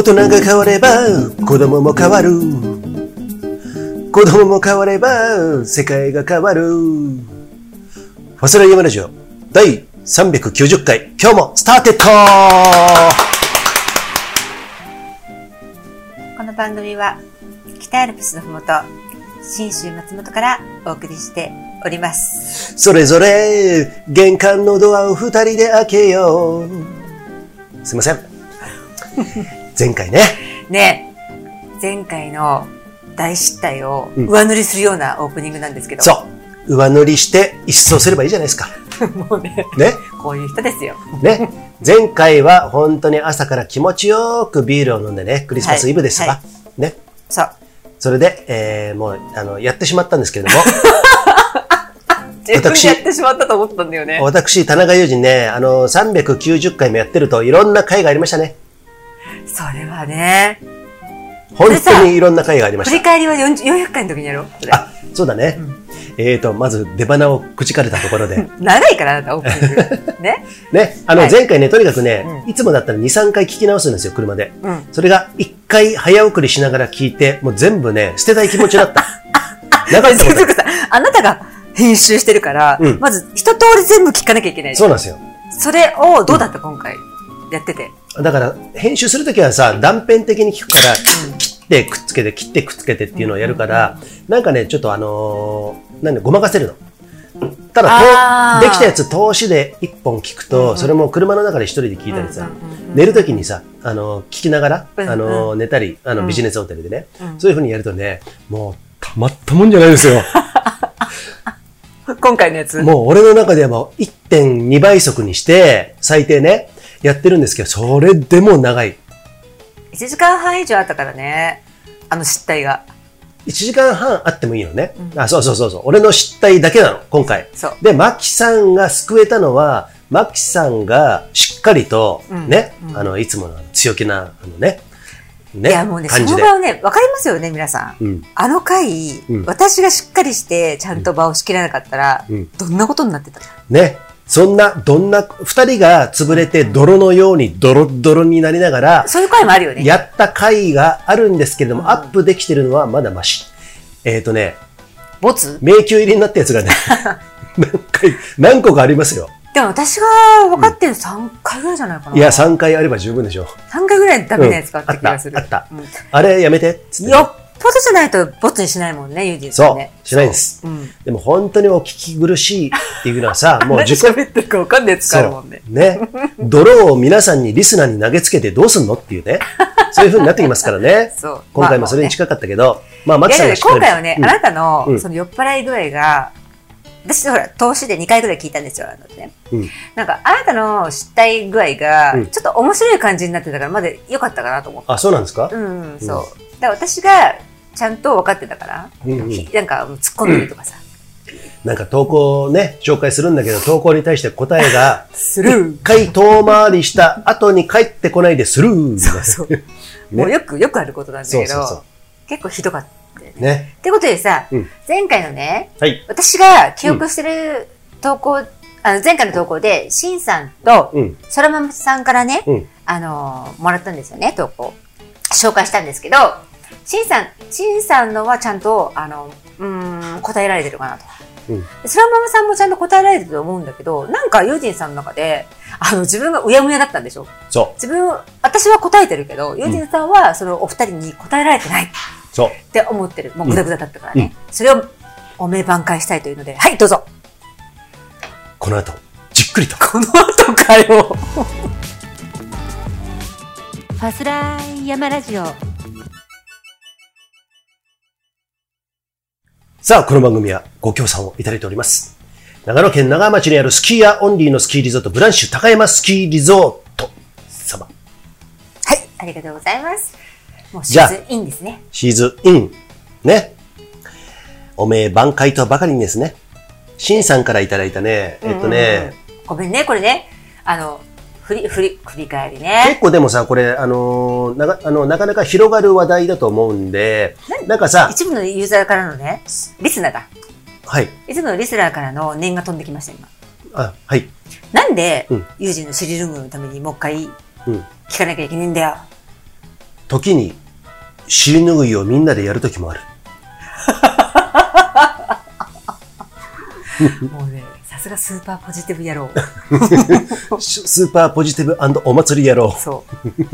大人が変われば子供も変わる。子供も変われば世界が変わる。ファスライヤマラジオ第390回今日も startedこの番組は北アルプスのふもと信州松本からお送りしておりますそれぞれ玄関のドアを二人で開けよう。すいません。前回ね、ね。え前回の大失態をうん。上塗りするようなオープニングなんですけど、そう、上塗りして一掃すればいいじゃないですか。もうね。ね。こういう人ですよ。ね。前回は本当に朝から気持ちよくビールを飲んでね、クリスマスイブでしたか、はね。そう。それで、えー、もう、あの、やってしまったんですけれども、自分でやってしまったと思ったんだよね。私、田中裕二ね、あの、390回もやってるといろんな回がありましたね。それはね。本当にいろんな回がありました。振り返りは40 400回の時にやろう。あ、そうだね。えーと、まず出花をくじかれたところで。長いからあなたオープニング。ね。ね、あの、はい。前回ね、とにかくね、ういつもだったら2、3回聞き直すんですよ、車で。うん。それが1回早送りしながら聞いて、もう全部ね、捨てたい気持ちだった。長いことさあなたが編集してるから、うん。まず一通り全部聞かなきゃいけないそうなんですよ。それをどうだった、今回？やっててだから、編集するときはさ、断片的に聞くから、切ってくっつけて、切ってくっつけてっていうのをやるから、なんかね、ちょっとあのーなんで、ごまかせるの。ただ、できたやつ通しで一本聞くと、それも車の中で一人で聞いたりさ、寝るときにさ、あのー聞きながら、あのー寝たり、あの、うん。ビジネスホテルでね、うん。そういう風にやるとね、もう、たまったもんじゃないですよ。今回のやつ。もう俺の中ではもう1.2倍速にして、最低ね、やってるんですけど、それでも長い。1時間半以上あったからねあの失態が1時間半あってもいいのね。あ、そうそうそうそう。俺の失態だけなの、今回。そうで、マキさんが救えたのは、マキさんがしっかりと、うんね、うんあの、いつもの強気な、あのね、ね、いやもうねそ。の場をねわかりますよね皆さん、うん。あの回、うん私がしっかりしてちゃんと場を仕切らなかったら、うんどんなことになってたね。そんな、どんな、二人が潰れて泥のようにドロッドロになりながら、そういう回もあるよね。やった回があるんですけれども、アップできてるのはまだマシ。えっ、とね、ボツ？迷宮入りになったやつがね、何回、何個かありますよ。でも私が分かってる3回ぐらいじゃないかな、いや、3回あれば十分でしょ。3回ぐらいダメなやつがあった気がする、うん。あったあった。うん。あれやめてっつってね、よっぽどじゃないとボツにしないもんねユージンさそうんね、しないです。う。ん。でも本当にお聞き苦しいっていうのはさ、もう何自己喋ってるか分かんないやつがあるもんね。ね。泥を皆さんにリスナーに投げつけてどうすんのっていうね。そういう風になってきますからね。そう。今回もそれに近かったけど、まあ、マキいやいやさんが今回はね、うんあなたの、うん。その酔っ払い具合が私ほら投資で2回ぐらい聞いたんですよあのね。うん。なんかあなたの失態具合がうん。ちょっと面白い感じになってたからまだ良かったかなと思って。あ、そうなんですか、うん、そう。だから私がちゃんと分かってたから、うんうんひなんか突っ込んでるとかさ、なんか投稿をね、紹介するんだけど、投稿に対して答えが、スルー一回遠回りした後に帰ってこないでスルー。そうそう、もうよくよくあることなんだけどそうそうそう結構ひどかったよねね。ってことでさ、うん前回のねはい。私が記憶してる投稿、あの前回の投稿でしんさんとうん。そらままさんからね、うん。あのーもらったんですよね投稿紹介したんですけどしんさんしんさんのはちゃんとあのうーん答えられてるかなと。うん。でそらままさんもちゃんと答えられてると思うんだけどなんかユージンさんの中であの自分がうやむやだったんでしょ？そ自分私は答えてるけどユージンさんはそのお二人に答えられてないっう。そう。て思ってるもうグダグダだったからね、それをお名挽回したいというのではいどうぞこの後、じっくりと。この後かよファスライヤマラジオさあ、この番組はご協賛をいただいております。長野県長浜町にあるスキーヤーオンリーのスキーリゾート、ブランシュ高山スキーリゾート様。はいありがとうございますもうシーズンインですねシーズンイン。ね。おめえ挽回とばかりにですね、シンさんからいただいたね、えっとね、ごめんねこれねあの振り振り振り返りね結構でもさ、これ、あのーなかあの、なかなか広がる話題だと思うんで、なんかさ、一部のユーザーからのねリスナーだはい。一部のリスナーからの念が飛んできました今あ、はい。なんで、うんユージのシリルームのためにもう一回うん。聞かなきゃいけないんだよ時に尻拭いをみんなでやる時もある。もうね、さすがスーパーポジティブ野郎。スーパーポジティブお祭り野郎。そう。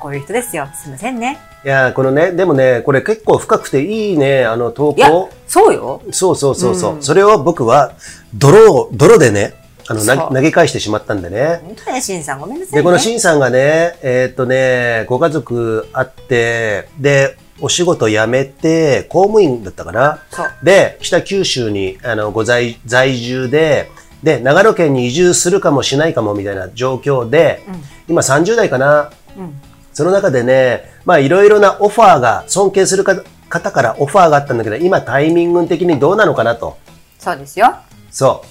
こういう人ですよ。すいませんね。いやーこのね、でもね、これ結構深くていいね、あの投いや稿。、そうよ。そうそうそうそう、うんそれを僕は泥を、泥でね、あの、投げ返してしまったんでね。本当ね、しんさんごめんなさい、ね。で、このしんさんがね、えーっとね、ご家族あって、で、お仕事辞めて、公務員だったかな？で、北九州に、あの、ご在、在住で、で、長野県に移住するかもしないかもみたいな状況で、今30代かな？うん。その中でね、まあいろいろなオファーが、尊敬するか方からオファーがあったんだけど、今タイミング的にどうなのかなと。そうですよ。そう。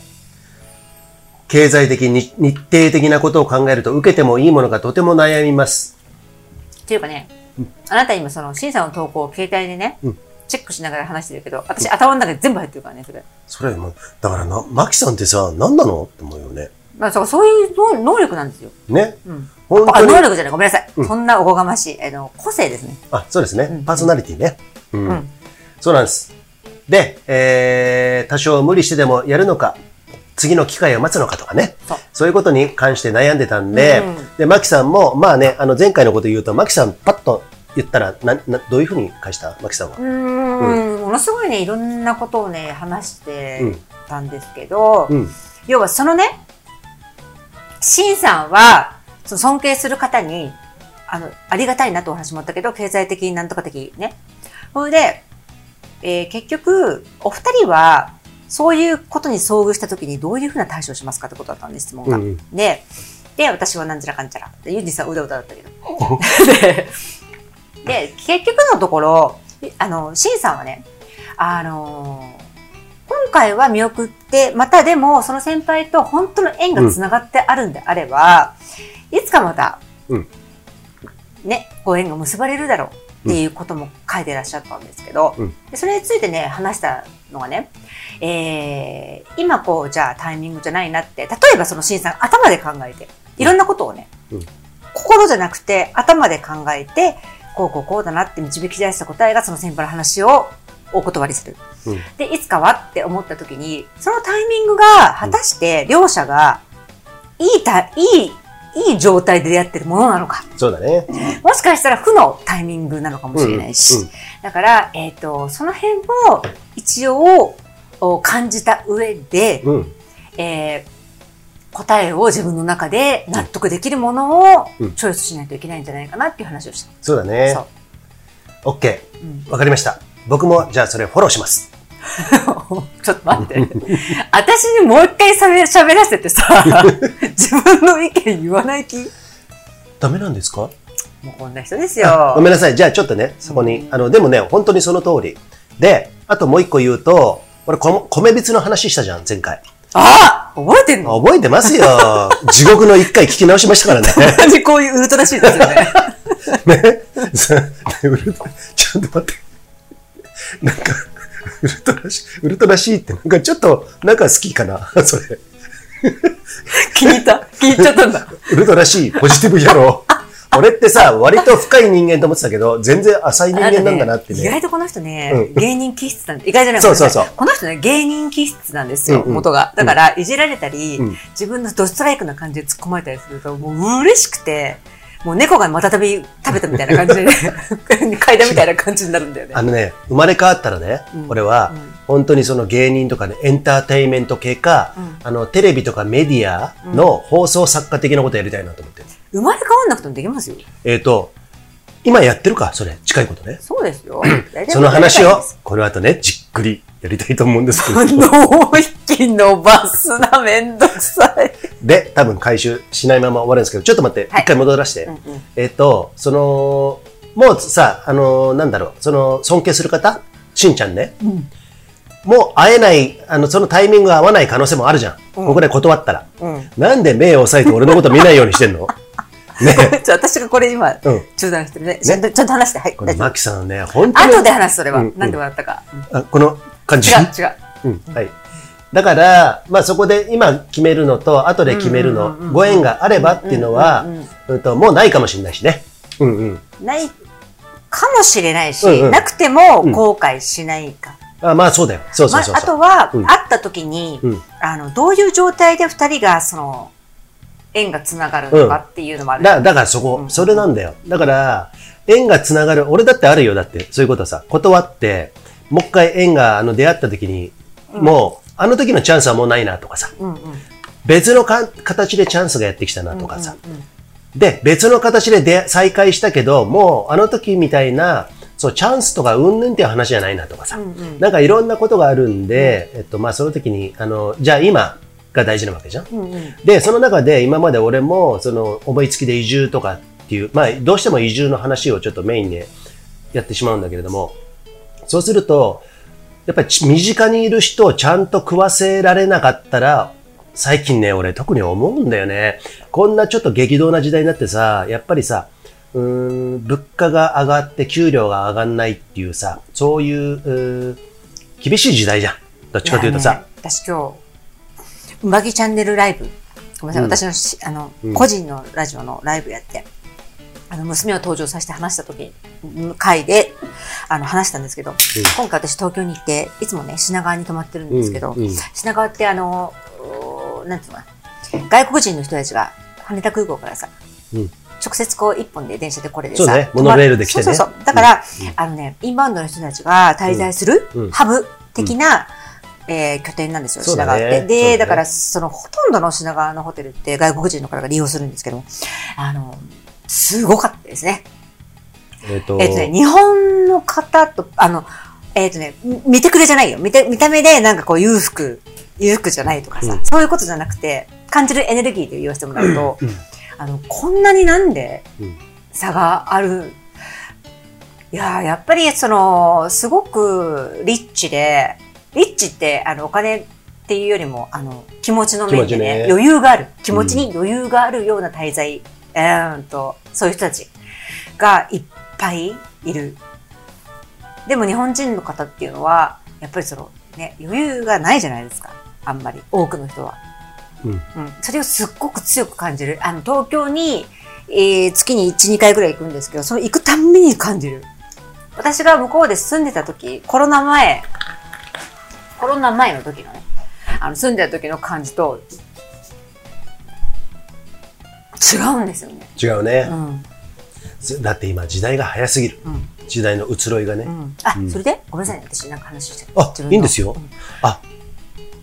経済的に、日程的なことを考えると、受けてもいいものがとても悩みます。っていうかね、あなた今その、しんさんの投稿を携帯でね、うんチェックしながら話してるけど、私頭の中で全部入ってるからね、それ。それもう、だからな、マキさんってさ、何なの？って思うよね。まあ、そうそういう能能力なんですよ。ね。うん。能力じゃない、ごめんなさい。うんそんなおこがましい。あの、個性ですね。あ、そうですね。うんパーソナリティね。うん。うんそうなんです。で、えー、多少無理してでもやるのか、次の機会を待つのかとかね。そういうことに関して悩んでたんで、うんで、マキさんも、まあね、あの、前回のこと言うと、マキさんパッと言ったら、な、な、どういうふうに返したマキさんは？う。ーん、ものすごいね、いろんなことをね、話してたんですけど、うん。要はそのね、シンさんは、その尊敬する方に、あの、ありがたいなとお話もあったけど、経済的になんとか的ね。それで、えー結局、お二人は、そういうことに遭遇したときにどういうふうな対処をしますかってことだったんです、質問が。うんうんで、で、私はなんちゃらかんちゃら。でユージさんうだうだだったけど。で、で結局のところ、あの、シンさんはね、あの今回は見送って、またでも、その先輩と本当の縁がつながってあるんであれば、いつかまた、うんね、ご縁が結ばれるだろうっていうことも書いてらっしゃったんですけど、うんでそれについてね、話したのがね、えー、今こう、じゃあタイミングじゃないなって、例えばその審査ん頭で考えて、いろんなことをね、うん心じゃなくて頭で考えて、こうこうこうだなって導き出した答えがその先輩の話をお断りする。うんで、いつかはって思った時に、そのタイミングが果たして両者がいいた、いい、いい状態で出会ってるものなのか。そうだね。もしかしたら負のタイミングなのかもしれないし。うんうんだから、えっ、と、その辺を一応お感じた上で、うん。えー答えを自分の中で納得できるものをうんチョイスしないといけないんじゃないかなっていう話をした。そうだね。OK。うんわかりました。僕も、じゃあそれフォローします。ちょっと待って。私にもう一回しゃべ喋らせてさ、自分の意見言わない気？もダメなんですか？うこんな人ですあよご。めんなさい。じゃあちょっとね、そこに。あの、でもね、本当にその通り。で、あともう一個言うと、俺、こ米びつの話したじゃん、前回。あ覚えてんの？覚えてますよ。地獄の一回聞き直しましたからね。同じこういうウルトラシーですよね。ね。さウルトラ、ちょっと待って。なんか、ウルトラシ、ウルトラシーってなんかちょっと、なんか好きかな、それ。気に入った？気に入っちゃったんだ。ウルトラシー、ポジティブ野郎。俺ってさ、割と深い人間と思ってたけど、全然浅い人間なんだなって意外ね。とこの人ね、うん。芸人気質なんで、意外じゃない。そうそうそう。この人ね、芸人気質なんですよ、うん。うん元が。だから、いじられたり、うん。自分のドストライクな感じで突っ込まれたりすると、もう嬉しくて、もう猫がまたたび食べたみたいな感じで、ね、嗅いだみたいな感じになるんだよね。あのね、生まれ変わったらね、うん。俺はうん、本当にその芸人とかね、エンターテインメント系か、うんあの、テレビとかメディアの放送作家的なことやりたいなと思ってる。生まれ変わんなくてもできますよ。えっ、と、今やってるか、それ、近いことね。そうですよ。その話をこの後ね、じっくりやりたいと思うんですけど。脳引き伸ばすな、めんどくさい。で、多分回収しないまま終わるんですけど、ちょっと待って、はい一回戻らせて。うんうんえっ、と、その、もうさ、あの、なんだろう、その、尊敬する方？しんちゃんね。もう会えない、あの、そのタイミングが合わない可能性もあるじゃん。うんここで断ったら。うん。なんで目を押さえて俺のこと見ないようにしてんの？ね 私がこれ今、うん中断してるね。ちゃんと、ちゃんと話して。はい。これ、マキさんね、本当に。後で話す、それは。うんうんなんで笑ったか。うんあこの感じ？違う、違う。うん、はい。だから、まあそこで今決めるのと、後で決めるのうんうんうんうん、ご縁があればっていうのはうんと、もうないかもしれないしね。うんうん。ないかもしれないし、うんうんなくても後悔しないか。あまあそうだよ。そうそうそうまあ。とは、うん会った時に、うんあの、どういう状態で二人が、その、縁がつながるのかっていうのもある。だだからそこ、うんそれなんだよ。だから、縁がつながる。俺だってあるよ。だって、そういうことさ。断って、もう一回縁があの出会った時に、もう、あの時のチャンスはもうないなとかさ。うんうん。別のか形でチャンスがやってきたなとかさ。うんうんで、別の形で出再会したけど、もうあの時みたいな、そう、チャンスとかうんぬんっていう話じゃないなとかさ。うんうんなんかいろんなことがあるんで、えっと、まあその時に、あの、じゃあ今が大事なわけじゃん。うんうんで、その中で今まで俺も、その思いつきで移住とかっていう、まあどうしても移住の話をちょっとメインでやってしまうんだけれども、そうすると、やっぱりち身近にいる人をちゃんと食わせられなかったら、最近ね、俺特に思うんだよね。こんなちょっと激動な時代になってさ、やっぱりさ、うーん、物価が上がって給料が上がんないっていうさ、そういう、うー厳しい時代じゃん。どっちかというとさ。ね私今日、うまぎチャンネルライブ、ごめんなさい、うん。私のしあの、うん。個人のラジオのライブやって、あの、娘を登場させて話した時、回で、あの、話したんですけど、今回私東京に行って、いつもね、品川に泊まってるんですけど、うんうん。品川ってあの、なんていうのかな、外国人の人たちが羽田空港からさ、うん直接こう一本で電車でこれでさ、そうねモノレールで来てねそうそうそう。だから、あのね、インバウンドの人たちが滞在するうんうんハブ的な、えー拠点なんですよ、品川って。で、ねだから、その、ほとんどの品川のホテルって外国人の方が利用するんですけども、あの、すごかったですね。えっ、と、えっ、とね、日本の方と、あの、えっ、とね、み見てくれじゃないよ。見て、見た目でなんかこう裕福、裕福じゃないとかさ、うんそういうことじゃなくて、感じるエネルギーで言わせてもらうと、うんあの、こんなになんでうん差がある？いやーやっぱりその、すごくリッチで、リッチって、あの、お金っていうよりも、あの、気持ちの面でね、ね余裕がある。気持ちに余裕があるような滞在、えーんと、そういう人たちがいっぱいいる。でも日本人の方っていうのは、やっぱりその、ね、余裕がないじゃないですか。あんまり。多くの人は。うんうん。それをすっごく強く感じる。あの、東京に、えー月に1、2回ぐらい行くんですけど、その行くたんびに感じる。私が向こうで住んでた時、コロナ前、コロナ前の時のね、あの、住んでた時の感じと、違うんですよね。違うねう、ん。だって今時代が早すぎる。うん。時代の移ろいがね。うん。あ、うんそれで？ごめんなさいね。私なんか話してあいいんですよあ、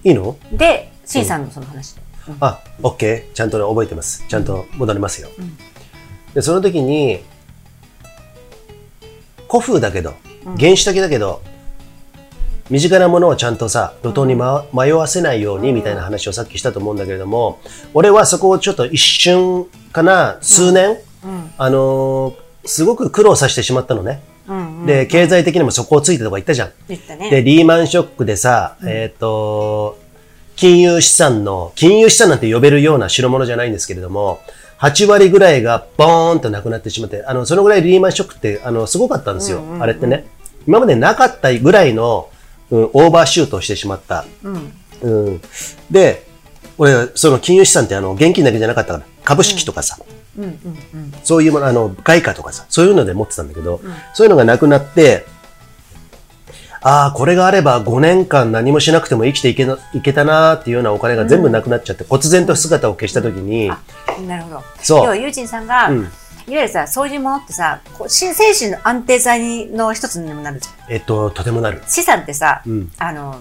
いいの？うんで、シンさんのその話あ、オッケー。ちゃんとね、覚えてます。ちゃんと戻りますよ。うんで、その時に、古風だけど、うん原始的だけど、身近なものをちゃんとさ、路頭に、ま迷わせないようにみたいな話をさっきしたと思うんだけれども、俺はそこをちょっと一瞬かな、数年、うん。あのーすごく苦労させてしまったのね。うん。うん。で、経済的にも底をついてとか言ったじゃん。言ったね。で、リーマンショックでさ、えっ、と、金融資産の、金融資産なんて呼べるような代物じゃないんですけれども、8割ぐらいがボーンとなくなってしまって、あの、そのぐらいリーマンショックって、あの、すごかったんですよ。うんうんうんあれってね。今までなかったぐらいの、うん、オーバーシュートをしてしまった。うん。うん。で、俺、その金融資産ってあの、現金だけじゃなかったから、株式とかさ、うん。うん。うん。そういうもの、あの、外貨とかさ、そういうので持ってたんだけど、そういうのがなくなって、ああ、これがあれば5年間何もしなくても生きていけないけたなーっていうようなお金が全部なくなっちゃって、忽然と姿を消した時に、あ、なるほど。そう要は、ユージンさんが、うんいわゆるさ、そういうものってさ、こうし精神の安定剤の一つにもなるじゃん。えっと、とてもなる。資産ってさ、うん。あの、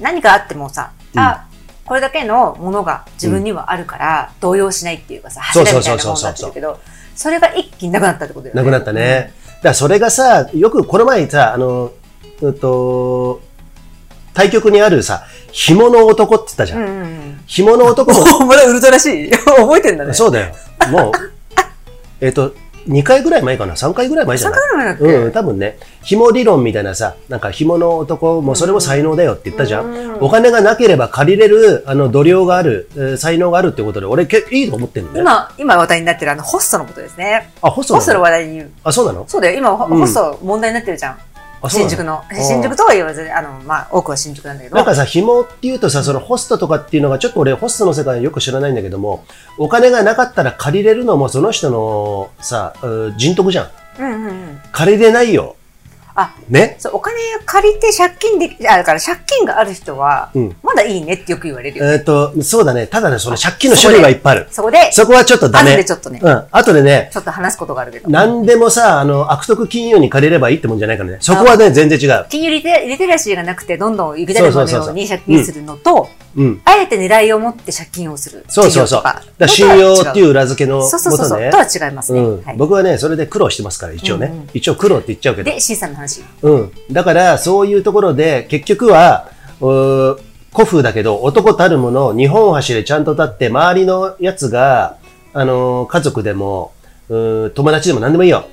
何かあってもさ、あ、これだけのものが自分にはあるから、動揺しないっていうかさ、そう柱そうそうそうみたいなものになってるけど、それが一気になくなったってことだよね。なくなったね。だからそれがさ、よくこの前さ、あの、うんと、対局にあるさ、紐の男って言ったじゃん。うん。うんうんうん。紐の男も、お、まだウルトラしい。覚えてんだね。そうだよ。もう、えっと、2回ぐらい前かな ?3 回ぐらい前じゃ3ない？回ぐらい前だっけ？うん、多分ね、紐理論みたいなさ、なんか紐の男もそれも才能だよって言ったじゃん。うんお金がなければ借りれる、あの、度量がある、えー才能があるってことで、俺、けいいと思ってんのね。今、今話題になってるあの、ホストのことですね。あ、ホストホストの話題に言う。あ、そうなの？そうだよ、今、ホスト問題になってるじゃん。うな新宿の。新宿とは言わずに、あの、まあ、多くは新宿なんだけど。なんかさ、紐っていうとさ、そのホストとかっていうのが、ちょっと俺、ホストの世界よく知らないんだけども、お金がなかったら借りれるのもその人のさ、人徳じゃん。うんうんうん。借りれないよ。あ、ね。そう、お金借りて借金でき、あ、だから借金がある人は、うんまだいいねってよく言われるよ。えっ、と、そうだね。ただね、その借金の種類はいっぱいある。そこで、そこはちょっとダメ。後でちょっとねうん。後でね、ちょっと話すことがあるけど。何でもさ、あの、悪徳金融に借りればいいってもんじゃないからね。そこはね、全然違う。金融リテリテラシーがなくて、どんどん雪だるまのように借金するのと、うん。あえて狙いを持って借金をする。そうそうそう。だ信用っていう裏付けのそうそうそうそう。もとねと。は違いますね。うんはい、僕はね、それで苦労してますから、一応ね。うんうん一応苦労って言っちゃうけど。で、C さんの話。うん。だから、そういうところで、結局は、古風だけど、男たるもの、日本橋でちゃんと立って、周りのやつが、あのー家族でも、友達でも何でもいいよ。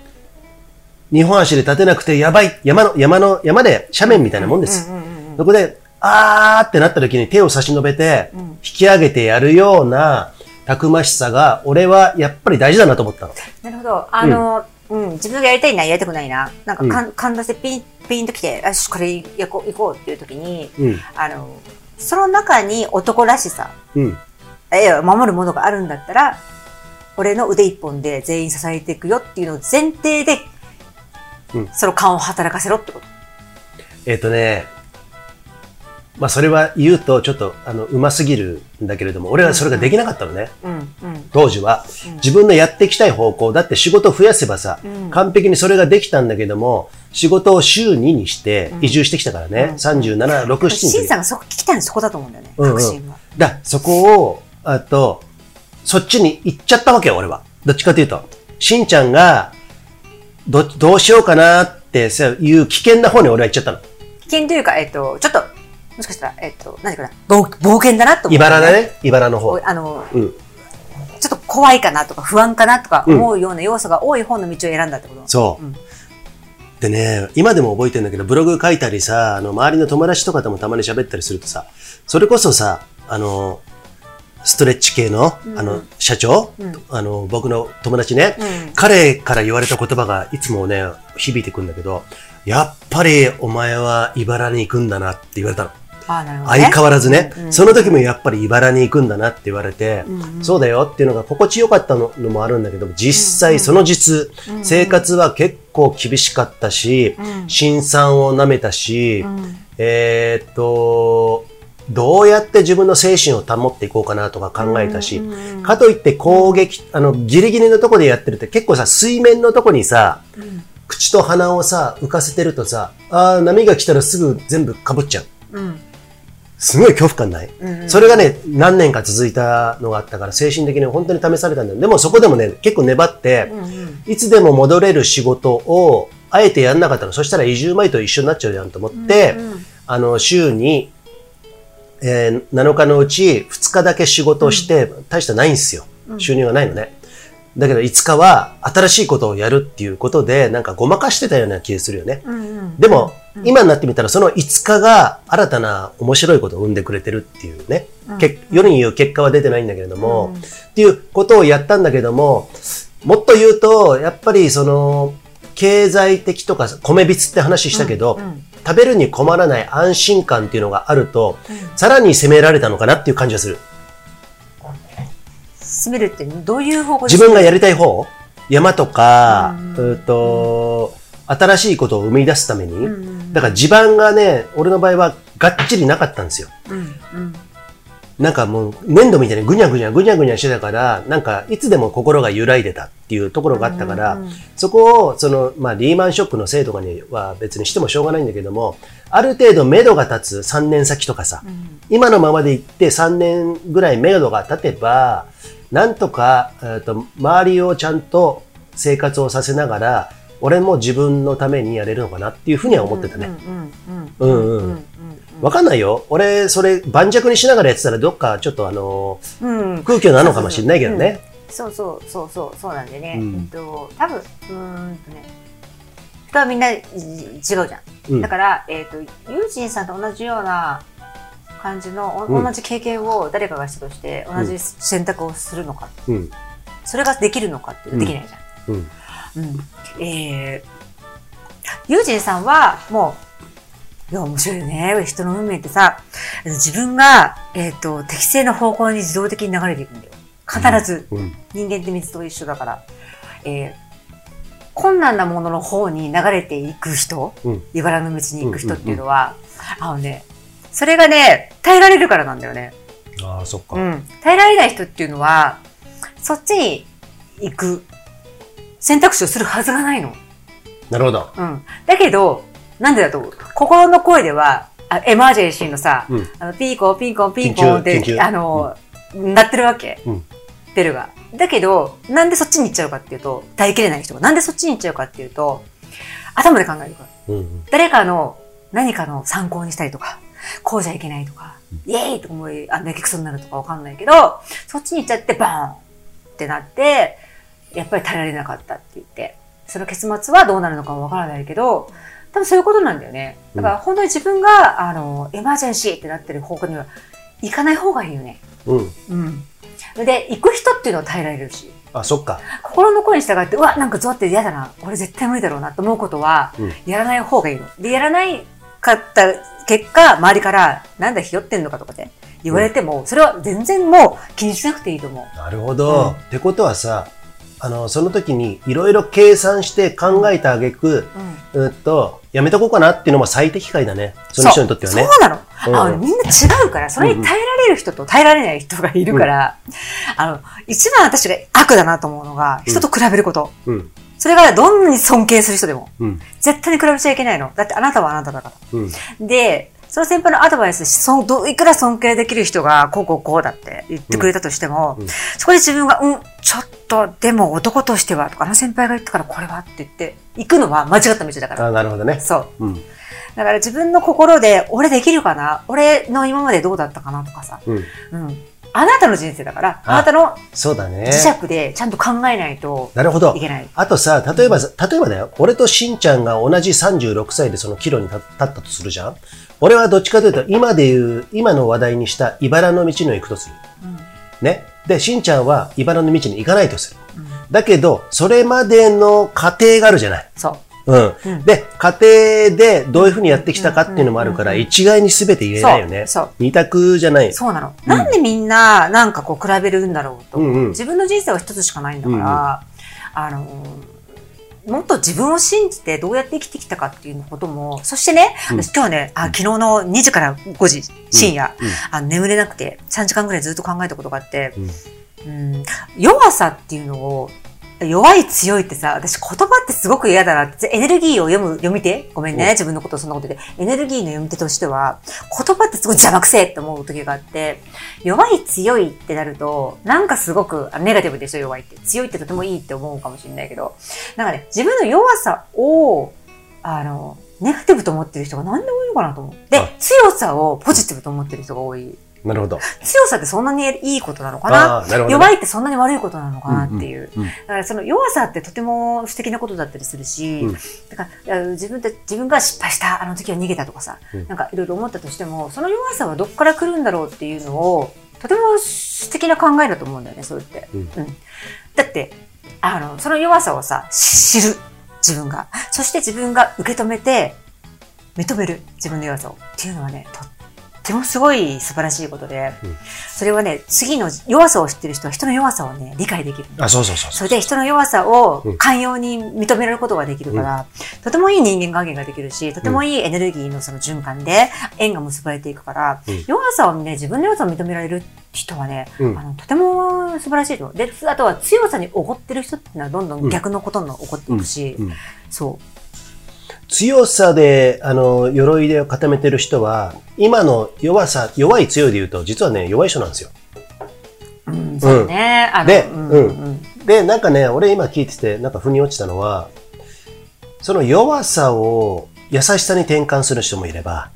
日本橋で立てなくてやばい、山の、山の、山で斜面みたいなもんです。そこで、あーってなった時に手を差し伸べて、うん引き上げてやるような、たくましさが、俺はやっぱり大事だなと思ったの。なるほど。あの、うん、自分がやりたいな、やりたくないな。なんかかん、感動してピン、ピンときて、よし、これ行こう、行こうっていう時に、うん。あの、その中に男らしさ、うん。え、守るものがあるんだったら、俺の腕一本で全員支えていくよっていうのを前提で、うんその勘を働かせろってこと。えっ、とね、まあそれは言うとちょっとあのうますぎるんだけれども、俺はそれができなかったのね、うん、うん。当時はうん。自分のやっていきたい方向、だって仕事を増やせばさ、うん完璧にそれができたんだけども、仕事を週2にしてうん移住してきたからね、うん37、6、7のシンさんがそこ聞きたいのそこだと思うんだよね。うんうん確信は。だ、そこを、あと、そっちに行っちゃったわけよ、俺は。どっちかというと。しんちゃんが、ど、どうしようかなってさいう危険な方に俺は行っちゃったの。危険というか、えっと、ちょっと、もしかしたら、えっと、何かな、冒冒険だなと思う、茨だ。ね、茨の方お。あの、うん。ちょっと怖いかなとか不安かなとか思うような要素が多い方の道を選んだってことそう。うんでね、今でも覚えてるんだけど、ブログ書いたりさ、あの、周りの友達とかともたまに喋ったりするとさ、それこそさ、あの、ストレッチ系の、うんあの、社長、うんあの、僕の友達ね、うん彼から言われた言葉がいつもね、響いてくんだけど、やっぱりお前は茨に行くんだなって言われたの。相変わらずね、うん。うんその時もやっぱり茨に行くんだなって言われて、うんうん。そうだよっていうのが心地よかったののもあるんだけど、実際その実、うんうん。生活は結構厳しかったし、うん。辛酸を舐めたし、うん。えーっと、どうやって自分の精神を保っていこうかなとか考えたし、うんうんうん。かといって攻撃、あの、ギリギリのとこでやってるって結構さ、水面のとこにさ、うん。口と鼻をさ、浮かせてるとさ、あー波が来たらすぐ全部被っちゃう。うんすごい恐怖感ない、うんうんそれがね、何年か続いたのがあったから、精神的に本当に試されたんだよ。でもそこでもね、結構粘って、うんうんいつでも戻れる仕事を、あえてやんなかったの。そしたら移住前と一緒になっちゃうじゃんと思って、うんうんあの、週に、えー7日のうち2日だけ仕事をして、大したないんですよ。収入がないのね。だけど5日は新しいことをやるっていうことで、なんかごまかしてたような気がするよね。うんうんでも、今になってみたらその5日が新たな面白いことを生んでくれてるっていうね。け世に言う結果は出てないんだけれども、うんっていうことをやったんだけども、もっと言うと、やっぱりその、経済的とか米びつって話したけど、うんうん食べるに困らない安心感っていうのがあると、さらに責められたのかなっていう感じがする。進めるってどういう方向で自分がやりたい方？山とか、うん。と、新しいことを生み出すために、うんうん。だから地盤がね、俺の場合はがっちりなかったんですよ。うんうん。なんかもう粘土みたいにぐにゃぐにゃぐにゃぐにゃしてたから、なんかいつでも心が揺らいでたっていうところがあったから、うんうんそこを、その、まあリーマンショックのせいとかには別にしてもしょうがないんだけども、ある程度目処が立つ3年先とかさ、うん。今のままでいって3年ぐらい目処が立てば、なんとか、えーと周りをちゃんと生活をさせながら、俺も自分のためにやれるのかなっていうふうには思ってたね。うんうんわかんないよ。俺、それ、盤石にしながらやってたら、どっかちょっとあのうんうんー空気なのかもしれないけどね。そうそうそうそうそうなんでね、うんえっと多分うーんとね人はみんなじ違うじゃん、うんだからえっ、とユージンさんと同じような感じの、おうん同じ経験を誰かがしたとして同じ選択をするのか、うん。それができるのかってできないじゃん、うん。うんえー、ユージンさんはもういや、面白いよね。人の運命ってさ、自分が、えっ、と、適正な方向に自動的に流れていくんだよ。必ず。うん。人間って水と一緒だから。えー困難なものの方に流れていく人、うん茨の道に行く人っていうのは、あのね、それがね、耐えられるからなんだよね。ああ、そっか。うん。耐えられない人っていうのは、そっちに行く選択肢をするはずがないの。なるほど。うん。だけど、なんでだと心の声では、あエマージェンシーのさ、うんあのピーコンピンコンピンコンって、あの、鳴ってるわけ。うんベルが。だけど、なんでそっちに行っちゃうかっていうと、耐えきれない人が、なんでそっちに行っちゃうかっていうと、頭で考えるから。うんうん。誰かの何かの参考にしたりとか、こうじゃいけないとか、イエーイとか思い、あ、泣きくそになるとかわかんないけど、そっちに行っちゃってバーンってなって、やっぱり耐えられなかったって言って、その結末はどうなるのかはわからないけど、多分そういうことなんだよね。だから本当に自分が、あの、エマージェンシーってなってる方向には行かない方がいいよね。うん。うん。で、行く人っていうのは耐えられるし、あ、そっか。心の声に従って、うわ、なんかゾワって嫌だな、俺絶対無理だろうなと思うことは、うんやらない方がいいの。で、やらないかった結果、周りから、なんだひよってんのかとかで言われても、それは全然もう気にしなくていいと思う。なるほど。うんってことはさ、あの、その時にいろいろ計算して考えた挙句、うん。うっと、やめとこうかなっていうのも最適解だね。その人にとってはね。そうなの。うんあのみんな違うから、それに耐えられる人と耐えられない人がいるから、あの、一番私が悪だなと思うのが、人と比べること。うん。それがどんなに尊敬する人でも、うん。絶対に比べちゃいけないの。だってあなたはあなただから。うん。で、その先輩のアドバイスし、そどいくら尊敬できる人が、こうこうこうだって言ってくれたとしても、うんうんそこで自分が、うん、ちょっと、でも男としては、とか、あの先輩が言ったからこれはって言って、行くのは間違った道だから。あ、なるほどね。そう。うん。だから自分の心で、俺できるかな？俺の今までどうだったかな？とかさ。うん。うん。あなたの人生だから、ああなたのそうだね。磁石でちゃんと考えないとなるほどい。けない。あとさ、例えば、例えばだよ、俺としんちゃんが同じ36歳でその岐路に立立ったとするじゃん俺はどっちかというと、今で言う、今の話題にした茨の道の行くとする。うん。ね。で、しんちゃんは茨の道に行かないとする。うん。だけど、それまでの過程があるじゃない。そう。うん。うんで、家庭でどういうふうにやってきたかっていうのもあるから、一概に全て言えないよね。そう二択じゃない。そうなの。なんでみんな、なんかこう比べるんだろうと。うんうん自分の人生は一つしかないんだから、あのーもっと自分を信じてどうやって生きてきたかっていうことも、そしてね、うん私今日ね、あ昨日の2時から5時、深夜、うんあの眠れなくて3時間ぐらいずっと考えたことがあって、うんうん、弱さっていうのを、弱い強いってさ、私言葉ってすごく嫌だなって、エネルギーを読む、読み手ごめんね、うん自分のことをそんなことで。エネルギーの読み手としては、言葉ってすごい邪魔くせえって思う時があって、弱い強いってなると、なんかすごく、あネガティブでしょ、弱いって。強いってとてもいいって思うかもしれないけど、なんかね、自分の弱さを、あの、ネガティブと思ってる人が何でもいいのかなと思う。であ、強さをポジティブと思ってる人が多い。なるほど。強さってそんなにいいことなのかな？なね。弱いってそんなに悪いことなのかなっていう。うんうんだからその弱さってとても素敵なことだったりするし、うんだからあ自分で自分が失敗した、あの時は逃げたとかさ、うんなんかいろいろ思ったとしても、その弱さはどこから来るんだろうっていうのを、とても素敵な考えだと思うんだよね、それって。うんだって、あの、その弱さをさ、し知る。自分が。そして自分が受け止めて、認める。自分の弱さを。っていうのはね、とってもすごい素晴らしいことで、うん。それはね、次の弱さを知ってる人は人の弱さをね、理解できる。あ、そうそうそうそそれで人の弱さをうん。寛容に認められることができるから、とてもいい人間関係ができるし、とてもいいエネルギーのその循環で縁が結ばれていくから、うん。弱さをね、自分の弱さを認められる人はね、うん。あのとても素晴らしいと。で、あとは強さにおごってる人っていうのはどんどん逆のことに起こっていくし、うん。うん。そ強さで、あの、鎧で固めてる人は、今の弱さ、弱い強いで言うと、実はね、弱い人なんですよ。う。うん、そうね。あの、でうん、うんうん。で、なんかね、俺今聞いてて、なんか腑に落ちたのは、その弱さを優しさに転換する人もいれば、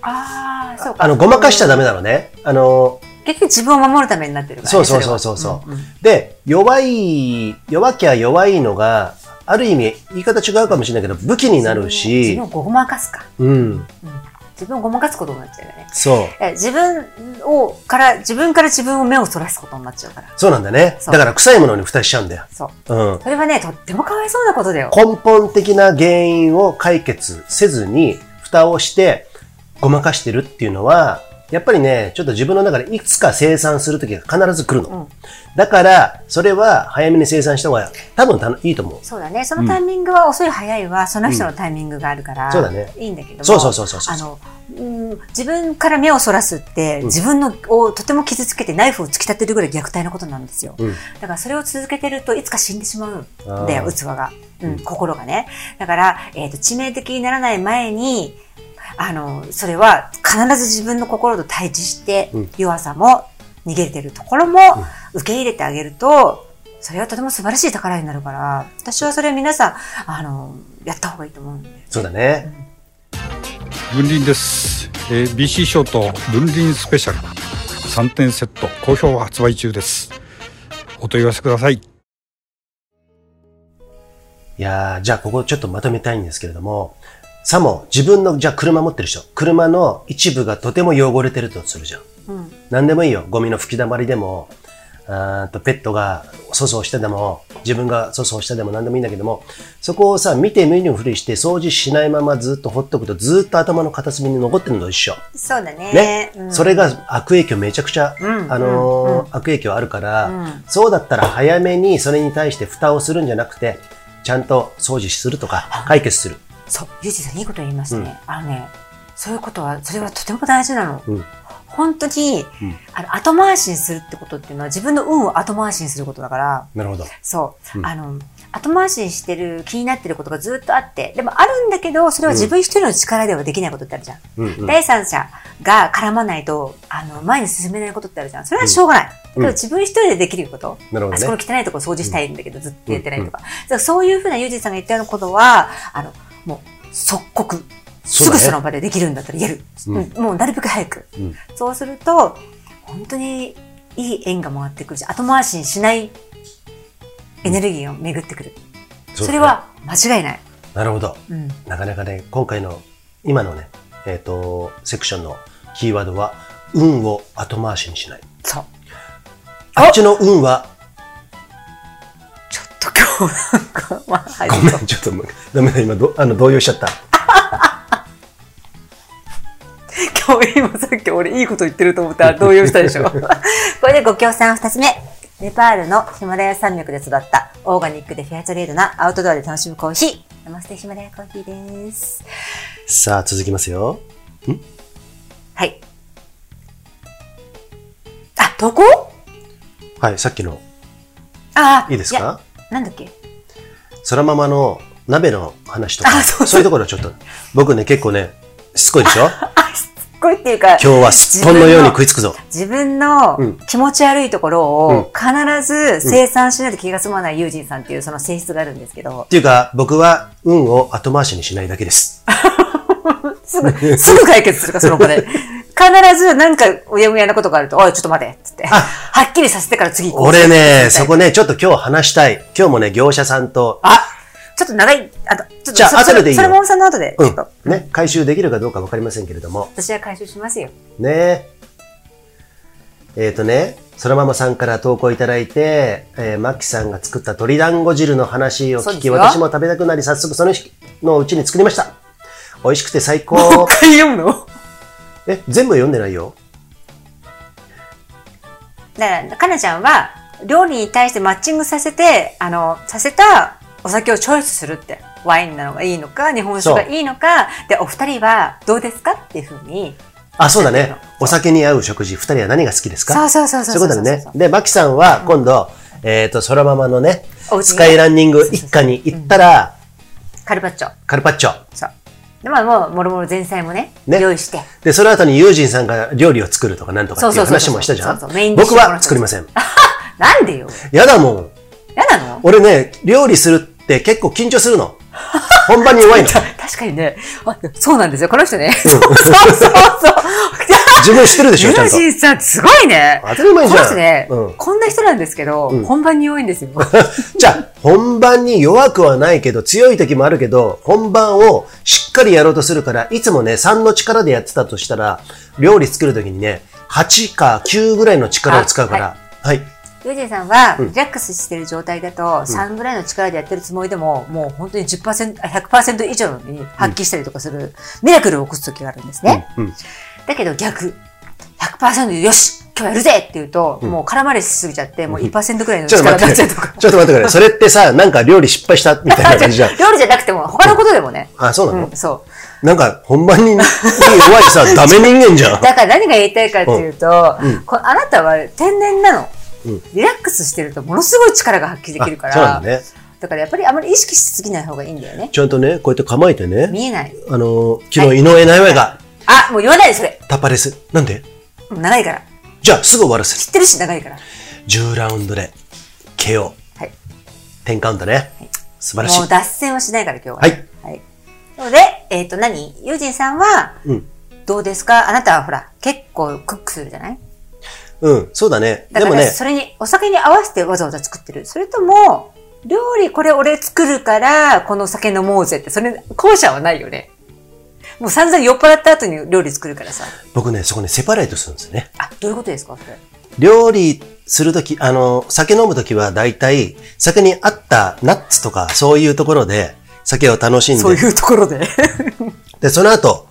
ああ、そうか。あの、ごまかしちゃダメなのね。あの、結局自分を守るためになってるからね。そうそうそうそううんうんで、弱い、弱きゃ弱いのが、ある意味、言い方違うかもしれないけど、武器になる自し分、をごまかすか。うん、うん自分をごまかすことになっちゃうよね。そう。え自分を、から、自分から自分を目をそらすことになっちゃうから。そうなんだね。だから臭いものに蓋しちゃうんだよ。そう。うん。それはね、とってもかわいそうなことだよ。根本的な原因を解決せずに、蓋をして、ごまかしてるっていうのは、やっぱりね、ちょっと自分の中でいつか生産するときが必ず来るの。うんだから、それは早めに生産した方が多分たのいいと思う。そうだね。そのタイミングは遅い早いは、その人のタイミングがあるから、そうだねいいんだけども。そうそうそうそうそうあの、うん自分から目をそらすって、自分のをとても傷つけてナイフを突き立てるぐらい虐待のことなんですよ。うんだからそれを続けてるといつか死んでしまうんあだよ、ー器が。うん、心がね。だから、えっ、と、致命的にならない前に、あの、それは必ず自分の心と対峙して、うん。弱さも逃げてるところも受け入れてあげると、それはとても素晴らしい宝になるから、私はそれは皆さん、あの、やった方がいいと思うんで。そうだね。分輪です、えー BC ショート分輪スペシャル。3点セット。好評発売中です。お問い合わせください。いやーじゃあここちょっとまとめたいんですけれども、さも自分の、じゃあ車持ってる人、車の一部がとても汚れてるとするじゃん。うん。何でもいいよ。ゴミの吹き溜まりでも、あーとペットが粗相してでも、自分が粗相してでも何でもいいんだけども、そこをさ、見て見ぬふりして掃除しないままずっとほっとくとずっと頭の片隅に残ってるのと一緒。そうだね。ね、うんそれが悪影響めちゃくちゃ、うんあのーうん悪影響あるから、うんそうだったら早めにそれに対して蓋をするんじゃなくて、ちゃんと掃除するとか、解決する。そう、ゆうじさんいいこと言いますね。あのね、そういうことは、それはとても大事なの。うん本当に、うんあの、後回しにするってことっていうのは自分の運を後回しにすることだから、なるほど。そう、うんあの、後回しにしてる、気になってることがずっとあって、でもあるんだけど、それは自分一人の力ではできないことってあるじゃん。うんうん第三者が絡まないと、あの、前に進めないことってあるじゃん。それはしょうがない。うんだけど自分一人でできること。なるほどねあそこの汚いところ掃除したいんだけど、ずっとやってないとか。だからそういうふうなユージさんが言ったようなことは、あの、もう、即刻、すぐその場でできるんだったらやる。うんうんもうなるべく早く。うんそうすると、本当にいい縁が回ってくるし、後回しにしないエネルギーが巡ってくる。そねそれは間違いない。なるほど。うん。なかなかね、今回の、今のね、えっ、と、セクションのキーワードは、運を後回しにしない。そう。あっちの運は、なんか、まあ、はいごめん、ちょっと、ダメだ、今ど、あの、動揺しちゃった。今 日今さっき俺いいこと言ってると思ったら動揺したでしょ これでご協賛二つ目。ネパールのヒマラヤ山脈で育ったオーガニックでフェアトレードなアウトドアで楽しむコーヒー。ナマステヒマラヤコーヒーです。さあ、続きますよ。はい。あ、どこはい、さっきの、ああ、いいですか？やなんだっけ？空ママの鍋の話とか、あそういうところちょっと、僕ね、結構ね、しつこいでしょ？あ、すっごいっていうか、今日はすっぽんのように食いつくぞ。自分のうん。気持ち悪いところうん。を必ず生産しないと気が済まないユージンさんっていうその性質があるんですけど。っ、ていうか、僕は運を後回しにしないだけです。すぐ、すぐ解決するか、その場で。必ずなんかうやむやなことがあると、おい、ちょっと待て、つって。あはっきりさせてから次行こう。俺ね、そこね、ちょっと今日話したい。今日もね、業者さんと、あ、ちょっと長い、あと、ちょっと、じゃあそ後ででいいよそれもさんの後で、ちうんょっと、、ね、回収できるかどうかわかりませんけれども、私は回収しますよ。ね。えっ、とね、そらままさんから投稿いただいて、えー、マッキさんが作った鶏団子汁の話を聞き、私も食べたくなり、早速その日のうちに作りました。美味しくて最もう高。一回読むの？え、全部読んでないよ。だから、かなちゃんは、料理に対してマッチングさせて、あの、させたお酒をチョイスするって。ワインなのがいいのか、日本酒がいいのか、で、お二人はどうですかっていうふうに。あ、そうだねそう。お酒に合う食事、二人は何が好きですか？そうそうそうそうそういうことだね。で、マキさんは今度、えっ、と、そらままのね、スカイランニング一家に行ったら、カルパッチョ。カルパッチョ。そう。で、まあ、もう、もろもろ前菜もね、ね用意して。で、その後にユージンさんが料理を作るとかなんとかっていう話もしたじゃん？そうそうメイン。ディッシ僕ュは作りません。なんでよ。やだもん。やなの？俺ね、料理するって結構緊張するの。本番に弱いの。確かにね、あそうなんですよ。この人ね。そう そうそうそう。自分知ってるでしょ、ユちゃんと。ージンさん、すごいね。当たり前じゃんね、うんこんな人なんですけど、うん本番に弱いんですよ。じゃあ、本番に弱くはないけど、強い時もあるけど、本番をしっかりやろうとするから、いつもね、3の力でやってたとしたら、料理作る時にね、8か9ぐらいの力を使うから、はい。ユージンさんは、うんリラックスしてる状態だと、3ぐらいの力でやってるつもりでも、もう本当に10%、あ100%以上に発揮したりとかする、ミラクルを起こす時があるんですね。うん。だけど逆。100%でよし今日やるぜって言うと、もう絡まれしすぎちゃって、もう1%くらいのちょっと力に待って。なっちゃうとか。ちょっと待ってくれ。それってさ、なんか料理失敗したみたいな感じじゃん。料理じゃなくても、他のことでもね。あ、そうなの？うん、そう。なんか、ほんまに、に弱いさ、ダメ人間じゃん。だから何が言いたいかっていうと、こあなたは天然なの、うんリラックスしてるとものすごい力が発揮できるから。あそうなんだね。だからやっぱりあまり意識しすぎない方がいいんだよね。ちゃんとね、こうやって構えてね。見えない。あのー、昨日井上尚弥があ、もう言わないでそれ。タパレス。なんで？長いから。じゃあ、すぐ終わらせる。知ってるし長いから。10ラウンドで、KO。はい。10カウントね。素晴らしい。もう脱線はしないから今日は。はい。はい。なので、えっ、と何？ユージンさんは、うん。どうですか？あなたはほら、結構クックするじゃない？うん、そうだね。だから、でもね、それに、お酒に合わせてわざわざ作ってる。それとも、料理これ俺作るから、この酒飲もうぜって、それ、後者はないよね。もう散々酔っ払った後に料理作るからさ。僕ね、そこね、セパレートするんですよね。あ、どういうことですかそれ。料理するとき、あの、酒飲むときは大体、酒に合ったナッツとか、そういうところで、酒を楽しんで、そういうところで。で、その後、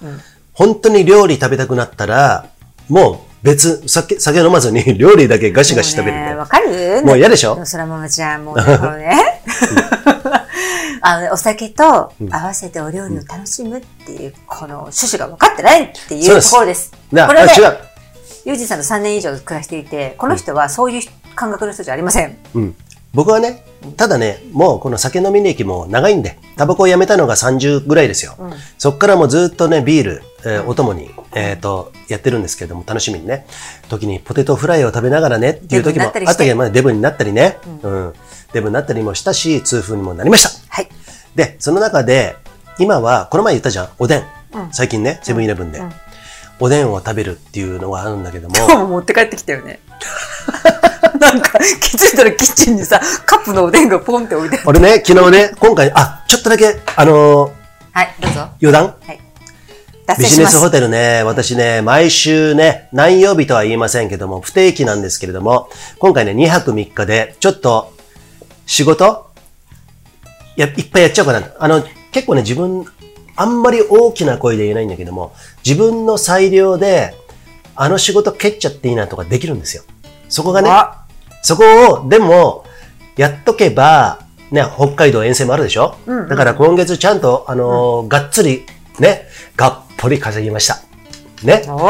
本当に料理食べたくなったら、もう別、酒、酒飲まずに料理だけガシガシ食べるもうねね。わかるもう嫌でしょ？そらママちゃん、もうね。あのね、お酒と合わせてお料理を楽しむっていう、この趣旨が分かってないっていうところです。なこれはねあ、違う。ユージさんと3年以上暮らしていて、この人はそういう感覚の人じゃありません。うん。僕はね、ただね、もうこの酒飲み歴も長いんで、タバコをやめたのが30ぐらいですよ。そっからもうずっとね、ビール、えーお供に、えっ、と、やってるんですけれども、楽しみにね。時にポテトフライを食べながらね、っていう時もあったりまあデブになったりね、うん、デブになったりもしたし、痛風にもなりました。はい。で、その中で、今は、この前言ったじゃん、おでん。最近ね、セブンイレブンで、おでんを食べるっていうのがあるんだけども、今日も持って帰ってきたよね。なんか、気づいたらキッチンにさ、カップのおでんがポンって置いてある。俺ね、昨日ね、今回、あ、ちょっとだけ、あのーはい、どうぞ。余談はい。脱ビ。ジネスホテルね、私ね、毎週ね、何曜日とは言いませんけども、不定期なんですけれども、今回ね、2泊3日で、ちょっと、仕事？や、いっぱいやっちゃおうかなと。あの、結構ね、自分、あんまり大きな声で言えないんだけども、自分の裁量で、あの仕事蹴っちゃっていいなとかできるんですよ。そこがね、あそこを、でも、やっとけば、ね、北海道遠征もあるでしょ、だから今月ちゃんと、あのーがっつり、ね、がっぽり稼ぎました。ね。お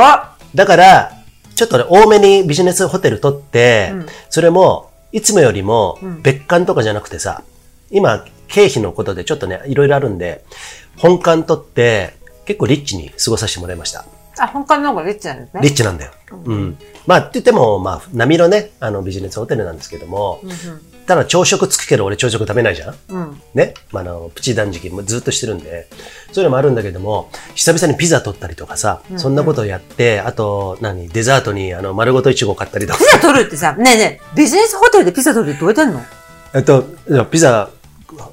だから、ちょっとね、多めにビジネスホテル取って、それも、いつもよりも、別館とかじゃなくてさ、今、経費のことでちょっとね、いろいろあるんで、本館取って、結構リッチに過ごさせてもらいました。あ、本館の方がリッチなんですね。リッチなんだよ。うん。まあ、って言っても、まあ、波のね、あの、ビジネスホテルなんですけども、ただ朝食つくけど俺朝食食べないじゃん？うん。ね？まあ、あの、プチ断食もずっとしてるんで、そういうのもあるんだけども、久々にピザ取ったりとかさ、そんなことをやって、あと、何、デザートに、あの、丸ごとイチゴ買ったりとかピ、ザ取るってさ、ねえねえ、ビジネスホテルでピザ取るってどうやってんの？えっと、じゃあピザ、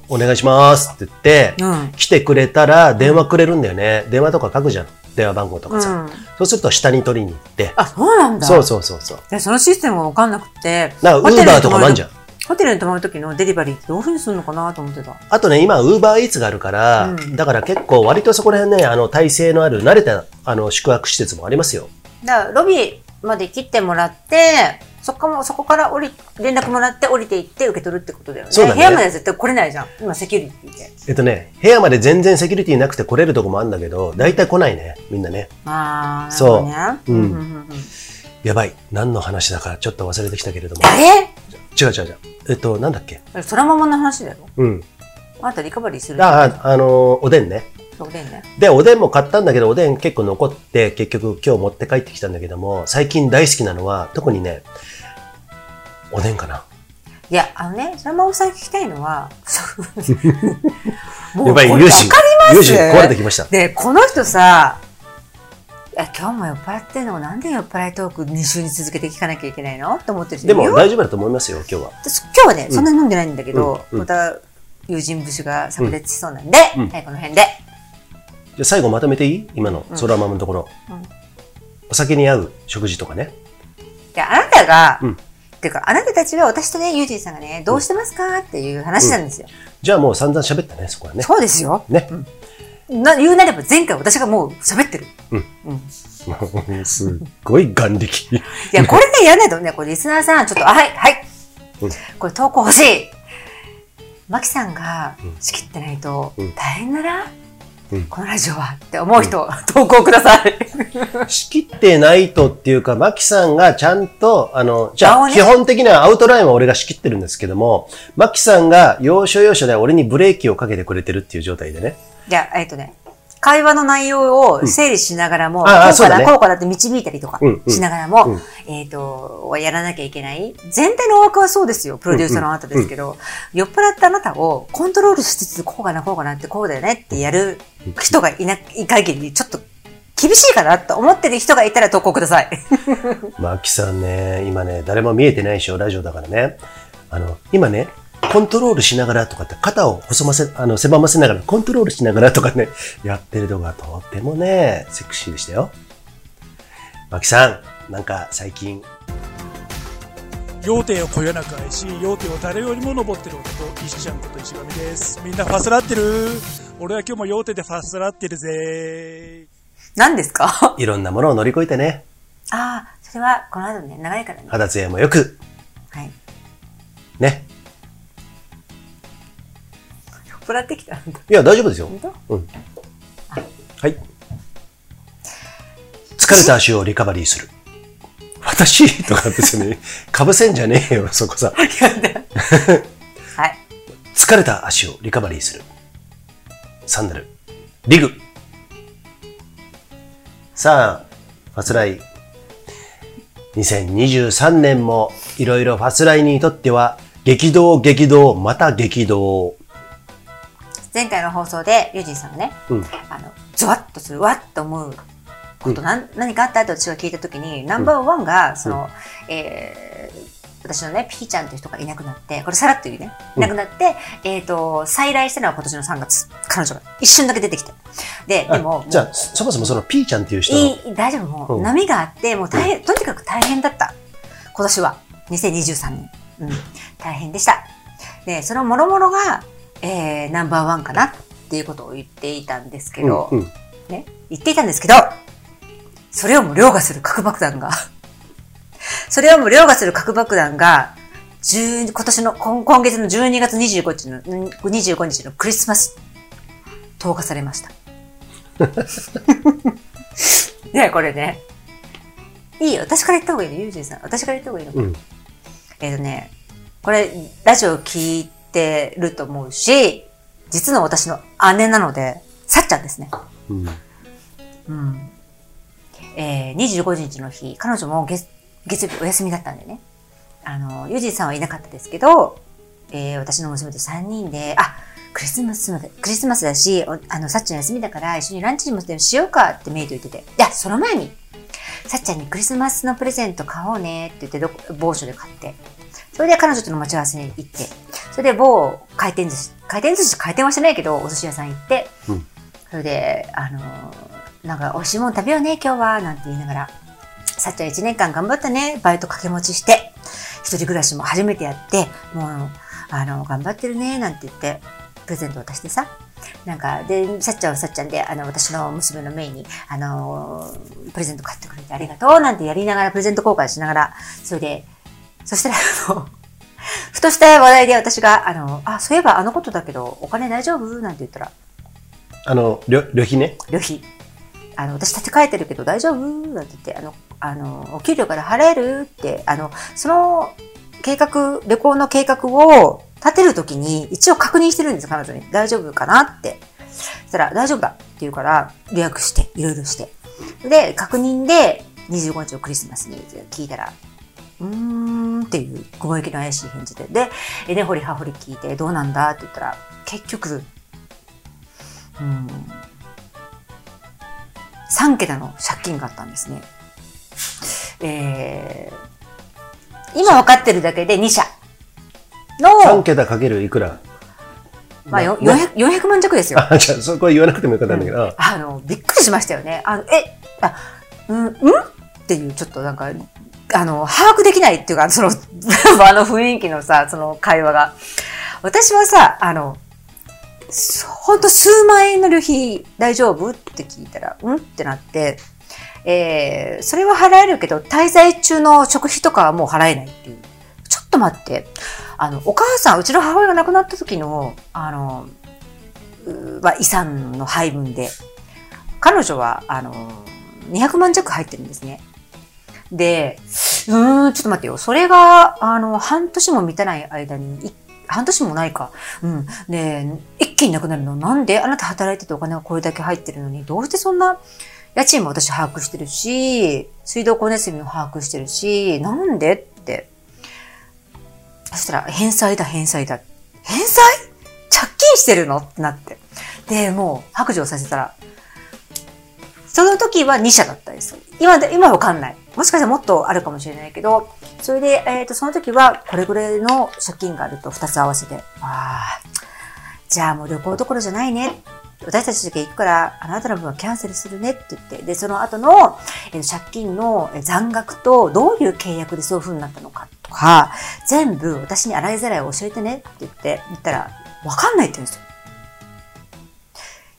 お願いしますって言って、うん来てくれたら電話くれるんだよね。電話とか書くじゃん。電話番号とかさ。うんそうすると下に取りに行って。あ、そうなんだ。そうそうそうそう。でそのシステムが分かんなくて。なんかホテルに Uber とかもあんじゃんホテルに泊まる時のデリバリーってどういうふうにするのかなと思ってた。あとね、今、ウーバーイーツがあるから、うんだから結構割とそこら辺ね、あの、体制のある、慣れた、あの、宿泊施設もありますよ。だから、ロビーまで切ってもらって、そこも、そこから降り、連絡もらって降りていって受け取るってことだよね。そうだね部屋までは絶対来れないじゃん。今、セキュリティで。えっとね、部屋まで全然セキュリティなくて来れるとこもあるんだけど、大体来ないね、みんなね。あー、そうね。うんやばい。何の話だかちょっと忘れてきたけれども。あれ？違う違う違う。えっと、なんだっけ？そらままの話だよ。うん。あなたリカバリーする？あ、あ、あの、おでんね。そうだよね。で、おでんも買ったんだけど、おでん結構残って、結局今日持って帰ってきたんだけども、最近大好きなのは、特にね、おでんかな。いや、あのね、そらままさん聞きたいのは、もやばい、これ友人わかり。ます？友人壊れてきました。で、この人さ、いや今日も酔っ払ってんの？なんで酔っ払いトーク2週に続けて聞かなきゃいけないの？って思ってる人でも大丈夫だと思いますよ、今日は。今日はね、そんなに飲んでないんだけど、うん。うん。また友人節が炸裂しそうなんで、うん。はい、この辺で。じゃあ最後まとめていい？今のソラマムのところ、お酒に合う食事とかね。で、あなたが、うん。てか、あなたたちは私とね、ユージンさんがね、どうしてますか？っていう話なんですよ。じゃあもう散々喋ったね、そこはね。そうですよ。ね。な言うなれば前回私がもう喋ってる。うんうん。すっごい眼力。いや、これでやらないとね、これリスナーさん、ちょっと、あはい、はいうん。これ投稿欲しい。マキさんがうん仕切ってないとうん大変だな。うんこのラジオはって思う人、投稿ください。仕切ってないとっていうか、マキさんがちゃんと、あの、じゃあ、基本的なアウトラインは俺が仕切ってるんですけども、マキさんが要所要所で俺にブレーキをかけてくれてるっていう状態でね。じゃあ、えっとね、会話の内容を整理しながらも、んああこうかねこうかなって導いたりとかうんうんしながらも、うんえっ、と、やらなきゃいけない。全体の枠はそうですよ。プロデューサーのあなたですけど、酔っ払ったあなたをコントロールしつつ、こうかな、こうかなって、こうだよねってやる人がいない限り、ちょっと厳しいかなと思ってる人がいたら投稿ください。マキさんね、今ね、誰も見えてないでしょ、ラジオだからね。あの、今ね、コントロールしながらとかって肩を細ませ、あの、狭ませながらコントロールしながらとかね、やってるのがとってもね、セクシーでしたよ。マキさん、なんか最近、要点をこよなく愛し要点を誰よりも登ってる男石ちゃんこと石上ですみんなファスラってる俺は今日も要点でファスラってるぜ何ですか？いろんなものを乗り越えてね、ああ、それはこの後ね、長いからね。肌ツヤもよく、はい。ね。酔っ払ってきたんだ。いや、大丈夫ですよ。うん。はい。疲れた足をリカバリーする。私？とか別に、かぶせんじゃねえよ、そこさ。はい。疲れた足をリカバリーする。サンダル。リグ。さあ、ファスライ。2023年もいろいろファスライにとっては激動激動また激動。前回の放送で、ユージンさんがね、うん。あの、ゾワッとする、わっと思うこと、なん何かあったと私が聞いたときに、ナンバーワンが、その、えー私のね、ピーちゃんという人がいなくなって、これさらっと言うね、いなくなって、えっ、と、再来したのは今年の3月、彼女が一瞬だけ出てきて。で、でも、あじゃあ、そもそもそのピーちゃんっていう人のいい、大丈夫、もう、うん波があって、もう大変、とにかく大変だった。今年は。2023年。うん。大変でした。で、その諸々が、えー、ナンバーワンかなっていうことを言っていたんですけど、うんうんね、言っていたんですけど、それをも凌駕する核爆弾が、それをも凌駕する核爆弾が、10今年の、今今月の12月25日の、ん25日のクリスマス、投下されました。ねこれね。いいよ。私から言った方がいいの、ユージンさん。私から言った方がいいの。うん。えっ、とね、これ、ラジオ聞いてると思うし、実の私の姉なので、さっちゃんですね。うん。うん。えー、25日の日、彼女も月月曜日お休みだったんでね。あの、ユージンさんはいなかったですけど、えー、私の娘と3人で、あ、クリスマスまで、クリスマスだし、おあの、さっちゃん休みだから一緒にランチでもしようかってメイと言ってて。いや、その前に、さっちゃんにクリスマスのプレゼント買おうねって言ってどこ、某所で買って。それで彼女との待ち合わせに行って、それで某回転寿司、回転寿司回転はしてないけど、お寿司屋さん行って、うん。それで、あのーなんか美味しいもの食べようね、今日は、なんて言いながら、さっちゃん1年間頑張ったね、バイト掛け持ちして、一人暮らしも初めてやって、もう、あの、頑張ってるね、なんて言って、プレゼント渡してさ、なんか、で、さっちゃんはさっちゃんで、あの、私の娘のメイに、あのープレゼント買ってくれてありがとう、なんてやりながら、プレゼント交換しながら、それで、そしたら、あの、ふとした話題で私が、あの、あ、そういえばあのことだけど、お金大丈夫？なんて言ったら、あの、旅旅費ね。旅費。あの、私立て替えてるけど大丈夫？なんて言って、あの、あの、お給料から払える？って、あの、その計画、旅行の計画を立てるときに一応確認してるんです、彼女に。大丈夫かなって。そしたら、大丈夫だって言うから、予約して、いろいろして。で、確認で、25日のクリスマスに聞いたら、うーんっていう雲行きの怪しい返事で。で、根掘り葉掘り聞いて、どうなんだって言ったら、結局、うん、3桁の借金があったんですね。えー、今分かってるだけで2社3の、桁かけるいくら？まあ、よね 400, 400万弱ですよ。あ、じゃあ、そこは言わなくてもよかったんだけど。あの、びっくりしましたよね。あの、え、あ、うん、うん？っていう、ちょっとなんか、あの、把握できないっていうか、その、あの雰囲気のさ、その会話が。私はさ、あの、ほんと数万円の旅費大丈夫って聞いたら、うんってなって、えー、それは払えるけど、滞在中の食費とかはもう払えないっていう。ちょっと待って。あの、お母さん、うちの母親が亡くなった時の、あの、うまあ、遺産の配分で、彼女は、あの、200万弱入ってるんですね。で、うーん、ちょっと待ってよ。それが、あの、半年も満たない間に、半年もないか。うん。で、一気になくなるの。なんであなた働いててお金がこれだけ入ってるのに、どうしてそんな、家賃も私把握してるし、水道光熱費も把握してるし、なんでって。そしたら、返済だ、返済だ。返済？借金してるの？ってなって。で、もう白状させたら、その時は2社だったです。今で、今わかんない。もしかしたらもっとあるかもしれないけど、それで、えっ、と、その時はこれぐらいの借金があると2つ合わせて、ああ、じゃあもう旅行どころじゃないね。私たちだけ行くから、あなたの分はキャンセルするねって言って、で、その後の、えー借金の残額とどういう契約でそういう風になったのかとか、全部私に洗いざらいを教えてねって言って、言ったら、わかんないって言うんですよ。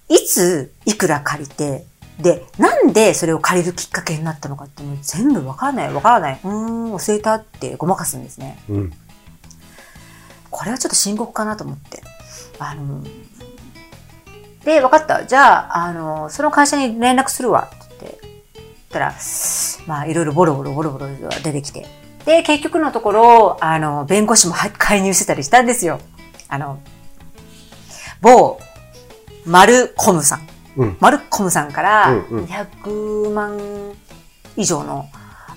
いつ、いくら借りて、で、なんでそれを借りるきっかけになったのかっていうの全部わからない、わからない。うーん、忘れたってごまかすんですね。うん。これはちょっと深刻かなと思って。あの、で、分かった。じゃあ、あの、その会社に連絡するわ。って言ったら、まあ、いろいろボロボロボロボロ出てきて。で、結局のところ、あの、弁護士もは介入してたりしたんですよ。あの、某、マルコムさん。うん。マルコムさんからうんうん200万以上の、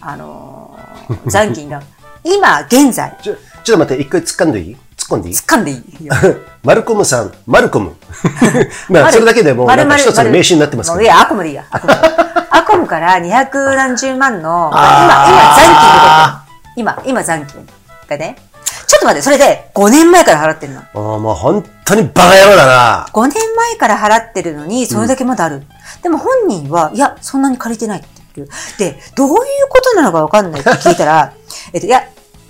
あのー 残金が、今現在、ちょ、ちょっと待って、一回突っ込んでいい？突っ込んでいい？掴んでいいよ。マルコムさん、マルコム。まあ、それだけでもう、なんか一つの名詞になってますけどい。や、アコムでいいや。アコム。アコムから二百何十万の、あ今、今残金が出てる。今、今残金がね。ちょっと待って、それで5年前から払ってるの？ああ、もう本当にバカ野郎だな。5年前から払ってるのに、それだけまだある。でも本人は、いや、そんなに借りてないって言ってる。で、どういうことなのかわかんないって聞いたら、えっと、いや、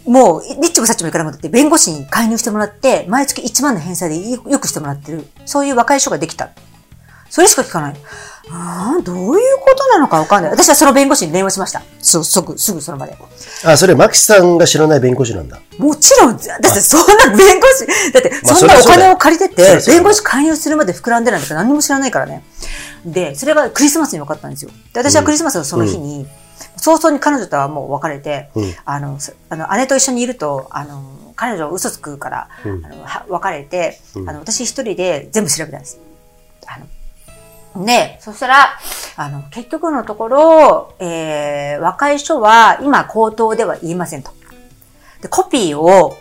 もう、リッチもサッチもいかなくなって、弁護士に介入してもらって、毎月1万の返済でよよくしてもらってる。そういう若い人ができた。それしか聞かない。ああ、どういうことなのかわかんない。私はその弁護士に電話しました。す、すぐ、すぐその場で。あ、それ、マキさんが知らない弁護士なんだ。もちろん、だってそんな弁護士、だってまあそんなお金を借りてて弁護士介入するまで膨らんでないんだから何にも知らないからね。で、それがクリスマスに分かったんですよ。で、私はクリスマスのその日に、早々に彼女とはもう別れて、うんあの、そあの、姉と一緒にいると、あの、彼女嘘つくから、うんあの、は別れて、うんあの、私一人で全部調べたんです。あの、で、そしたら、あの、結局のところ、えー、若い人は今口頭では言いませんと。で、コピーを、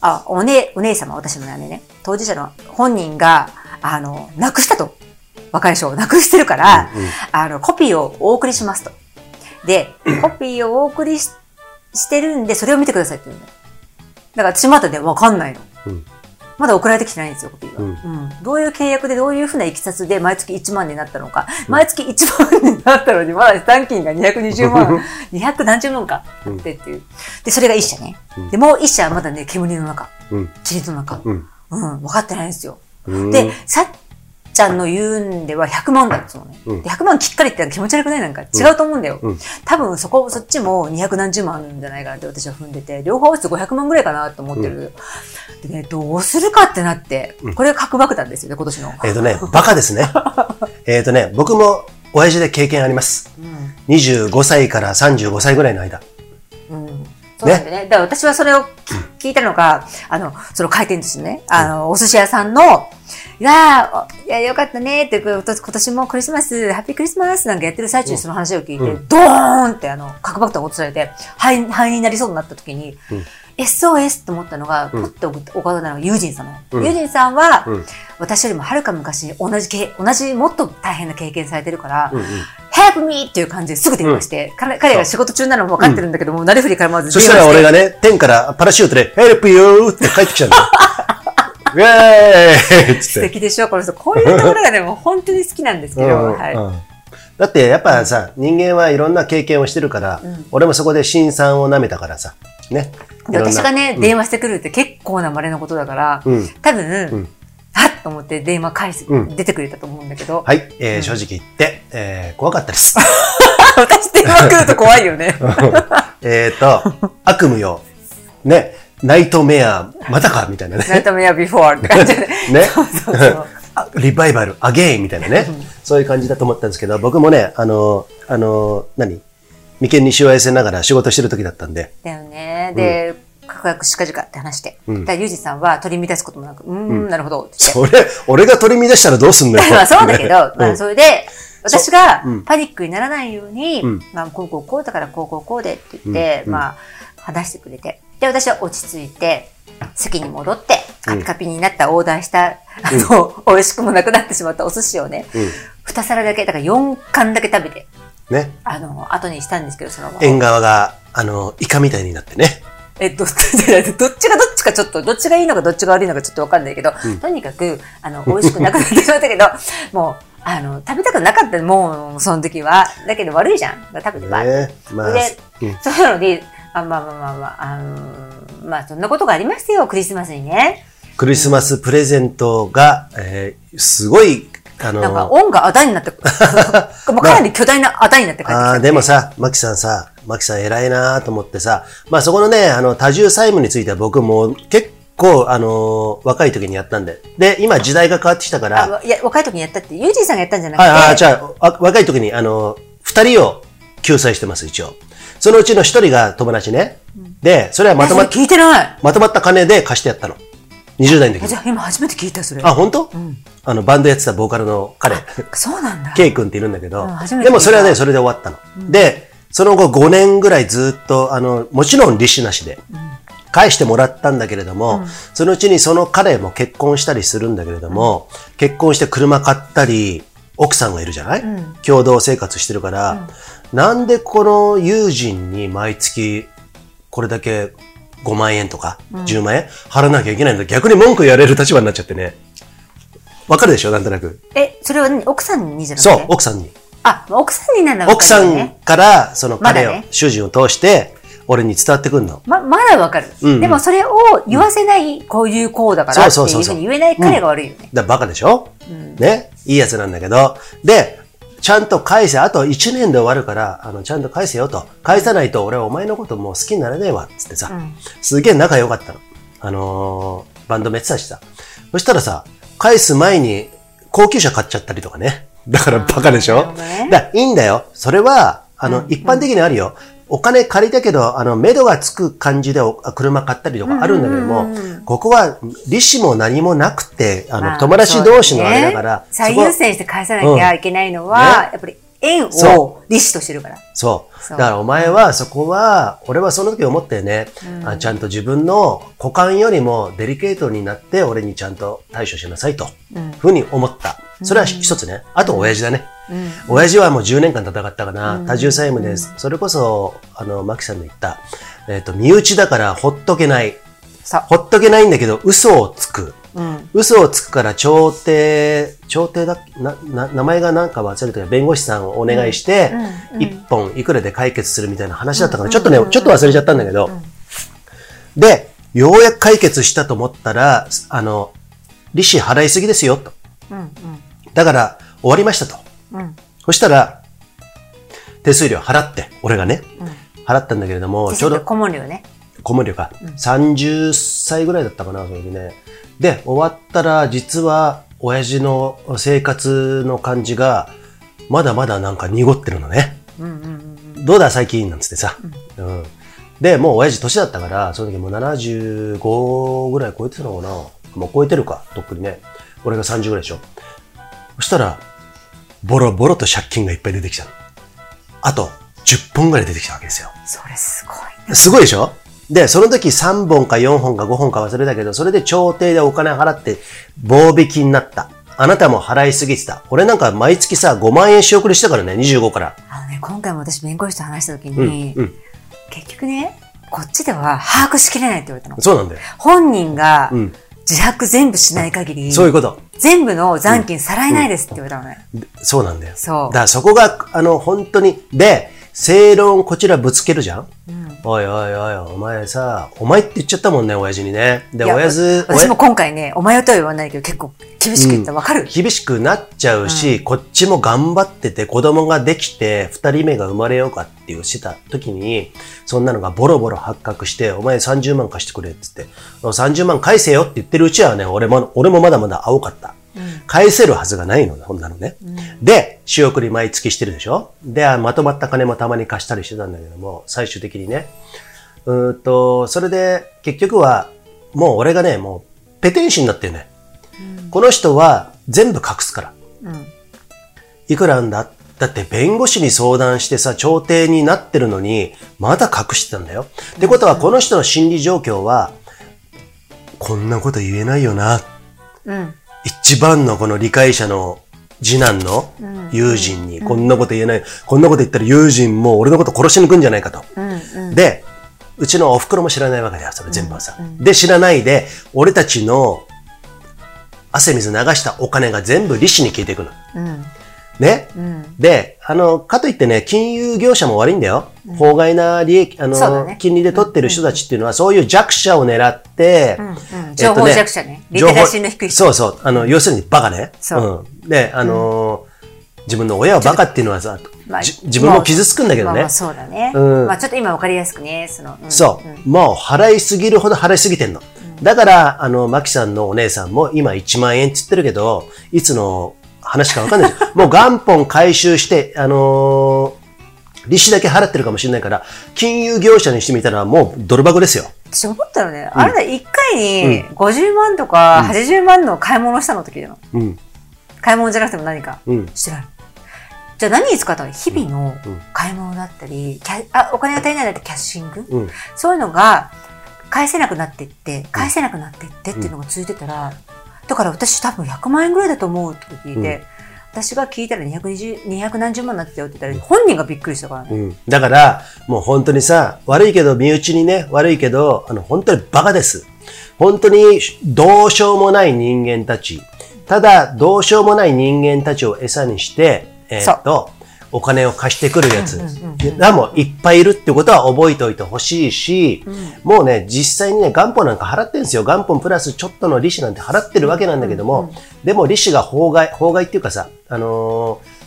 あ、おね、お姉様、私の姉ね、当事者の本人が、あの、なくしたと。若い人をなくしてるから、うんうんあの、コピーをお送りしますと。で、コピーをお送りししてるんで、それを見てくださいって言うんだよ。だから私まだね、わかんないの。うんまだ送られてきてないんですよ、コピーが。ううんん。どういう契約でどういうふうな経緯で毎月1万になったのか。毎月1万になったのに、まだ残金が220万、200何十万かあってっていう。で、それが1社ね。うんで、もう1社はまだね、煙の中。うん。霧の中。うん。うん、分かってないんですよ。うんで、さっちゃんの言うんでは100万だっつうのね。うんで100万きっかりって気持ち悪くない？なんか違うと思うんだよ。うん多分そこ、そっちも200何十万あるんじゃないかなって私は踏んでて、両方合わせて500万ぐらいかなと思ってる。でね、どうするかってなって、これが核爆弾ですよね、今年の。えっ、とね、バカですね。えっとね、僕も親父で経験あります。うん。25歳から35歳ぐらいの間。うん。そうなんでね。だから私はそれを聞聞いたのが、あの、その回転寿司ね、あの、お寿司屋さんの、いやいや、よかったねって、今年今年もクリスマス、ハッピークリスマスなんかやってる最中にその話を聞いて、うドーンってあの、核爆弾落とされて、肺、肺になりそうになった時に、うん SOS って思ったのが、うんポッて起こったのがユージンさんの。うんユージンさんは、うん私よりもはるか昔に同じけ、同じもっと大変な経験されてるから、うんうん Help me! っていう感じですぐ電話して、彼彼が仕事中なのも分かってるんだけども、なりふりからまずそしたら俺がね、天からパラシュートで、Help you! って帰ってきちゃうんだよ。ウェーイ素。敵でしょこの人。こういうところがね、もう本当に好きなんですけど、うんはい。うんだってやっぱさ、人間はいろんな経験をしてるから、うん俺もそこで辛酸を舐めたからさ、ね。私がね、電話してくるって結構な稀のことだから、うん。多分、んはっと思って電話返す、うん出てくれたと思うんだけど、はい、えー正直言って、えー怖かったです。私電話来ると怖いよね。えっと、悪夢よ。ね、 nightmare、またかみたいなね。ナイトメアビフォーって感じで。ね。そうそうそう。あリバイバル、アゲインみたいなね。そういう感じだと思ったんですけど、僕もね、あの、あの、何？眉間にしわ寄せながら仕事してる時だったんで、だよね。で、かくやくしかじかって話して。うんだから、ゆうじさんは取り乱すこともなく、うーん、なるほど。それ、俺が取り乱したらどうすんのよ。ま あそうだけど、まあうんそれで、私がうんパニックにならないように、うんまあこうこうこうだからこうこうこうでって言って、うんまあ話してくれて。で、私は落ち着いて、席に戻って、カピカピになったオーダーした、あの、美味しくもなくなってしまったお寿司をね、うん二皿だけ、だから4貫だけ食べて、ね。あの、後にしたんですけど、そのまま。縁側が、あの、イカみたいになってね。え、どっち、どっちがどっちかちょっと、どっちがいいのかどっちが悪いのかちょっとわかんないけど、とにかく、あの、美味しくなくなってしまったけど、もう、あの、食べたくなかったもう、その時は。だけど悪いじゃん。食べてば。ね。まあ、で、うんそういうので、あまあまあまあまあ、あのーまあそんなことがありましたよ、クリスマスにね。クリスマスプレゼントが、えーすごい、あのなんか、恩があだになって、もうかなり巨大なあだになって帰ってきた、あーでもさ、マキさんさ、マキさん偉いなと思ってさ、まあそこのね、あの、多重債務については僕も結構、あのー若い時にやったんで。で、今時代が変わってきたから、あいや、若い時にやったって、ユージーさんがやったんじゃなくて、はい、あーじゃあ、わ若い時に、あのー二人を救済してます、一応。そのうちの一人が友達ね。で、それはまとまっ聞いてない。まとまった金で貸してやったの。20代の時じゃあ今初めて聞いた、それ。あ、本当？あの、バンドやってたボーカルの彼。そうなんだ。ケイ君っているんだけどうんでもそれはね、それで終わったの。で、その後5年ぐらいずっと、あの、もちろん利子なしで、返してもらったんだけれども、そのうちにその彼も結婚したりするんだけれども、結婚して車買ったり、奥さんがいるじゃない、共同生活してるから、なんでこの友人に毎月これだけ5万円とか10万円払わなきゃいけないんだ逆に文句言われる立場になっちゃってね。わかるでしょ？なんとなく。え、それは何？奥さんにじゃなくて？そう、奥さんに。あ、奥さんになるのは奥さんから、その彼を、ね。主人を通して、俺に伝わってくんの？ま、まだわかる、うんうんでもそれを言わせない、こういうこうだからっていうそうそうそうそうふうに言えない彼が悪いよね。だからバカでしょ、ね？いいやつなんだけど。で、ちゃんと返せ、あと1年で終わるから、あの、ちゃんと返せよと。返さないと俺はお前のこともう好きになれねえわ、つってさ。すげえ仲良かったの。あのーバンドめってたしさ。そしたらさ、返す前に高級車買っちゃったりとかね。だからバカでしょ？ねだいいんだよ。それは、あの、一般的にあるよ。お金借りたけど、あの、目処がつく感じでお車買ったりとかあるんだけども、ここは利子も何もなくて、あの、まあ友達同士のあれだから、ね最優先して返さなきゃいけないのは、ねやっぱり縁そを利子としてるから。そう。そうだからお前はそこは、俺はその時思ったよね、あ。ちゃんと自分の股間よりもデリケートになって俺にちゃんと対処しなさいと、ふうに思った。それは一つね。あと親父だね。親父はもう10年間戦ったかな。多重債務です。それこそ、あの、マキさんの言った、えっ、と、身内だからほっとけない。ほっとけないんだけど、嘘をつく。うん。嘘をつくから調停、調停だな、な、名前がなんか忘れたけど、弁護士さんをお願いして、一、本いくらで解決するみたいな話だったから、ちょっとね、ちょっと忘れちゃったんだけど、で、ようやく解決したと思ったら、あの、利子払いすぎですよ、と。だから、終わりましたと。そしたら、手数料払って、俺がね、払ったんだけれども、ちょうど、顧問料ね。顧問料か、30歳ぐらいだったかな、その時ね。で、終わったら、実は、親父の生活の感じが、まだまだなんか濁ってるのね。どうだ、最近なんつってさ。うんで、もう親父年だったから、その時もう75ぐらい超えてたのかな。もう超えてるか、とっくにね。俺が30ぐらいでしょ。そしたら、ボロボロと借金がいっぱい出てきたの。あと、10本ぐらい出てきたわけですよ。それすごいね。すごいでしょ？で、その時3本か4本か5本か忘れたけど、それで調停でお金払って棒引きになった。あなたも払いすぎてた。俺なんか毎月さ、5万円仕送りしたからね、25から。あのね、今回も私弁護士と話した時に、うん。結局ね、こっちでは把握しきれないって言われたの。そうなんだよ。本人がうん自白全部しない限り、そういうこと。全部の残金さらえないですって言われたのね。そうなんだよ。そうだからそこが、あの、本当に、で、正論こちらぶつけるじゃん、おいおいおい、お前さ、お前って言っちゃったもんね、親父にね。で、親父、私も今回ね、お前とは言わないけど、結構厳しく言った。わかる、厳しくなっちゃうし、こっちも頑張ってて子供ができて二人目が生まれようかっていうしてた時に、そんなのがボロボロ発覚して、お前30万貸してくれって言って、30万返せよって言ってるうちはね、俺も、俺もまだまだ青かった。返せるはずがないのね、こんなのね。で、仕送り毎月してるでしょ？で、まとまった金もたまに貸したりしてたんだけども、最終的にね。うーんと、それで、結局は、もう俺がね、もう、ペテン師になってるね。この人は全部隠すから。いくらなんだ？だって弁護士に相談してさ、調停になってるのに、まだ隠してたんだよ。ってことは、この人の心理状況は、こんなこと言えないよな。うん。一番のこの理解者の次男の友人に、こんなこと言えない。こんなこと言ったら友人も俺のこと殺しに来るんじゃないかと。で、うちのお袋も知らないわけだよ、それ全部はさ。で、知らないで、俺たちの汗水流したお金が全部利子に消えていくの。ね、で、あの、かといってね、金融業者も悪いんだよ。法外な利益、あの、金利で取ってる人たちっていうのは、そういう弱者を狙って、情報弱者ねリテラシーの低い人そうそう。あの、要するにバカね。そううん。で、あのー自分の親はバカっていうのはさ、まあじ自分も傷つくんだけどね。まあまあそうだね。うんまあちょっと今わかりやすくね、その、うんそう、もう払いすぎるほど払いすぎてんの。だから、あの、マキさんのお姉さんも今1万円って言ってるけど、いつの話かわかんない。もう元本回収して、あのー利子だけ払ってるかもしれないから、金融業者にしてみたらもうドル箱ですよ。私思ったのね、あれだ、1回に50万とか80万の買い物したの時だの。うん。買い物じゃなくても何か。うん。してない。じゃあ何に使ったの？日々の買い物だったり、キャあお金が足りないなってキャッシング、うん。そういうのが返せなくなっていって、返せなくなっていってっていうのが続いてたら、だから私多分100万円ぐらいだと思うって聞いて、私が聞いたら220、200何十万になってたよって言ったら、本人がびっくりしたからね。うん。だから、もう本当にさ、悪いけど、身内にね、悪いけど、あの、本当にバカです。本当にどうしようもない人間たち。ただ、どうしようもない人間たちを餌にして、えーっと、お金を貸してくるやつがもいっぱいいるってことは覚えておいてほしいし、もうね、実際にね、元本なんか払ってるんですよ。元本プラスちょっとの利子なんて払ってるわけなんだけども、でも利子が法外、法外っていうかさ、あのー、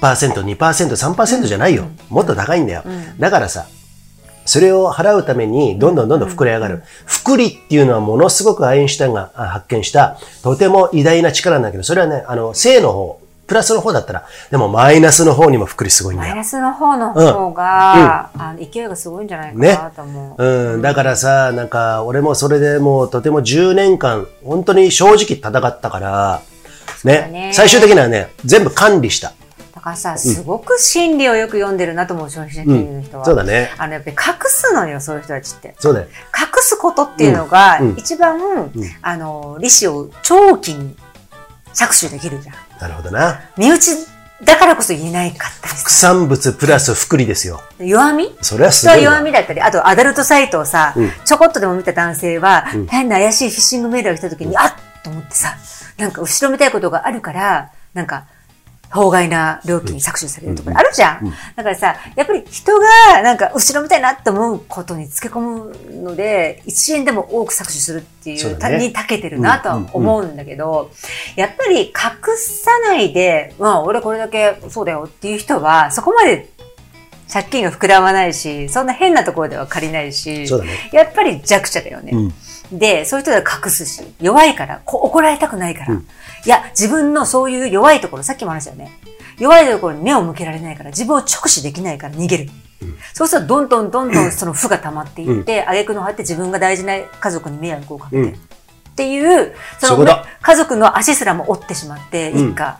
1%、2%、3%じゃないよ。もっと高いんだよ。だからさ、それを払うために、どんどんどんどん膨れ上がる。複利っていうのはものすごくアインシュタインがあ発見した、とても偉大な力なんだけど、それはね、あの、正の方、プラスの方だったら、でもマイナスの方にも複利すごいんだよ。マイナスの方の方が、あの勢いがすごいんじゃないかなと思う。うん、だからさ、なんか、俺もそれでもうとても10年間、本当に正直戦ったから、ね、だね最終的にはね、全部管理した。だからさ、すごく心理をよく読んでるなと思う、消費者金融の人は。そうだね。あの、やっぱり隠すのよ、そういう人たちって。そうだよ。隠すことっていうのがうんうん、一番、あの、利子を長期に搾取できるじゃん。なるほどな。身内だからこそ言えないかったり副さ。産物プラス複利ですよ。弱み？それはすごいわ。弱みだったり、あとアダルトサイトをさ、うんちょこっとでも見た男性は、変な怪しいフィッシングメールが来た時に、あっと思ってさ、なんか後ろめたいことがあるから、なんか、法外な料金搾取されるところ。あるじゃん。だからさ、やっぱり人がなんか後ろめたいなって思うことにつけ込むので、1円でも多く搾取するっていう、に長けてるなとは思うんだけど、やっぱり隠さないで、まあ俺これだけそうだよっていう人は、そこまで借金が膨らまないし、そんな変なところでは借りないし、やっぱり弱者だよね。で、そういう人は隠すし、弱いから、こ怒られたくないから。いや、自分のそういう弱いところ、さっきも話したよね。弱いところに目を向けられないから、自分を直視できないから逃げる。そうすると、どんどんどんどんその負が溜まっていって、挙句の果て自分が大事な家族に迷惑をかけて、うんっていう、その家族の足すらも折ってしまって、うん一家、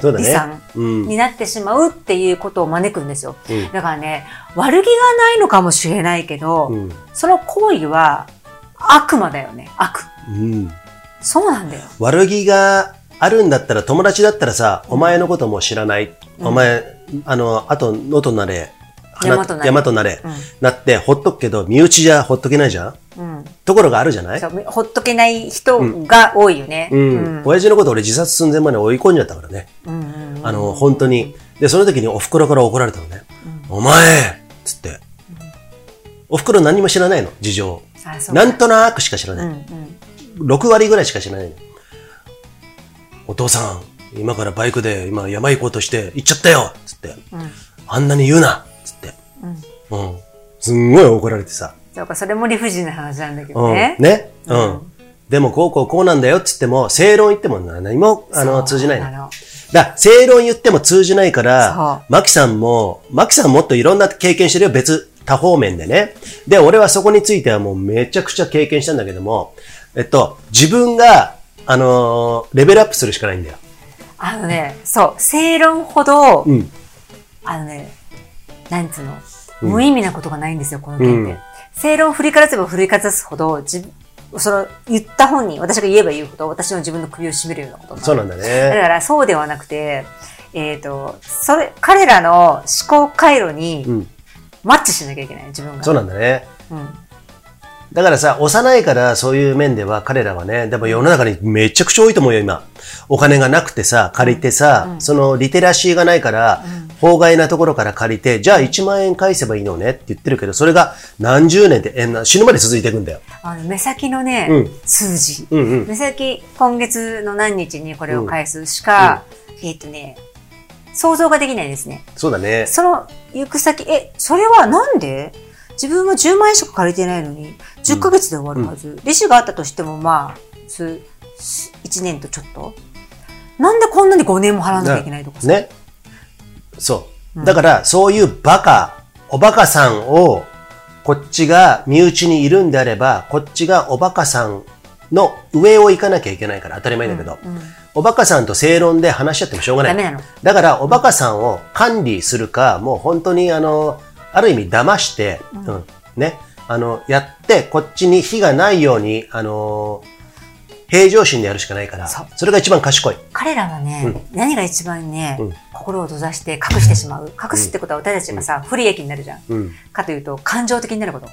そうだね。離散うん。になってしまうっていうことを招くんですよ。うんだからね、悪気がないのかもしれないけど、うんその行為は悪魔だよね。悪。うん。そうなんだよ。悪気があるんだったら、友達だったらさ、お前のことも知らない。お前、あの、あと、野となれ、花山となれ山となれ、うんなって、ほっとくけど、身内じゃほっとけないじゃんうん。ところがあるじゃない？ほっとけない人が多いよね。うん。親父のこと俺自殺寸前まで追い込んじゃったからね。うんうんあの、本当に、で、その時にお袋から怒られたのね。お前つって。お袋何も知らないの、事情。なんとなくしか知らない。うんうん。6割ぐらいしか知らないの。お父さん、今からバイクで今山行こうとして行っちゃったよつって。うん。あんなに言うなつって。うん。すんごい怒られてさ。そうか、それも理不尽な話なんだけうん。どね？ね。ううんん。でも、こうこうこうなんだよっつっても、正論言っても何も、あの、通じないの。だ正論言っても通じないかそら、マキさんも、マキさんもっといろんな経験してるよ、別、多方面でね。で、俺はそこについてはもうめちゃくちゃ経験したんだけども、えっと、自分が、あのーレベルアップするしかないんだよ。あのね、そう、正論ほど、うん。あのね、なんつうの、うん無意味なことがないんですよ、この件って。うん正論を振り返せば振り返すほど、自その、言った本人、私が言えば言うほど、私の自分の首を絞めるようなことそうなんだだね。から、そうではなくて、えっ、と、それ、彼らの思考回路うにん。マッチしなきゃいけない、自分が。そうなんだね。うん。だからさ、幼いからそういう面では彼らはね、でも世の中にめちゃくちゃ多いと思うよ、今。お金がなくてさ、借りてさ、そのリテラシーがないから、法外なところから借りて、じゃあ1万円返せばいいのねって言ってるけど、それが何十年で、死ぬまで続いていくんだよ。あの、目先のね、うん数字。うんうん。目先、今月の何日にこれを返すしか、えっ、とね、想像ができないですね。そうだね。その行く先、え、それはなんで？自分は10万円しか借りてないのに、10ヶ月で終わるはず。利子があったとしても、まあ、数、1年とちょっと。なんでこんなに5年も払わなきゃいけないとかさ。ね。そう。だから、そういうバカ、おバカさんを、こっちが身内にいるんであれば、こっちがおバカさんの上を行かなきゃいけないから当たり前だけど、おバカさんと正論で話し合ってもしょうがない。ダメなのだから、おバカさんを管理するか、もう本当にあの、ある意味騙して、うん、ね、あの、やって、こっちに火がないように、あの、平常心でやるしかないから、それが一番賢い。彼らはね、何が一番ね、うん心を閉ざして隠してしまう。隠すってことは私たちがさ、不利益になるじゃん。うん。かというと、感情的になること。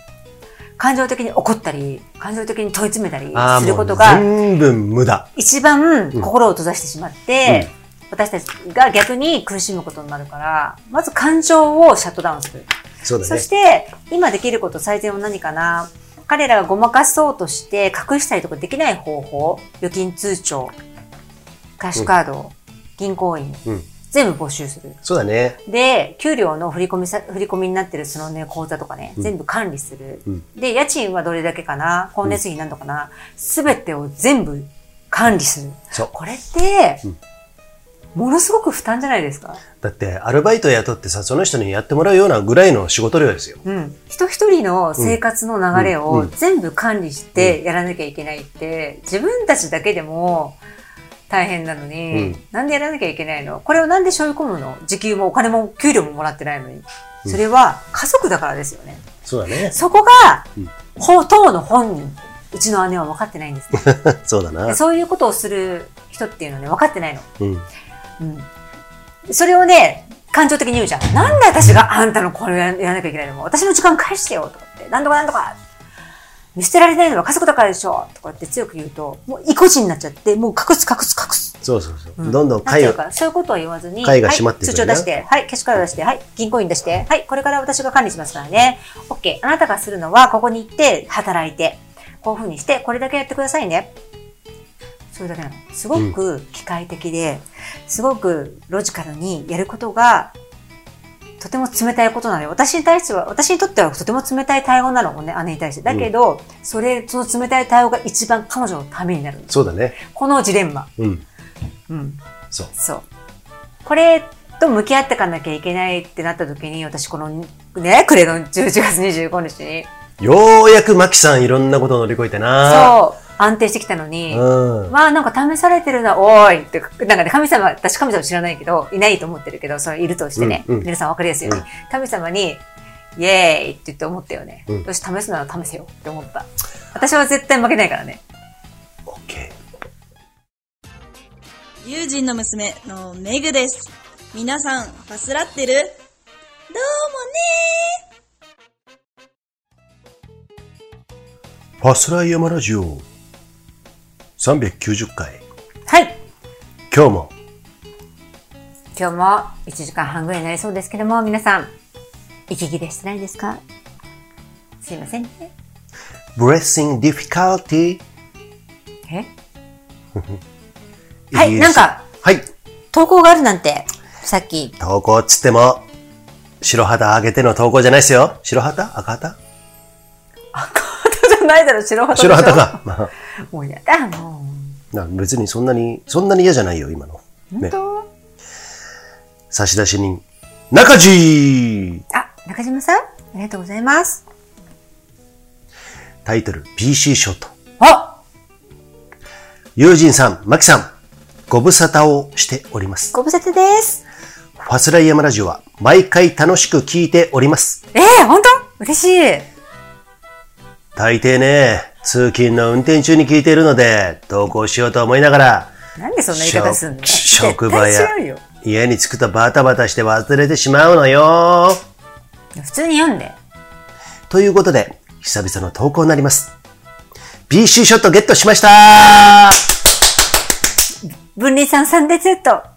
感情的に怒ったり、感情的に問い詰めたりすることが、全部無駄。一番心を閉ざしてしまって、私たちが逆に苦しむことになるから、まず感情をシャットダウンする。そね。そして、今できること最善は何かな？彼らがごまかそうとして隠したりとかできない方法、預金通帳、キャッシュカード、銀行員、うん全部募集する。そうだね。で、給料の振り込みさ、振り込みになってるそのね、口座とかね、全部管理する。うんで、家賃はどれだけかな？光熱費何度かな？すべ、てを全部管理する。そう。これって、ものすごく負担じゃないですかだって、アルバイト雇ってさ、その人にやってもらうようなぐらいの仕事量ですよ。うん。人一人の生活の流れをうんうん全部管理してやらなきゃいけないって、自分たちだけでも大変なのに、うんなんでやらなきゃいけないの？これをなんで背負い込むの？時給もお金も給料ももらってないのに。それは家族だからですよね。そうだね。そこがうん、ほ当の本人、うちの姉は分かってないんですね。そうだな。でそういうことをする人っていうのはね、分かってないの。うん。うん。それをね、感情的に言うじゃん。なんで私があんたのこれをやらなきゃいけないの？私の時間返してよとかって。なんとかなんとか。見捨てられないのは家族だからでしょとかって強く言うと、もう意固地になっちゃって、もう隠す隠す隠す。そうそうそう。うんどんどん会を、そういうことは言わずに、会が閉まってい、通帳出して、はい、キャッシュカード出して、はい、銀行員出して、はい、これから私が管理しますからね。OK。あなたがするのは、ここに行って、働いて、こういうふうにして、これだけやってくださいね。それだけなの。すごく機械的で、すごくロジカルにやることが、とても冷たいことなので、私に対しては、私にとってはとても冷たい対応なのね、姉に対して。だけど、それ、その冷たい対応が一番彼女のためになる。そうだね。このジレンマ。うん。うん。そう。そう。これと向き合っていかなきゃいけないってなった時に、私このね、暮れの11月25日に、ようやくマキさんいろんなことを乗り越えてなそう、安定してきたのに、うん。まあなんか試されてるな、おーいって、なんかね、神様、私神様知らないけど、いないと思ってるけど、それいるとしてね、うんうん皆さんわかりやすいように、うん神様に、イエーイって言って思ったよね。うんよし、試すなら試せよって思った。私は絶対負けないからね。オッケ友人の娘のメグです。皆さん、ファスラってる？どうもねー。ファスライヤマラジオ390回。はい。今日も今日も1時間半ぐらいになりそうですけども、皆さん、息切れしてないですか？すいませんね。Blessing difficulty. え？はいなんか。はい。投稿があるなんて、さっき、投稿っつっても、白旗上げての投稿じゃないですよ。白旗？赤旗？赤？ないだろ、白旗白旗。か。まあもうやだ、もな別にそんなに、そんなに嫌じゃないよ、今の。う。本当、差出人、中地あ、中島さんありがとうございます。タイトル、BC ショート。あ友人さん、マキさん、ご無沙汰をしております。ご無沙汰です。ファスライヤマラジオは毎回楽しく聞いております。えー、本当？嬉しい。大抵ね、通勤の運転中に聞いているので、投稿しようと思いながら、なんでそんな言い方すんの？職職場や。家に着くとバタバタして忘れてしまうのよ。普通に読んで。ということで、久々の投稿になります。BC ショットゲットしました分離さん3点セット。あ、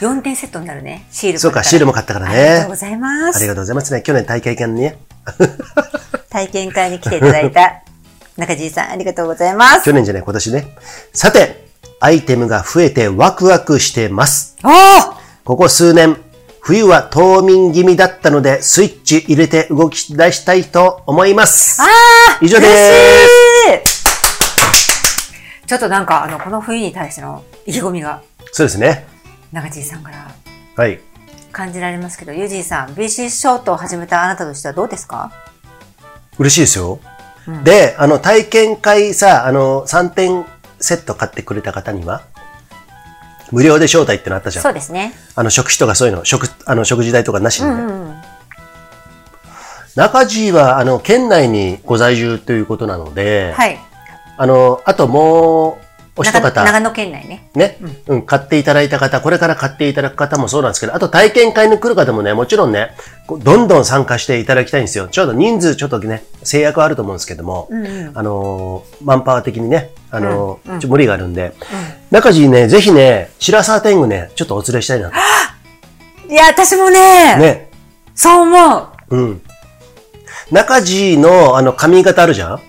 4点セットになるね。シールそうか、シールも買ったからね。ありがとうございます。ありがとうございますね。去年大会館にね。体験会に来ていただいた 中地さん、ありがとうございます。去年じゃない、今年ね。さて、アイテムが増えてワクワクしてます。おーここ数年、冬は冬眠気味だったので、スイッチ入れて動き出したいと思います。あー以上で嬉しいちょっとなんか、あの、この冬に対しての意気込みが、そうですね。中地さんからはい。感じられますけど、ユージーさん、BC ショートを始めたあなたとしてはどうですか？嬉しいですよ。で、あの、体験会さ、あの、3点セット買ってくれた方には、無料で招待ってのあったじゃん。そうですね。あの、食費とかそういうの、食、あの、食事代とかなしにね。うんうん。中地は、あの、県内にご在住ということなので、はい。あの、あともう、お一長方、長野県内ね。ね、うん、買っていただいた方、これから買っていただく方もそうなんですけど、あと体験会に来る方もね、もちろんね、どんどん参加していただきたいんですよ。ちょうど人数ちょっとね、制約はあると思うんですけども、あのーマンパワー的にね、あのーちょっと無理があるんで、中地にね、ぜひね、白沢天狗ね、ちょっとお連れしたいなと。いや、私もね、ね、そう思う。うん。中地のあの髪型あるじゃん？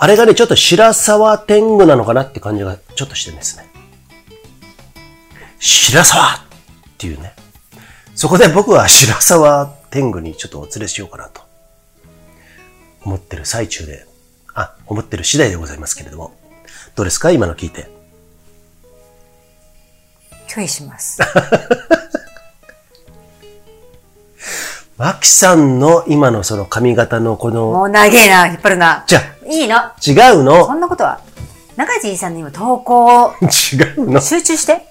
あれがね、ちょっと白沢天狗なのかなって感じがちょっとしてるんですね。白沢っていうね。そこで僕は白沢天狗にちょっとお連れしようかなと思ってる最中で、あ、思ってる次第でございますけれども。どうですか？今の聞いて。拒否します。マキさんの今のその髪型のこの、もう長えな、引っ張るな。じゃいいの？あ、違うそのんなことは。中地さんの今投稿を 違うの？集中して。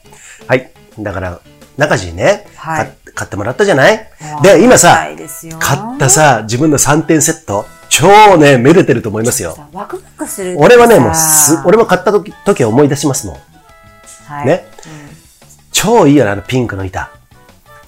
はい。だから、中地ね、はい買買ってもらったじゃない？で、今さ買ったさ、自分の3点セット、超ね、めでてると思いますよ。さワクワクする。俺はね、もうす、俺も買った時、時は思い出しますもん。はい、ね。超いいよね、あのピンクの板。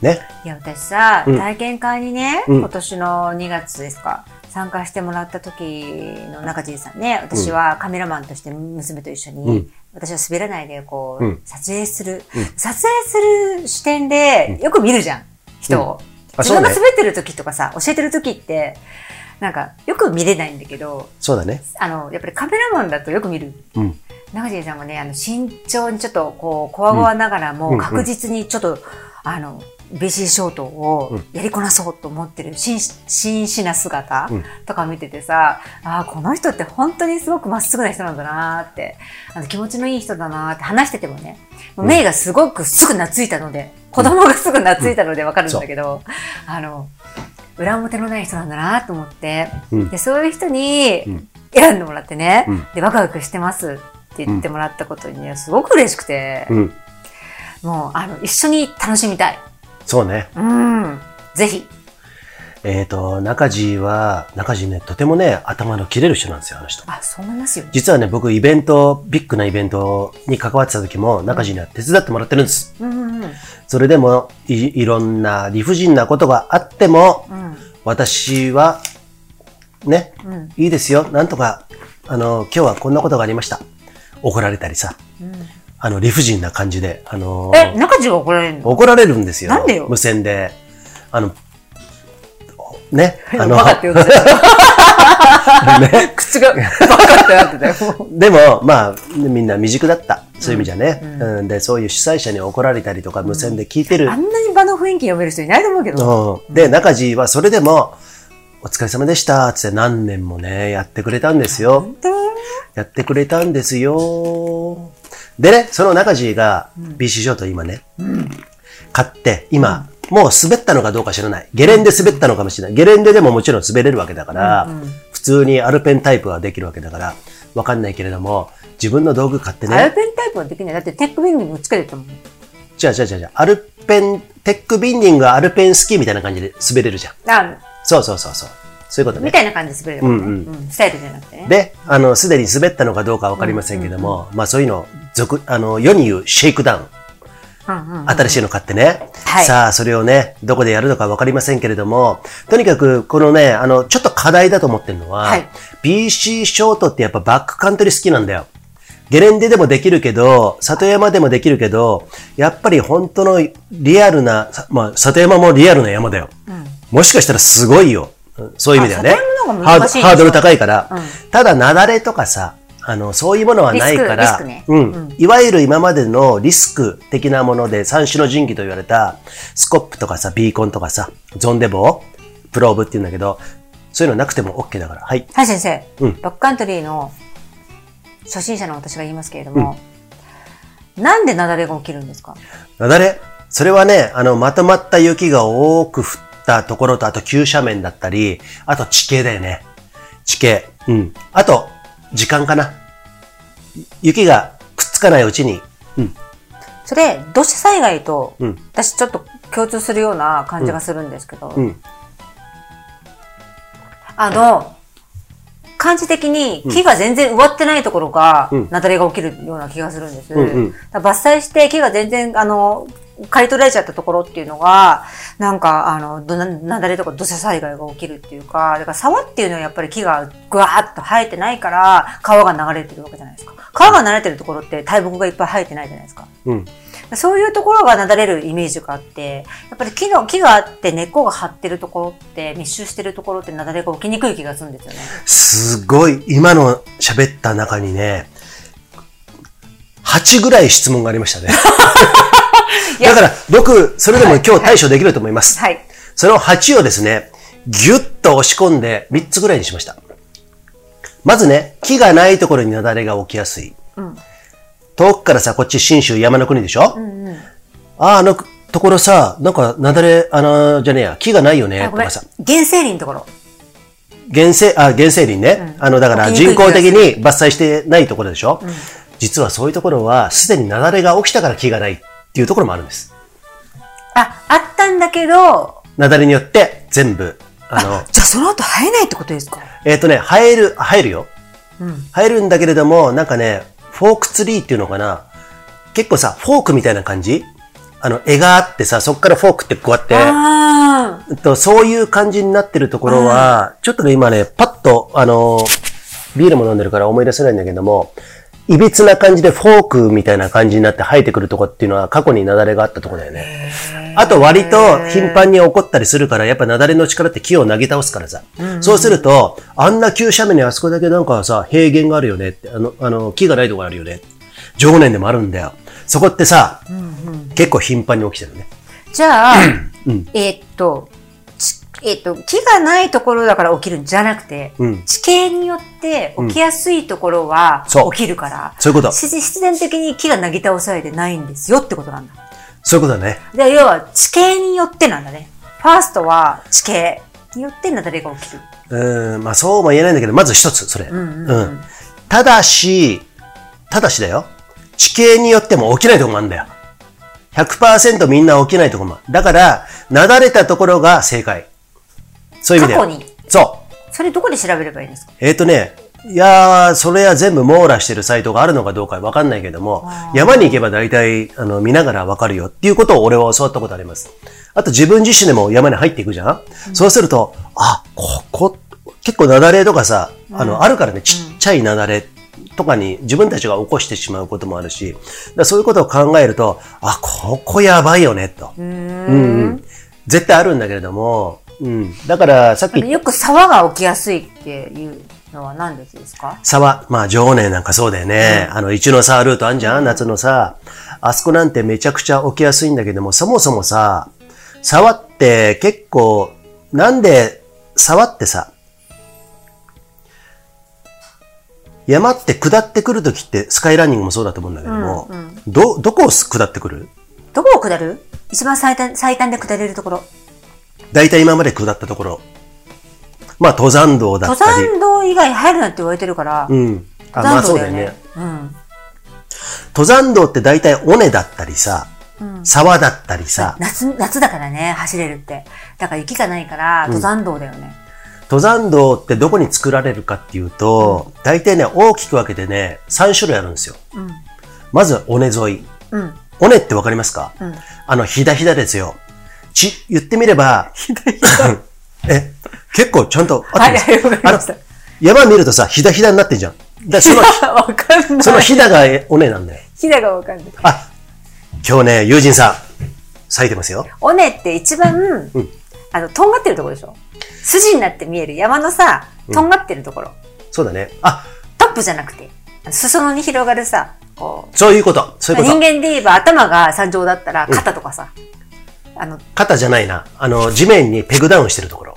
ね。いや、私さ、うん。体験会にね、うん。今年の2月ですか、参加してもらった時の中地さんね、私はカメラマンとして娘と一緒に、うん。私は滑らないでこう、うん。撮影する、撮影する視点でよく見るじゃん、人を。あ自分が滑ってる時とかさ、教えてる時って、なんか、よく見れないんだけど、そうだね。あの、やっぱりカメラマンだとよく見る。うん。中地さんはね、あの、慎重にちょっと、こう、こわごわながらも、うん。確実にちょっと、あの、BC ショートをやりこなそうと思ってる真真摯な姿うん。とか見ててさ、ああ、この人って本当にすごくまっすぐな人なんだなーって、あの気持ちのいい人だなーって話しててもね、もう目がすごくすぐ懐いたので、子供がすぐ懐いたのでわかるんだけど、あの、裏表のない人なんだなと思って、うん。で、そういう人にん。選んでもらってね、うん。で、ワクワクしてますって言ってもらったことにね、すごく嬉しくて、うん。もう、あの、一緒に楽しみたい。そうね。うん。ぜひ。えっ、と、中地は、中地ね、とてもね、頭の切れる人なんですよ、あの人。あ、そう思いますよ。実はね、僕、イベント、ビッグなイベントに関わってた時も、中地には手伝ってもらってるんです。うんうんうん。それでもい、いろんな理不尽なことがあっても、うん。私は、ね、うんいいですよ。なんとか、あの、今日はこんなことがありました。怒られたりさ。あの、理不尽な感じで、あのーえ、中地が怒られるの？怒られるんですよ。なんでよ？無線で。あの、ね、あの、バカって言ってた。ね、口がバカってなってたよ。でも、まあ、みんな未熟だった。そういう意味じゃね。うんで、そういう主催者に怒られたりとか、無線で聞いてるあ。んなに場の雰囲気読める人いないと思うけど。うんで、中地はそれでも、お疲れ様でしたつって何年もね、やってくれたんですよ。やってくれたんですよ。でね、その中地が BC ショート今ね、買って、今、もう滑ったのかどうか知らない。ゲレンデ滑ったのかもしれない。ゲレンデでももちろん滑れるわけだから、普通にアルペンタイプはできるわけだから、わかんないけれども、自分の道具買ってね、アルペンタイプはできない。だってテックビングもつけてたもん。じゃあじゃあじゃあじゃあアルペン、テックビンディングはアルペンスキーみたいな感じで滑れるじゃん。あ、そうそうそうそう。そういうことね。みたいな感じで滑れるもんね。うんうんスタイルじゃなくてね。で、あの、すでに滑ったのかどうかわかりませんけども、まあそういうの、俗、あの、世に言うシェイクダウン。うんうん新しいの買ってね。はいさあ、それをね、どこでやるのかわかりませんけれども、とにかく、このね、あの、ちょっと課題だと思ってるのは、はい BC ショートってやっぱバックカントリー好きなんだよ。ゲレンデでもできるけど、里山でもできるけど、やっぱり本当のリアルな、さまあ、里山もリアルな山だよ。もしかしたらすごいよ。うんそういう意味ではね。ハードル高いから。うんただ、雪崩とかさ、あの、そういうものはないから、リスクリスクねうん。いわゆる今までのリスク的なもので、三種の神器と言われた、スコップとかさ、ビーコンとかさ、ゾンデボー、プローブって言うんだけど、そういうのなくても OK だから。はい。はい、先生。うんバックカントリーの初心者の私が言いますけれども、なんで雪崩が起きるんですか？雪崩？それはね、あの、まとまった雪が多く降ったところと、あと急斜面だったり、あと地形だよね。地形。うん。あと、時間かな。雪がくっつかないうちに、うん。それ、土砂災害と、うん私ちょっと共通するような感じがするんですけど、うん。あの、感じ的に木が全然植わってないところが、うん雪崩が起きるような気がするんです。うんうん伐採して木が全然、あの、刈り取られちゃったところっていうのが、なんか、あの、どな雪崩とか土砂災害が起きるっていうか、だから沢っていうのはやっぱり木がぐわーっと生えてないから、川が流れてるわけじゃないですか。川が流れてるところって大木がいっぱい生えてないじゃないですか。うん。そういうところがなだれるイメージがあって、やっぱり木の、木があって根っこが張ってるところって、密集してるところってなだれが起きにくい気がするんですよね。すごい、今の喋った中にね、8ぐらい質問がありましたね。だから、僕、それでも今日対処できると思います。はい。その8をですね、ぎゅっと押し込んで3つぐらいにしました。まずね、木がないところに雪崩が起きやすい。ん遠くからさ、こっち信州山の国でしょ、ああ、あのところさ、なんか雪崩、あの、じゃねえや、木がないよね、とかさ。。原生林のところ。原生、あ、原生林ね。あの、だから人工的に伐採してないところでしょ、実はそういうところは、すでに雪崩が起きたから木がないっていうところもあるんです。あ、あったんだけど、雪崩によって全部、あの、じゃあその後生えないってことですか？えっ、とね、生える、生えるよ。うん。生えるんだけれども、なんかね、フォークツリーっていうのかな。結構さ、フォークみたいな感じ？あの、枝があってさ、そっからフォークってこうやって、と、そういう感じになってるところは、ちょっとね、今ね、パッと、あのービールも飲んでるから思い出せないんだけども、いびつな感じでフォークみたいな感じになって生えてくるとこっていうのは過去に雪崩があったとこだよね。あと割と頻繁に起こったりするから、やっぱ雪崩の力って木を投げ倒すからさ。そうすると、あんな急斜面にあそこだけなんかさ、平原があるよねって、あの、あの、木がないとこあるよね。常年でもあるんだよ。そこってさ、結構頻繁に起きてるね。ーじゃあ、うんえーっと、ちえーっと、木がないところだから起きるんじゃなくて、うん地形によって起きやすいところは起きるから、そういうこと。自然必然的に木がなぎ倒されてないんですよってことなんだ。そういうことだね。で、要は地形によってなんだね。ファーストは地形によって雪崩が起きる。うーん、まあそうも言えないんだけど、まず一つ、それ。うんただし、ただしだよ。地形によっても起きないところもあるんだよ。100%みんな起きないところもある。だから、なだれたところが正解。そういう意味で。過去に？そう。それどこで調べればいいんですか？えっ、とね、いやー、それは全部網羅してるサイトがあるのかどうかわかんないけども、山に行けば大体、あの、見ながらわかるよっていうことを俺は教わったことあります。あと自分自身でも山に入っていくじゃん、そうすると、あ、ここ、結構雪崩とかさ、あの、あるからね、ちっちゃい雪崩、とかに自分たちが起こしてしまうこともあるし、だそういうことを考えると、あ、ここやばいよね、と。うんうん。絶対あるんだけれども、うん。だからさっきよく沢が起きやすいっていうのは何でですか？沢、まあ常年なんかそうだよね。あの、一の沢ルートあんじゃん夏のさ。あそこなんてめちゃくちゃ起きやすいんだけども、そもそもさ、沢って結構、なんで、沢ってさ、山って下ってくるときってスカイランニングもそうだと思うんだけども、ど、どこを下ってくる？どこを下る？一番最短、最短で下れるところ。大体今まで下ったところ。まあ登山道だっ登たり。山道以外入るなって言われてるから、うん。あ、登まあそうだよね。うん。登山道って大体尾根だったりさ、沢だったりさ、夏、夏だからね、走れるって。だから雪がないから、登山道だよね。登山道ってどこに作られるかっていうと、大体ね、大きく分けてね、3種類あるんですよ。まず、尾根沿い。うん。尾根ってわかりますか、んあの、ひだひだですよ。ち、言ってみれば、え、結構ちゃんと合ってます。はいはいわかりました山見るとさ、ひだひだになってんじゃん。だその、わかんない。そのひだが尾根なんだよ。ひだがわかんない。あ、今日ね、友人さん、咲いてますよ。尾根って一番、あの、とんがってるところでしょ筋になって見える山のさ、とんがってるところ。そうだね。あ、トップじゃなくて、裾野に広がるさ、こそういうこと。そういうこと。人間で言えば頭が山頂だったら肩とかさ、あの、肩じゃないな。あの、地面にペグダウンしてるところ。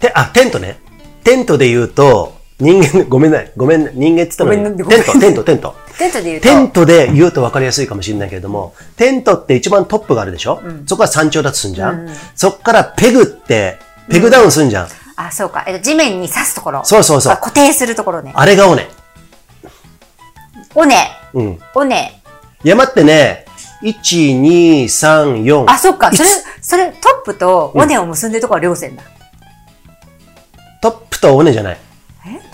て、あ、テントね。テントで言うと、人間、ごめんない。ごめんね。人間って言ったのに。テント、テント、テント。テントで言うと、テントで言うと分かりやすいかもしれないけれども、テントって一番トップがあるでしょ、そこは山頂だとすんじゃん、そっからペグって、ペグダウンすんじゃん。あ、そうか、えっと、地面に刺すところ。そうそうそうあ固定するところね。あれが尾根。尾根、うん。尾根。山ってね、1、2、3、4。あ、そっか、それそれ、トップと尾根を結んでるところは稜線だ。トップと尾根じゃない。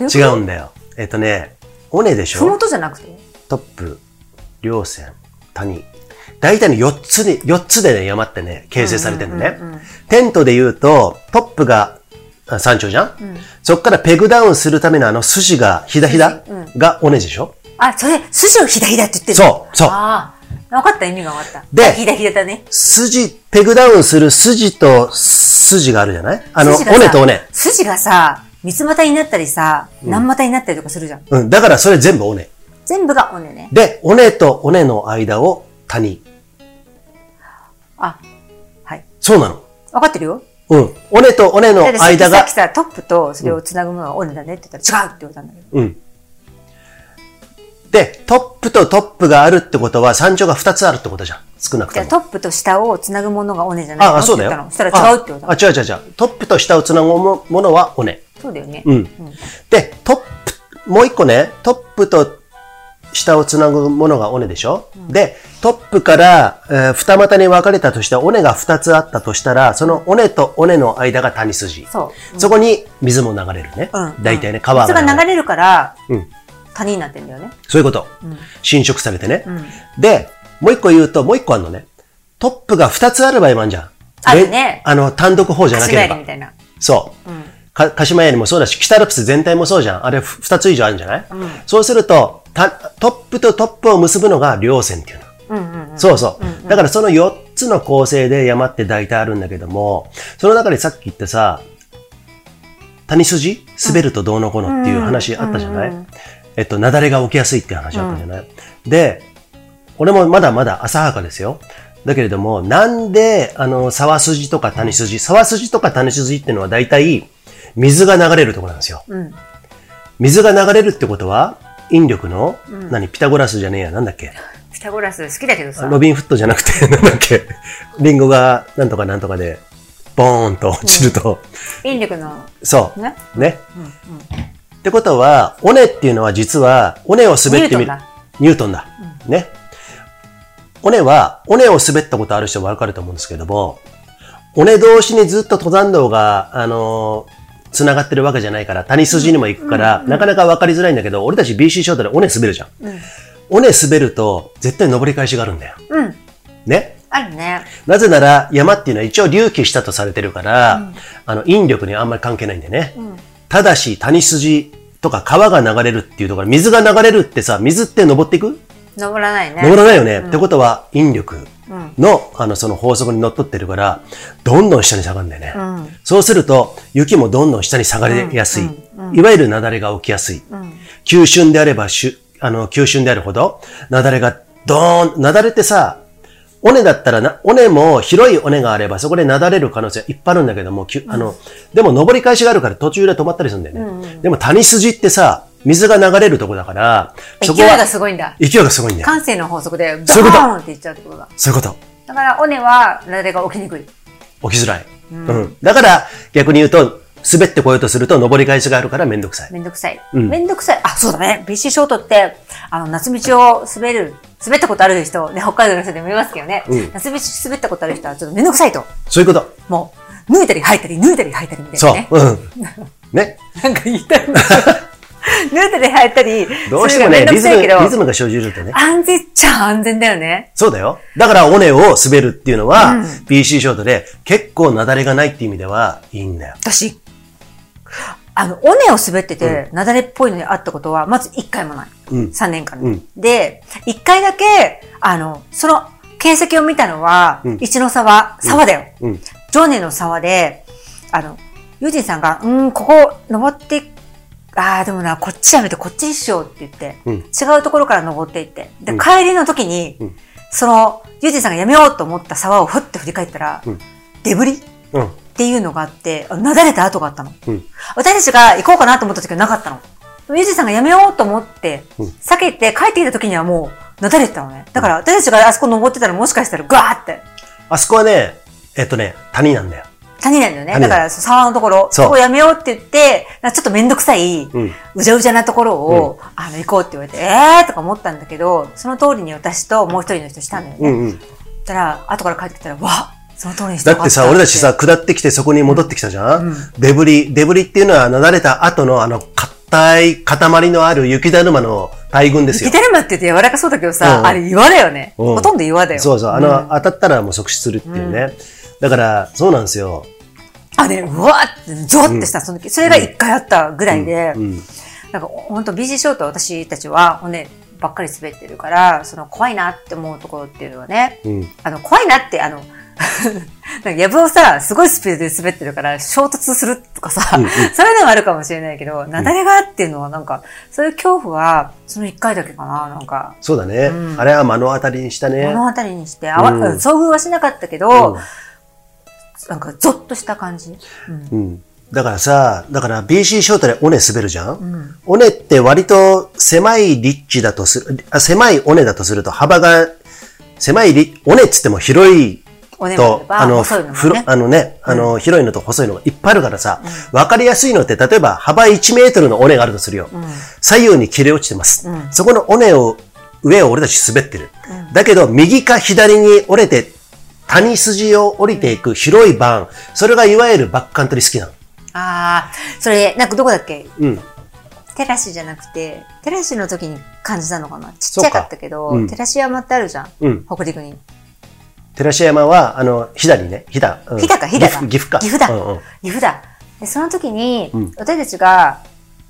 え？違うんだよ。えっとね、尾根でしょ？ふもとじゃなくて？トップ、稜線、谷。大体ね、4つに、4つでね、山ってね、形成されてるのね。テントで言うと、トップがあ山頂じゃん、そっからペグダウンするためのあの筋が、ひだひだが尾根でしょあ、それ、筋をひだひだって言ってるそうそうああ、分かった、意味が分かった。でひだひだだね。筋、ペグダウンする筋と筋があるじゃない？あの、尾根と尾根。筋がさ、三つ股になったりさ、何股になったりとかするじゃん。うん、だからそれ全部尾根。全部が尾根ね。で、尾根と尾根の間を谷。あ、はい。そうなの。分かってるよ。うん。尾根と尾根の間がさっき、さ、トップとそれを繋ぐものは尾根だねって言ったら違うって言われたんだけど。うん。で、トップとトップがあるってことは山頂が2つあるってことじゃん。少なくじゃとも。あトップと下を繋ぐものが尾根じゃないの？ああ、そうだよ。そしたら違うって言われたあ、あ違う違う違う。トップと下をつなぐもものは尾根。そうだよね。うん。で、トップ、もう一個ね、トップと下をつなぐものが尾根でしょ、で、トップから、えー二股に分かれたとして、尾根が二つあったとしたら、その尾根と尾根の間が谷筋。そう。そこに水も流れるね。うん。大体ね、川水が流れる。が流れるから、うん谷になってんだよね。そういうこと。侵食されてね、んで、もう一個言うと、もう一個あるのね。トップが二つある場合もあるじゃん。あるねであの、単独法じゃなければみ。たいな。そう。か鹿島槍もそうだし、北アルプス全体もそうじゃん。あれふ二つ以上あるんじゃない、そうするとた、トップとトップを結ぶのが稜線っていうの。そうそう、だからその4つの構成で山って大体あるんだけども、その中でさっき言ったさ、谷筋？滑るとどうのこうのっていう話あったじゃない、えっと、雪崩が起きやすいって話あったじゃない、で、俺もまだまだ浅はかですよ。だけれども、なんで、あの、沢筋とか谷筋、沢筋とか谷筋っていうのは大体、水が流れるところなんですよ。水が流れるってことは、引力の、何、ピタゴラスじゃねえや、なんだっけ？ピタゴラス好きだけどさ。ロビンフットじゃなくて、なんだっけ？リンゴがなんとかなんとかで、ボーンと落ちると、引力の、そう。ね？ね？ってことは、尾根っていうのは実は、尾根を滑ってみるニュートンだ。ニュートンだ。ね。尾根は、尾根を滑ったことある人はわかると思うんですけども、尾根同士にずっと登山道が、あのー繋がってるわけじゃないから、谷筋にも行くから、なかなかわかりづらいんだけど、俺たち BC ショートで尾根滑るじゃん。尾根滑ると、絶対登り返しがあるんだよ。うん。ね。あるね。なぜなら山っていうのは一応隆起したとされてるから、あの引力にあんまり関係ないんでね。ただし谷筋とか川が流れるっていうところ、水が流れるってさ、水って登っていく？登らないね。登らないよね。ってことは、引力うん。の、あの、その法則にのっとってるから、どんどん下に下がるんだよね。うん。そうすると、雪もどんどん下に下がりやすい。いわゆる雪崩が起きやすい。うん。急峻であれば、しゅあの、急峻であるほど、雪崩がドーン、雪崩ってさ、尾根だったらな、尾根も広い尾根があれば、そこで雪崩れる可能性いっぱいあるんだけども、きゅあの、でも登り返しがあるから途中で止まったりするんだよね。でも谷筋ってさ、水が流れるとこだから、そこ勢いがは、すごいんだ。勢いがすごいんだよ。感性の法則で、ドそういうことーンっていっちゃうってことだ。そういうこと。だから、尾根は、雪崩が起きにくい。起きづらい。うん。だから、逆に言うと、滑ってこようとすると、登り返しがあるからめんどくさい。めんどくさい。うんめんどくさい。あ、そうだね。BC ショートって、あの、夏道を滑る、滑ったことある人、ね、北海道の人でもいますけどね。うん夏道滑ったことある人はちょっとめんどくさいと。そういうこと。もう、脱いだり履いたり、脱いだり履いたりみたいそう。なね。うん。ね。なんか言いたいんだけど脱いだり履いたり、どうしてもね、リズム、リズムが生じるとね。安全っちゃ安全だよね。そうだよ。だから、尾根を滑るっていうのは、うん PC ショートで、結構雪崩がないっていう意味では、いいんだよ。私、あの、尾根を滑ってて、雪崩っぽいのにあったことは、まず一回もない。うん。3年間で。うんで、一回だけ、あの、その形跡を見たのは、うん一の沢、沢だよ。うん。常年の沢で、あの、ユージンさんが、うーん、ここ登って、ああ、でもな、こっちやめてこっちにしようって言って、うん違うところから登っていって、で、うん帰りの時に、うんその、ユージンさんがやめようと思った沢をふって振り返ったら、うんデブリ？うん。っていうのがあって、あなだれた跡があったの。うん。私たちが行こうかなと思った時はなかったの。ユージさんがやめようと思って、うん避けて帰ってきた時にはもう、なだれてたのね。だから私たちがあそこ登ってたらもしかしたらガーって、あそこはね、えっとね、谷なんだよ。谷なんだよね。谷だから沢のところ、そこやめようって言って、ちょっとめんどくさい、うじゃうじゃなところを、あの、行こうって言われて、えーとか思ったんだけど、その通りに私ともう一人の人したんだよね。うんうん。たら、後から帰ってきたら、わその通りにしてよかだってさ、俺たちさ、、下ってきてそこに戻ってきたじゃん、うんデブリ。デブリっていうのは、流れた後のあの、硬い塊のある雪だるまの大群ですよ雪。だるまって言って柔らかそうだけどさ、うんあれ岩だよね。うんほとんど岩だよ。そうそう。あの、ん当たったらもう即死するっていうね。だから、そうなんですよ。あれ、うわーって、ゾワってした、その時。それが一回あったぐらいで、うん。なんか、本当 BC ショート私たちは骨ばっかり滑ってるから、その怖いなって思うところっていうのはね、うん。あの、怖いなって、あの、なんか、やぶをさ、すごいスピードで滑ってるから、衝突するとかさ、うんうん。そういうのはあるかもしれないけど、雪崩がっていうのはなんか、そういう恐怖は、その一回だけかな、なんか、そうだね。うん。あれは目の当たりにしたね。目の当たりにして、あわ、うん遭遇はしなかったけど、うん。なんか、ゾッとした感じ。うん。うん。だからさ、だから BC ショートで尾根滑るじゃん、ん。尾根って割と狭い立地だとする、あ狭い尾根だとすると幅が、狭い立、尾根っつっても広いとあの。あのね、あの、広いのと細いのがいっぱいあるからさ、わ、かりやすいのって、例えば幅1メートルの尾根があるとするよ。左右に切れ落ちてます。うんそこの尾根を、上を俺たち滑ってる。だけど、右か左に折れて、谷筋を降りていく広いバーン。それがいわゆるバックカントリー好きなの。ああ、それ、なんかどこだっけ？うん。テラシじゃなくて、テラシの時に感じたのかな？ちっちゃかったけど、うんテラシ山ってあるじゃん。うん。北陸に。寺島山は、あの、飛騨にね、飛騨。うん飛騨か、飛騨か。岐阜か。岐阜だ。うんうん岐阜だ。で、その時に、うん私たちが、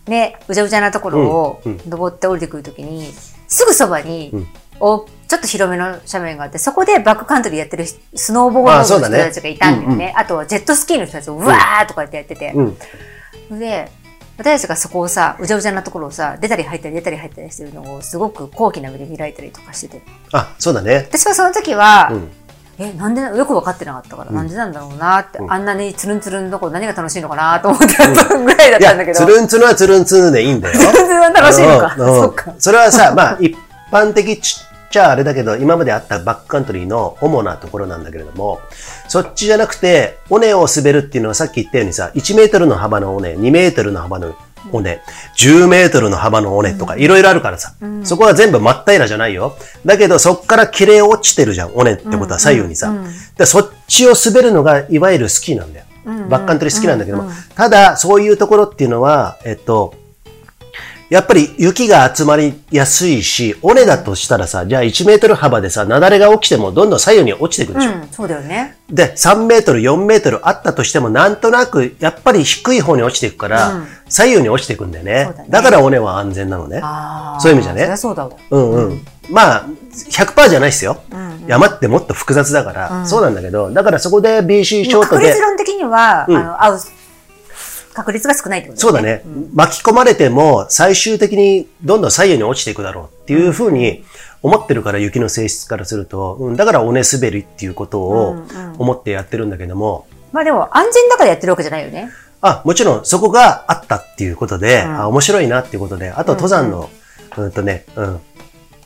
ね、うじゃうじゃなところをうんうん登って降りてくる時に、すぐそばに、うんおちょっと広めの斜面があって、そこでバックカントリーやってる人スノーボードの人たちがいたんだよね。あとはジェットスキーの人たちをうわーとかやってやってて。うん。で、私たちがそこをさ、うじゃうじゃなところをさ、出たり入ったり出たり入ったりしてるのをすごく高貴な目で見られたりとかしてて。あ、そうだね。私はその時は、うん。え、なんでな、よく分かってなかったから、なんでなんだろうなって、うんあんなにつるんつるんのとこ何が楽しいのかなと思ってたぐらいだったんだけど。つるんつるはつるんつるでいいんだよ。つるんつるは楽しいのか？うんうんそっか。それはさ、まあ、一般的ちっちゃあれだけど、今まであったバックカントリーの主なところなんだけれども、そっちじゃなくて、尾根を滑るっていうのはさっき言ったようにさ、1メートルの幅の尾根、2メートルの幅の尾根、10メートルの幅の尾根とか、いろいろあるからさ、そこは全部真っ平らじゃないよ。だけど、そっから切れ落ちてるじゃん、尾根ってことは左右にさ。でそっちを滑るのが、いわゆるスキーなんだよ。バックカントリー好きなんだけども、ただ、そういうところっていうのは、えっと、やっぱり雪が集まりやすいし、尾根だとしたらさ、じゃあ1メートル幅でさ、雪崩が起きてもどんどん左右に落ちていくでしょ。うん、そうだよね。で、3メートル、4メートルあったとしても、なんとなく、やっぱり低い方に落ちていくから、うん左右に落ちていくんだよね。だねだから尾根は安全なのね。そういう意味じゃねそりゃそうだわ。うんうん。まあ、100%じゃないですよ。山ってもっと複雑だから、そうなんだけど、だからそこで BC ショートで確率、論的には、うんあの、合う、確率が少ないってことそうだね、巻き込まれても最終的にどんどん左右に落ちていくだろうっていうふうに思ってるから雪の性質からすると、うん、だから尾根滑りっていうことを思ってやってるんだけども、まあでも、安全だからやってるわけじゃないよね。あ、もちろんそこがあったっていうことで、うん。あ面白いなっていうことで、あと登山の、うん、とね、うん、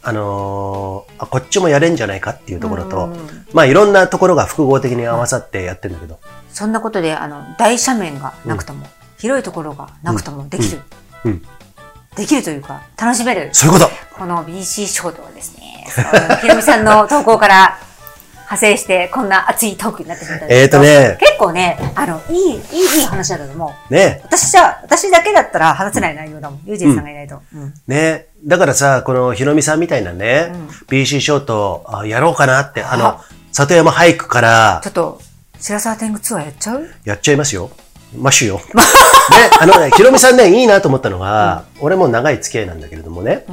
あのーあ、こっちもやれんじゃないかっていうところと、うんまあいろんなところが複合的に合わさってやってるんだけど、そんなことで、あの、大斜面がなくとも、広いところがなくともできる。うんうんできるというか、楽しめる。そういうことこの BC ショートはですね、そのひろみさんの投稿から派生して、こんな熱いトークになってしまったんですけど。えーとね結構ね、あの、いい、いい、いい話だと思う。ね、私じゃ、私だけだったら話せない内容だもん。ユージンさんがいないと。うんね。だからさ、このひろみさんみたいなね、BC ショートあやろうかなって、あのあ、里山俳句からちょっと、白沢天狗ツアーやっちゃう？やっちゃいますよ。マッシュよ。ね、あのね、ひろみさんね、いいなと思ったのが、俺も長い付き合いなんだけれどもね、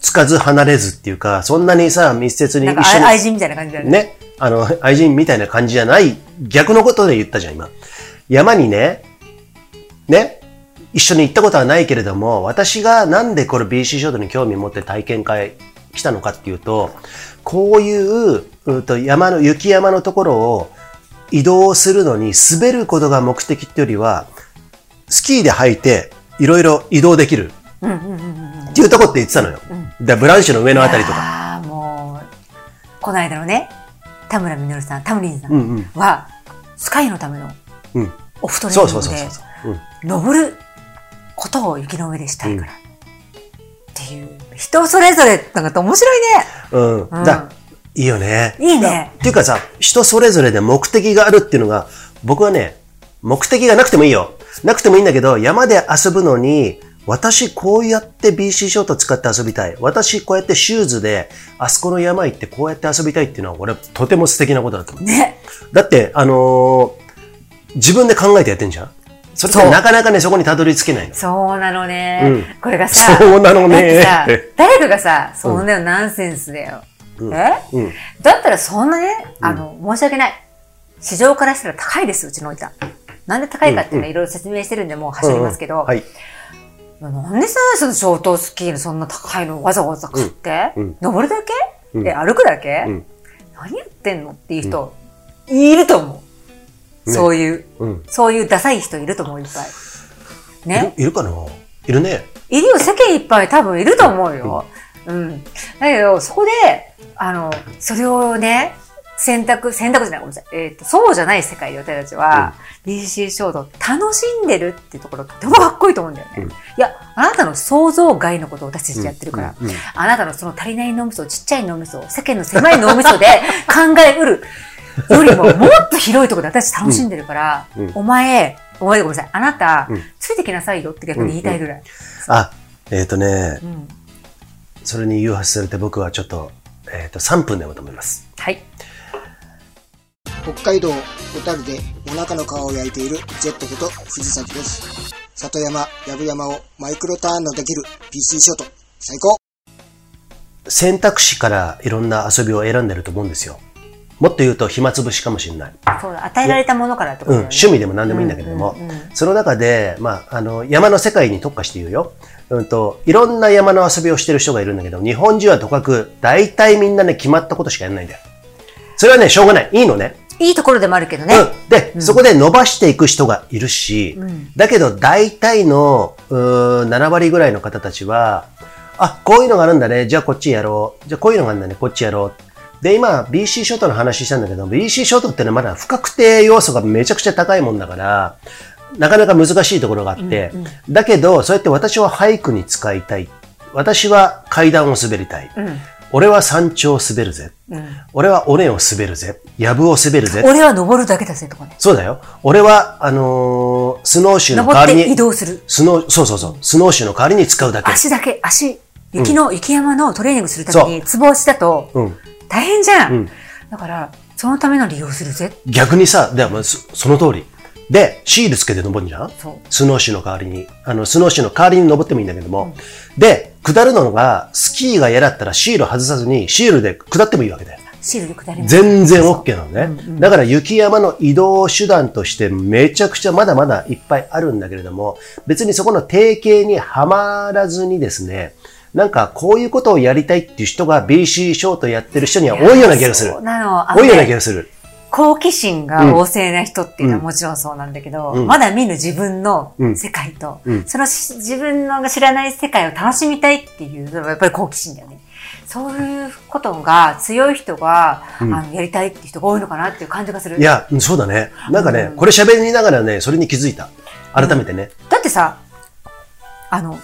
つかず離れずっていうか、そんなにさ、密接に一緒に。愛愛人みたいな感じだよね。ね、あの、愛人みたいな感じじゃない、逆のことで言ったじゃん、今。山にね、ね、一緒に行ったことはないけれども、私がなんでこれ BC ショートに興味持って体験会来たのかっていうと、こういう、うんと山の、雪山のところを移動するのに滑ることが目的ってよりは、スキーで履いていろいろ移動できるうんうんうんうん。っていうとこって言ってたのよ。でブランシュの上のあたりとか。ああ、もう、この間のね、田村実さん、タムリンさんうんうん。は、スカイのためのうん。オフトレーそうニングでそうそうそう。うん登ることを雪の上でしたいから。っていう、人それぞれなんか面白いね。うん。うんだいいよね。いいねっていうかさ、人それぞれで目的があるっていうのが、僕はね、目的がなくてもいいよ。なくてもいいんだけど、山で遊ぶのに、私こうやって BC ショート使って遊びたい。私こうやってシューズで、あそこの山行ってこうやって遊びたいっていうのは、俺とても素敵なことだと思う。ね。だって、あのー自分で考えてやってんじゃんそれってなかなかね、そこにたどり着けないの。そうなのね。うんこれがさ、そうなのね 誰かがさ、そんなのナンセンスだよ。え？うん。だったらそんなね、あの、申し訳ない。市場からしたら高いです、うちのおいちゃん。なんで高いかっていうのはいろいろ説明してるんで、もう走りますけど、はい。なんでさ、そのショートスキーのそんな高いのわざわざ買って、うん。うん。登るだけ、うん。で、歩くだけ、うん。何やってんのっていう人、いると思う。ね。そういう、うん。そういうダサい人いると思う、いっぱい。いね？るいるかな？いるね。いるよ、世間いっぱい多分いると思うよ。うん。だけど、そこで、あの、それをね、選択、選択じゃない、ごめんなさい。えっ、と、そうじゃない世界で私たちは、BC ショート楽しんでるっていうところとてもかっこいいと思うんだよね。うんいや、あなたの想像外のことを私たちやってるから、うんうんあなたのその足りない脳みそ、ちっちゃい脳みそ、世間の狭い脳みそで 考えうるよりももっと広いところで私楽しんでるから、うんうんお前、お前でごめんなさい。あなた、うんついてきなさいよって逆に言いたいぐらい。あ、えっ、とねう、んそれに誘発されて僕はちょっと、えっ、と、3分でもと思います。はい。北海道小樽でお腹の皮を焼いているジェットこと藤崎です。里山、藪山をマイクロターンのできる PC ショート、最高選択肢からいろんな遊びを選んでると思うんですよ。もっと言うと暇つぶしかもしれない。そうだ、与えられたものからってことうん。趣味でも何でもいいんだけれども、うんうんうんその中で、まあ、あの、山の世界に特化して言うよ。うんと、いろんな山の遊びをしてる人がいるんだけど、日本人はとかく、大体みんなね、決まったことしかやらないんだよ。それはね、しょうがない。いいのね。いいところでもあるけどね。うん。で、そこで伸ばしていく人がいるし、んだけど大体のうーん7割ぐらいの方たちは、あ、こういうのがあるんだね。じゃあこっちやろう。じゃあこういうのがあるんだね。こっちやろう。で、今、BC ショートの話したんだけど、BC ショートってのはまだ不確定要素がめちゃくちゃ高いもんだから、なかなか難しいところがあって、だけど、そうやって私は俳句に使いたい。私は階段を滑りたい。うん。俺は山頂を滑るぜ。俺は尾根を滑るぜ。藪を滑るぜ。俺は登るだけだぜとかね。そうだよ。俺は、あのースノーシューの代わりに、動する。スノー、そうそうそう、スノーシューの代わりに使うだけ。足だけ、足、雪の、雪山のトレーニングするために、つぼ押しだとうん。大変じゃん。うんだから、そのための利用するぜ。逆にさ、でもそその通り。で、シールつけて登るんじゃん？スノーシューの代わりに。あの、スノーシューの代わりに登ってもいいんだけども。で、下るのが、スキーが嫌だったらシール外さずに、シールで下ってもいいわけだよ。シールで下ります。全然 OK なのね。だから雪山の移動手段としてめちゃくちゃまだまだいっぱいあるんだけれども、別にそこの定型にはまらずにですね、なんかこういうことをやりたいっていう人が BC ショートやってる人には多いような気がする多いようなね気がする。好奇心が旺盛な人っていうのはもちろんそうなんだけど、うんまだ見ぬ自分のうん世界と、うんそのし自分の知らない世界を楽しみたいっていうのはやっぱり好奇心だよね。そういうことが強い人が、うんあのやりたいっていう人が多いのかなっていう感じがする。いや、うんそうだね。なんかね、うんこれ喋りながらね、それに気づいた。改めてね。だってさ、あの、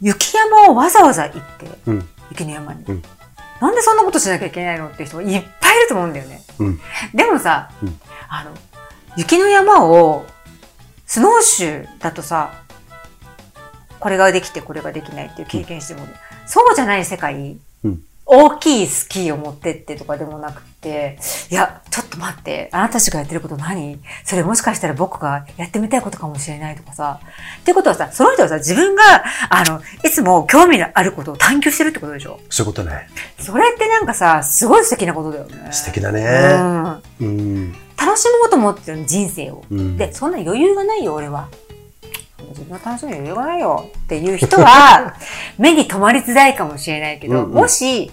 雪山をわざわざ行って、うん。雪の山に、うんなんでそんなことしなきゃいけないのって人いっぱいいると思うんだよね。うん。でもさ、うんあの、雪の山を、スノーシューだとさ、これができてこれができないっていう経験しても、そうじゃない世界、うん大きいスキーを持ってってとかでもなくて、いや、ちょっと待って、あなたたちがやってること何？それもしかしたら僕がやってみたいことかもしれないとかさ。ってことはさ、その人はさ、自分が、あの、いつも興味のあることを探求してるってことでしょ？そういうことね。それってなんかさ、すごい素敵なことだよね。素敵だね。うん。うん。楽しもうと思ってる人生を。うんで、そんな余裕がないよ、俺は。自分が楽しむ余裕がないよっていう人は、目に留まりづらいかもしれないけど、うんうん。もし、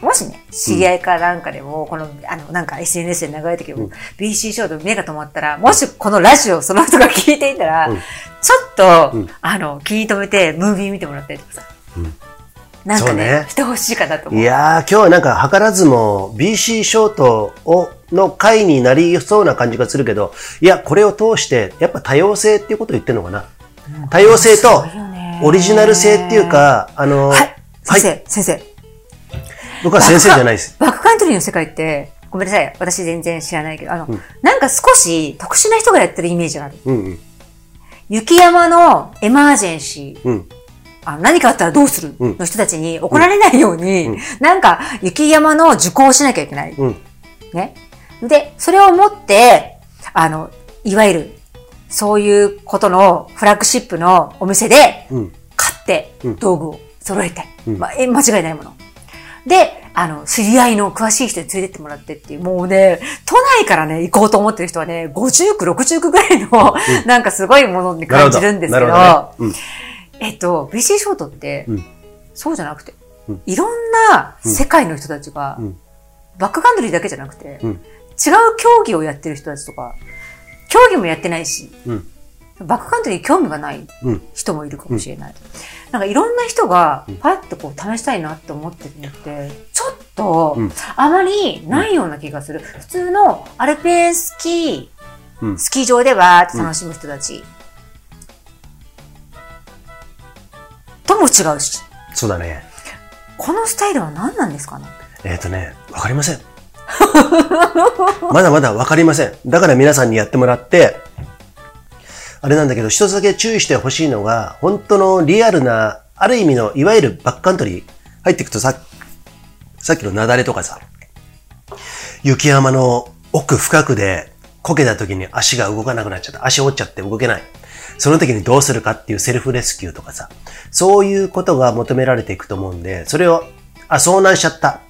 もしね、知り合いかなんかでも、この、あの、なんか SNS で流れてけど、うん。BC ショート目が止まったら、もしこのラジオをその人が聞いていたら、うん。ちょっと、うん。あの、気に留めて、ムービー見てもらったりとかさ。うん。なんかねね。してほしいかなと思う。いやー、今日はなんか図らずも BC ショートをの回になりそうな感じがするけど、いや、これを通して、やっぱ多様性っていうことを言ってるのかな。多様性とオリジナル性っていうか、あのーはい、先生、先生。僕は先生じゃないです。バックカントリーの世界って、ごめんなさい。私全然知らないけど、あの、うんなんか少し特殊な人がやってるイメージがある。うんうん。雪山のエマージェンシー、うん。あの何かあったらどうする？うんの人たちに怒られないように、うんなんか雪山の受講をしなきゃいけない。うん。ね。で、それを持って、あの、いわゆる、そういうことのフラッグシップのお店でうん。買ってうん。道具を揃えて、うん。まあ、え間違いないもの。で、あの、知り合いの詳しい人に連れてってもらってっていう、もうね、都内からね、行こうと思ってる人はね、50区、60区ぐらいの、なんかすごいものに感じるんですけど、どね。えっと、BC ショートって、うん。そうじゃなくて、うん。いろんな世界の人たちが、うん。バックカントリーだけじゃなくて、うん。違う競技をやってる人たちとか、競技もやってないし、うん。バックカントリーに興味がないうん。人もいるかもしれない。なんかいろんな人がパッとこう試したいなって思ってるのって、ちょっとうんあまりないような気がする。普通のアルペンスキー、うんスキー場では楽しむ人たち、とも違うし、そうだね。このスタイルは何なんですかね？えっ、とね、わかりません。まだまだわかりません。だから皆さんにやってもらって、あれなんだけど、一つだけ注意してほしいのが、本当のリアルな、ある意味の、いわゆるバックカントリー、入っていくとさ、さっきの雪崩とかさ、雪山の奥深くで、こけた時に足が動かなくなっちゃった。足折っちゃって動けない。その時にどうするかっていうセルフレスキューとかさ、そういうことが求められていくと思うんで、それを、あ、遭難しちゃった。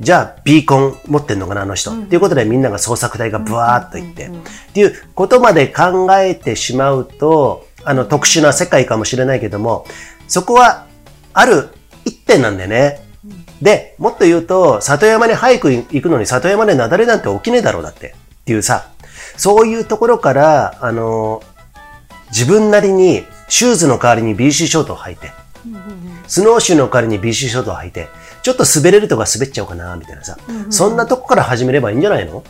じゃあ、ビーコン持ってんのかな、あの人。っていうことでみんなが捜索隊がブワーっと行って。っていうことまで考えてしまうと、あの、特殊な世界かもしれないけども、そこは、ある一点なんでね。で、もっと言うと、里山に早く行くのに里山で雪崩なんて起きねえだろうだって。っていうさ、そういうところから、あの、自分なりにシューズの代わりに BC ショートを履いて、スノーシューの代わりに BC ショートを履いて、ちょっと滑れるとか滑っちゃおうかな、みたいなさ。そんなとこから始めればいいんじゃないの？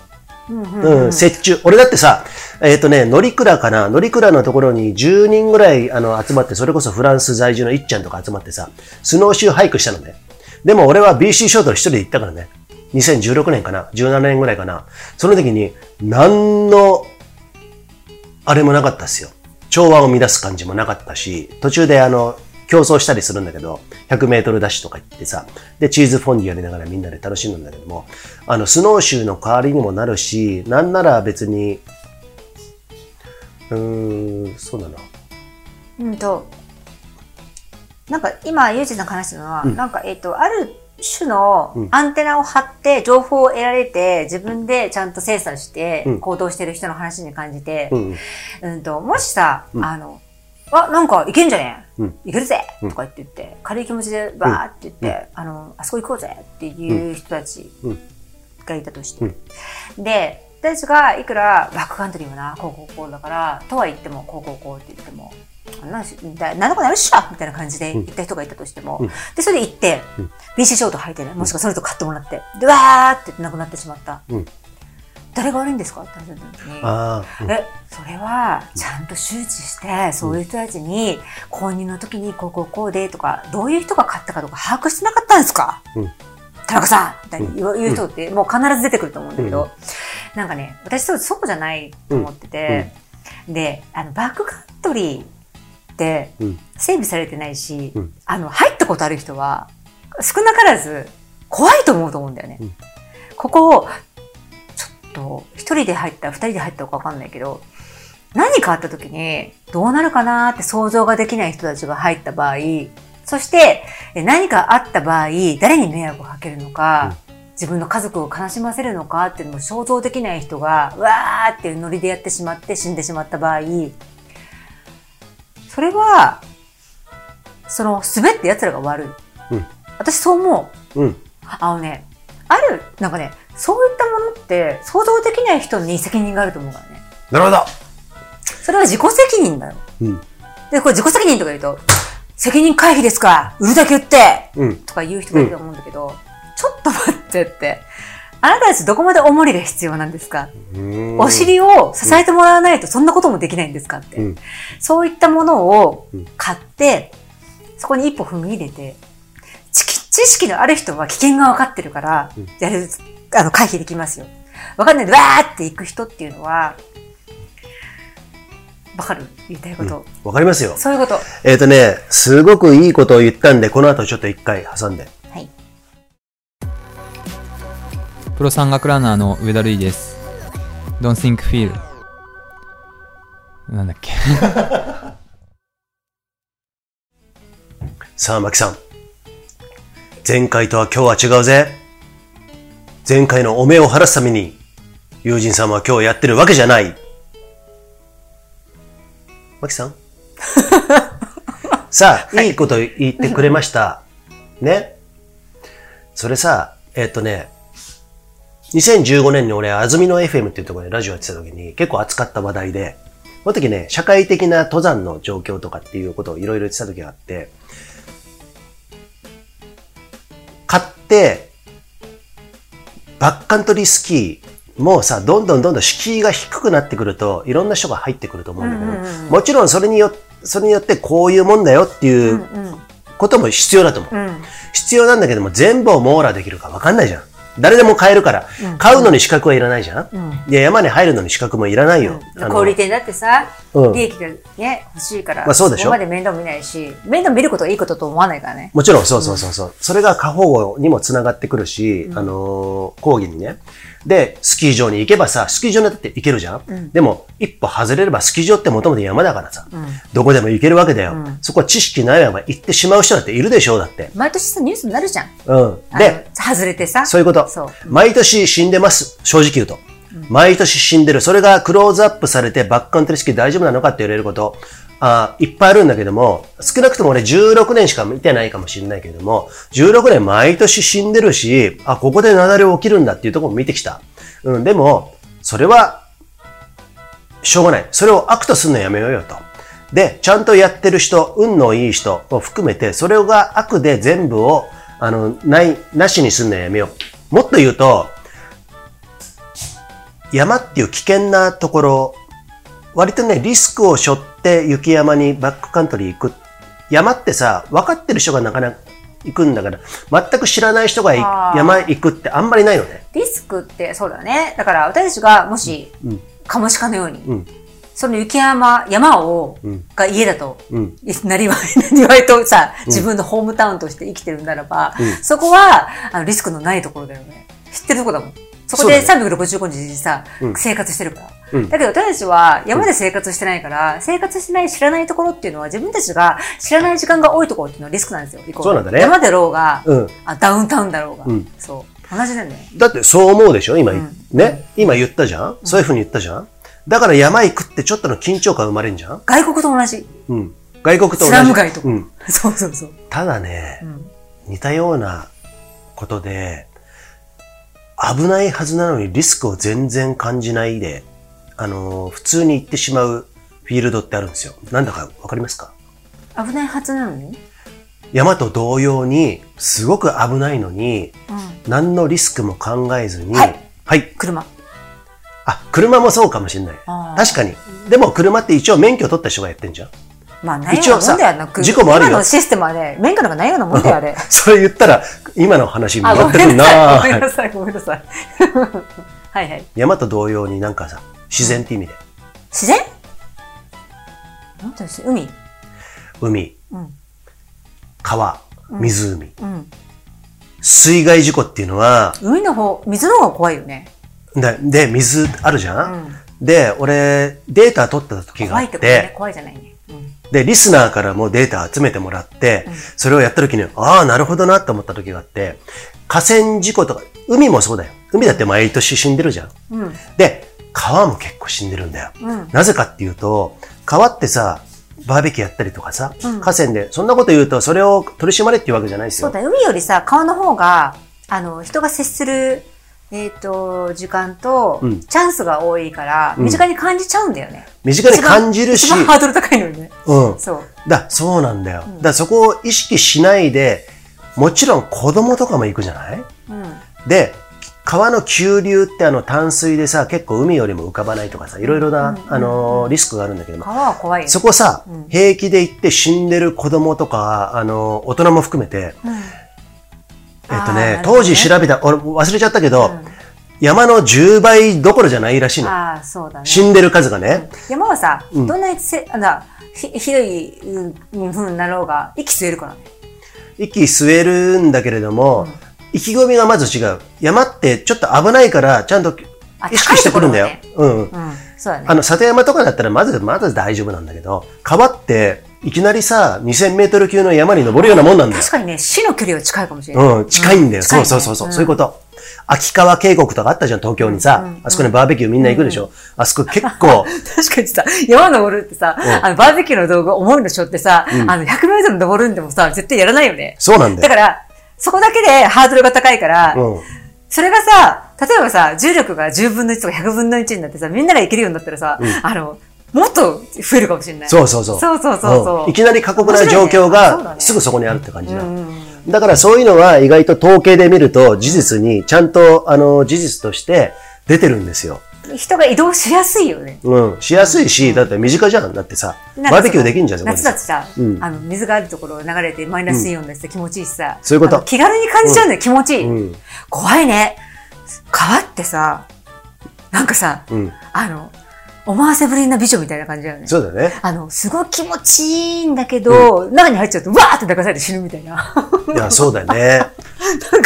うん、雪中。俺だってさ、えっ、とね、乗鞍かな？乗鞍のところに10人ぐらいあの集まって、それこそフランス在住のいっちゃんとか集まってさ、スノーシューハイクしたのね。でも俺は BC ショートで一人で行ったからね。2016年かな ?17 年ぐらいかな？その時に、何の、あれもなかったっすよ。調和を乱す感じもなかったし、途中であの、競争したりするんだけど、100メートルダッシュとか行ってさ、で、チーズフォンデュやりながらみんなで楽しむんだけども、あの、スノーシューの代わりにもなるし、なんなら別に、うーん、そうだな。うんと、なんか今、ユージさんが話してるのは、なんか、えっ、と、ある種のアンテナを張って情報を得られて、自分でちゃんと精査してうん。行動してる人の話に感じて、うん、うんと、もしさ、うん。あの、あ、なんかいけんじゃね？え、うん。いけるぜ、うん。とか言って言って、軽い気持ちでバーって言って、あの、あそこ行こうぜっていう人たちうん。がいたとして。で、私たちがいくらバックカントリーもな、こうこうこうだから、とは言っても、こうこうこうって言っても、あんなんとかなるっしょ？みたいな感じで言った人がいたとしても、うん。で、それで行って、うん。BC ショート履いてね、もしくはそれと買ってもらって、で、わーって言ってなくなってしまった。うん誰が悪いんですか？って話だった時に、うん。え、それは、ちゃんと周知して、そういう人たちに、購入の時に、こうこうこうで、とか、どういう人が買ったかとか把握してなかったんですか？うん。田中さんみたいに言う人って、もう必ず出てくると思うんだけど、なんかね、私そうそうじゃないと思ってて、で、あの、バックカントリーってうん、整備されてないし、うん。あの、入ったことある人は、少なからず、怖いと思うと思うんだよね。うん。ここを、と、一人で入った、二人で入ったのかわかんないけど、何かあった時に、どうなるかなって想像ができない人たちが入った場合、そして、え何かあった場合、誰に迷惑をかけるのか、自分の家族を悲しませるのかっていうのも想像できない人が、わーっていうノリでやってしまって死んでしまった場合、それは、その、滑って奴らが悪い。うん私そう思う。うん、あのね、ある、なんかね、そういったものって想像できない人に責任があると思うからね。なるほど。それは自己責任だよ。うん、で、これ自己責任とか言うと、責任回避ですか？売るだけ売ってうん、とか言う人がいると思うんだけど、ちょっと待ってって。あなたたちどこまでおもりが必要なんですか？お尻を支えてもらわないとそんなこともできないんですかって。うんそういったものをうん買って、そこに一歩踏み入れて、知知識のある人は危険が分かってるから、やる、あの、回避できますよ。分かんないで、わーって行く人っていうのは、わかる？言いたいこと。わかりますよ。そういうこと。えっ、とね、すごくいいことを言ったんで、この後ちょっと一回挟んで。はい。プロ山岳ランナーの上田瑠衣です。Don't think feel. なんだっけ。さあ、マキさん。前回とは今日は違うぜ。前回のお目を晴らすために、友人さんは今日やってるわけじゃない。マキさん？さあ、いいこと言ってくれました。ね？それさ、えっ、とね、2015年に俺、安曇野 FM っていうところでラジオやってた時に結構扱った話題で、その時ね、社会的な登山の状況とかっていうことをいろいろ言ってた時があって、買って、バックカントリースキーもさ、どんどんどんどん敷居が低くなってくると、いろんな人が入ってくると思うんだけど、うんうんうんもちろんそれによそれによってこういうもんだよっていううん。ことも必要だと思う。うん。必要なんだけども、全部を網羅できるか分かんないじゃん。誰でも買えるから、買うのに資格はいらないじゃん。いや、山に入るのに資格もいらないよ。あの小売店だってさ、うん利益がね、欲しいから、まあそうでしょ？こまで面倒見ないし、面倒見ることはいいことと思わないからね。もちろん、そうそうそうそう。それが過保護にもつながってくるし、あのー講義にね。で、スキー場に行けばさ、スキー場にだって行けるじゃん、でも、一歩外れればスキー場ってもともと山だからさ、どこでも行けるわけだよ。そこは知識ないまま行ってしまう人だっているでしょ？う、だって。毎年さ、ニュースになるじゃん。うん。あで、の、外れてさ。そういうこと。毎年死んでます。正直言うと。毎年死んでる。それがクローズアップされてバックカントリースキー大丈夫なのかって言われること、あいっぱいあるんだけども、少なくとも俺16年しか見てないかもしれないけども、16年毎年死んでるし、あ、ここで雪崩起きるんだっていうとこも見てきた。うん、でも、それは、しょうがない。それを悪とするのやめようよと。で、ちゃんとやってる人、運のいい人を含めて、それが悪で全部を、あの、ない、なしにするのやめよう。もっと言うと、山っていう危険なところ、割とね、リスクを背負って雪山にバックカントリー行く。山ってさ、分かってる人がなかなか行くんだから、全く知らない人が山行くってあんまりないのね。リスクって、そうだね。だから私たちがもし、うんカモシカのように、うんその雪山、山を、うんが家だと、うん。なりわい、なりわいとさ、自分のホームタウンとして生きてるならば、うんそこは、あの、リスクのないところだよね。知ってるとこだもん。そこでそう365日さ、うん生活してるから。うんだけど私たちは山で生活してないから、生活してない知らないところっていうのは自分たちが知らない時間が多いところっていうのはリスクなんですよ。そうなんだね山だろうが、うん。あダウンタウンだろうが。うんそう。同じだよね。だってそう思うでしょ？今、うんね？今言ったじゃんそういうふうに言ったじゃん？だから山行くってちょっとの緊張感生まれんじゃん？外国と同じ。うん。外国と同じ。スラム街とかうん。そうそうそう。ただね、うん似たようなことで、危ないはずなのにリスクを全然感じないで、あのー普通に行ってしまうフィールドってあるんですよ。なんだかわかりますか？危ないはずなのに？山と同様に、すごく危ないのに、うん。何のリスクも考えずに、はいはい。車。あ、車もそうかもしれない。確かに。でも車って一応免許取った人がやってんじゃん。まあ、ないようなもんだよな。事故もあるよ今のシステムはね、免許なんかないようなもんだよ、あれ。それ言ったら、今の話戻ごってくんな。ごめんなさい、ごめんなさい。はいはい。山と同様になんかさ、自然って意味で。自然？なんていうの海？海、うん川、湖、うん。水害事故っていうのは、海の方、水の方が怖いよね。で、で水あるじゃ、うんん。で、俺、データ取った時が怖あっ、いって。怖いじゃないね。うん。で、リスナーからもデータ集めてもらって、それをやった時に、ああ、なるほどなと思った時があって、河川事故とか、海もそうだよ。海だって毎年死んでるじゃん。うん。で、川も結構死んでるんだよ。うん。なぜかっていうと、川ってさ、バーベキューやったりとかさ、うん河川で、そんなこと言うと、それを取り締まれっていうわけじゃないですよ。そうだ、海よりさ、川の方が、あの、人が接する、えっ、と、時間と、うんチャンスが多いから、うん身近に感じちゃうんだよね。身近に感じるしハードル高いのにね。うん。そう。だ、そうなんだよ。んだそこを意識しないで、もちろん子供とかも行くじゃない？うん。で、川の急流ってあの淡水でさ、結構海よりも浮かばないとかさ、いろいろな、あのーリスクがあるんだけども、川は怖いよね。そこさ、うん平気で行って死んでる子供とか、あのー大人も含めて、うん。えっとね当時調べた、俺忘れちゃったけど、うん山の10倍どころじゃないらしいの。ああ、そうだね。死んでる数がね。山はさ、うんどんなにせ、あの、ひひどい、うん、ふうになろうが、息吸えるからね。息吸えるんだけれども、意気込みがまず違う。山ってちょっと危ないから、ちゃんとあ意識してくるんだよ。うん。うん、そうだね。あの、里山とかだったらまず、まず大丈夫なんだけど、川って、いきなりさ、2000メートル級の山に登るようなもんなんだよ。確かにね、死の距離は近いかもしれない。うん、近いんだよ。近いねそうそうそうそう、んそういうこと。秋川渓谷とかあったじゃん、東京にさ。うんあそこにバーベキューみんな行くでしょ。あそこ結構、確かにさ、山登るってさ、んあの、バーベキューの動画重いのしょってさ、うんあの、100メートル登るんでもさ、絶対やらないよね。そうなんだよ。だから、そこだけでハードルが高いから、うん。それがさ、例えばさ、重力が10分の1とか100分の1になってさ、みんなが行けるようになったらさ、あの、もっと増えるかもしれない。そうそうそう。そうそうそうそううんいきなり過酷な状況がねすぐそこにあるって感じだ。うんうんだからそういうのは意外と統計で見ると事実にちゃんとあの事実として出てるんですよ。人が移動しやすいよね。うん。しやすいし、だって身近じゃん。だってさ、バーベキューできんじゃん、夏だってさ、うんあの、水があるところを流れてマイナスイオンでして気持ちいいしさ、そういうこと気軽に感じちゃうんだよ、気持ちいい、うん。怖いね。川ってさ、なんかさ、うん。あの、思わせぶりな美女みたいな感じだよね。そうだね。あの、すごい気持ちいいんだけど、中に入っちゃうと、わーって流されて死ぬみたいな。いや、そうだよね。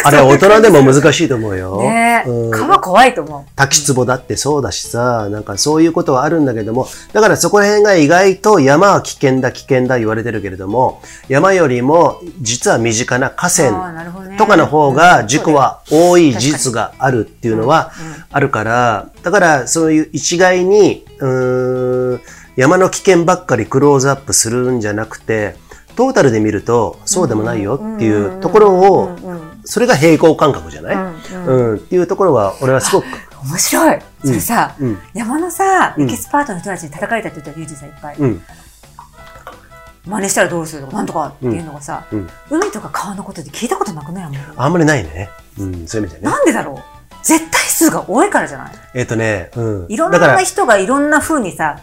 あれ、大人でも難しいと思うよ。ねえ、うん川怖いと思う。滝壺だってそうだしさ、なんかそういうことはあるんだけども、だからそこら辺が意外と山は危険だ危険だ言われてるけれども、山よりも実は身近な河川とかの方が事故は多い事実があるっていうのはあるから、だからそういう一概に、うーん、山の危険ばっかりクローズアップするんじゃなくて、トータルで見るとそうでもないよっていうところを、それが平行感覚じゃない、うんっていうところは俺はすごく面白い。それさ、うん山のさ、うんエキスパートの人たちに叩かれたって言ったら、ユージさんいっぱい。うん。真似したらどうするとか、なんとかっていうのがさ、うん海とか川のことで聞いたことなくない？あんまりないね。うん、そういう意味でね。なんでだろう？絶対数が多いからじゃない？えっ、とね、うん。いろんな人がいろんな風にさ、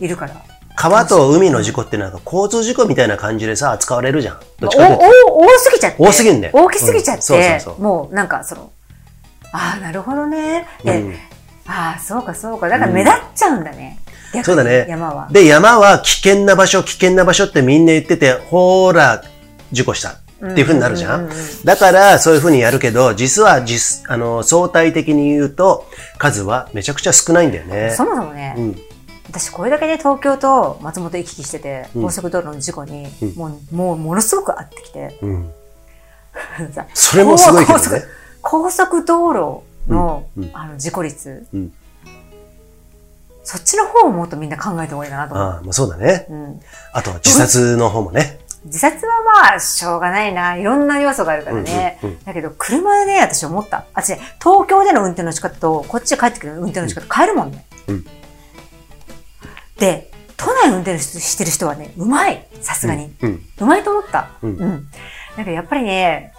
いるから。川と海の事故ってなんか交通事故みたいな感じでさ、扱われるじゃん。どっちおか多すぎちゃって。多すぎんだよ大きすぎちゃって、うんそうそうそうもうなんかその、ああ、なるほどね。で、うんああ、そうかそうか。だから目立っちゃうんだね。逆にそうだね。山は。で、山は危険な場所、危険な場所ってみんな言ってて、ほーら、事故したっていう風になるじゃん？だから、そういう風にやるけど、実は実、あの、相対的に言うと、数はめちゃくちゃ少ないんだよね。そもそもね、うん。私これだけね、東京と松本行き来してて、うん高速道路の事故に、うんもう、もう、ものすごく合ってきて、うん。さそれもすごいけどね高速。道路の、あの、事故率、うんそっちの方をもっとみんな考えた方がいいかなと思う。ああ、まあそうだね。うんあとは自殺の方もね。自殺はまあ、しょうがないな。いろんな要素があるからね。うんうんうんだけど、車でね、私思った。あ、違う、東京での運転の仕方と、こっちで帰ってくる運転の仕方変えるもんね。うんで、都内運転してる人はね、うまい。さすがに。うん。うまいと思った。ううんん。なんかやっぱりね、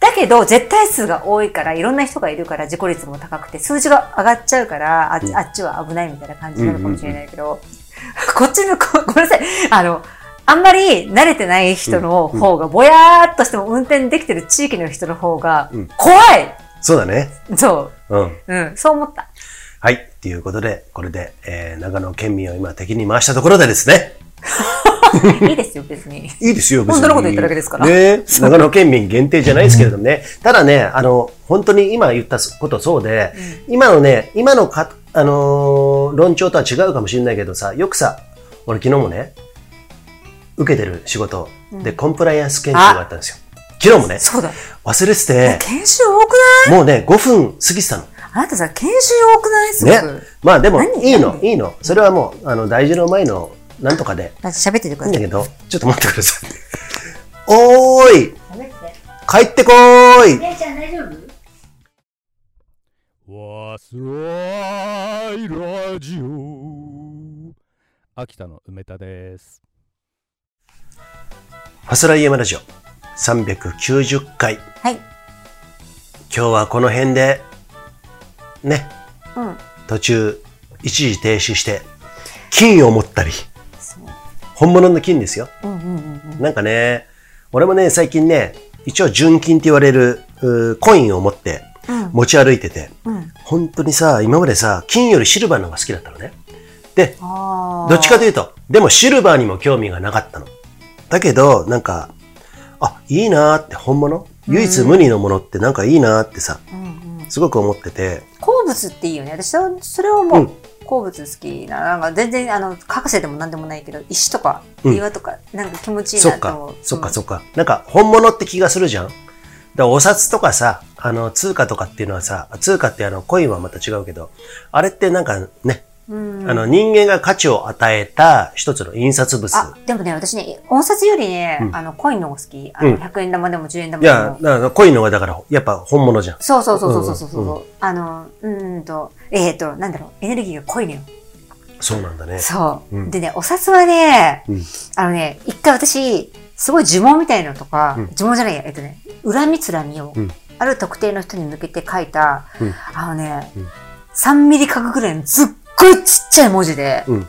だけど、絶対数が多いから、いろんな人がいるから、事故率も高くて、数字が上がっちゃうから、あっち,、うんあっちは危ないみたいな感じになるかもしれないけど、こっちの、ごごめんなさい。あの、あんまり慣れてない人の方が、ぼやーっとしても運転できてる地域の人の方がうん、怖い、そうだね。そうん。う。うん、そう思った。はい。っていうことで、これで、えー、長野県民を今敵に回したところでですね。いいですよ、別に。いいですよ、別に。本当のこと言っただけですからね長野県民限定じゃないですけれどもね。ただね、あの、本当に今言ったことそうで、今のね、今のか、あのー論調とは違うかもしれないけどさ、よくさ、俺昨日もね、受けてる仕事で、コンプライアンス研修があったんですよ。昨日もね、そうだ。忘れてて、研修多くない？もうね、5分過ぎてたの。あなたさ、研修多くない？すごねく。。まあでも、何？いいの、何？いいの。それはもう、あの、大事の前の、なんとかで、喋っててください。いいんだけど、ちょっと待ってください。おーい喋って。帰ってこーい姉ちゃん大丈夫？わすらいラジオ秋田の梅田ですファスライヤマラジオ390回。はい。今日はこの辺で、ね、うん。途中、一時停止して、金を持ったり。本物の金ですよ。うんうんうんうん。なんかね、俺もね、最近ね、一応純金って言われる、コインを持ってうん持ち歩いてて、うん。本当にさ、今までさ、金よりシルバーの方が好きだったのね。で、あどっちかというと、でもシルバーにも興味がなかったの。だけど、なんか、あ、いいなーって本物？唯一無二のものってなんかいいなーってさ、と。うんうん。すごく思ってて、鉱物っていいよね。私はそれをもうう、鉱物好きな。なんか全然、あの、博士でも何でもないけど、石とかうん岩とか、なんか気持ちいいなと思う。、そっか、っそっか。なんか本物って気がするじゃん？だお札とかさ、あの、通貨とかっていうのはさ、通貨ってあの、コインはまた違うけど、あれってなんかね、うん。あの、人間が価値を与えた一つの印刷物。あ、でもね、私ね、音札よりね、うんあの、コインの方が好き。あの、うん100円玉でも10円玉いや、でも。だからコインの方がだから、やっぱ本物じゃん。そうそうそうそうそうそう。うんうんあの、うーんと、えっ、ー、と、なんだろう、エネルギーが濃いのよ。そうなんだね。そう、うんでね、お札はね、うんあのね、一回私、すごい呪文みたいのとか、うん呪文じゃないや、えっとね、恨みつらみを、うんある特定の人に向けて書いた、うんあのね、うん3ミリ角ぐらいのすっごいちっちゃい文字で、うん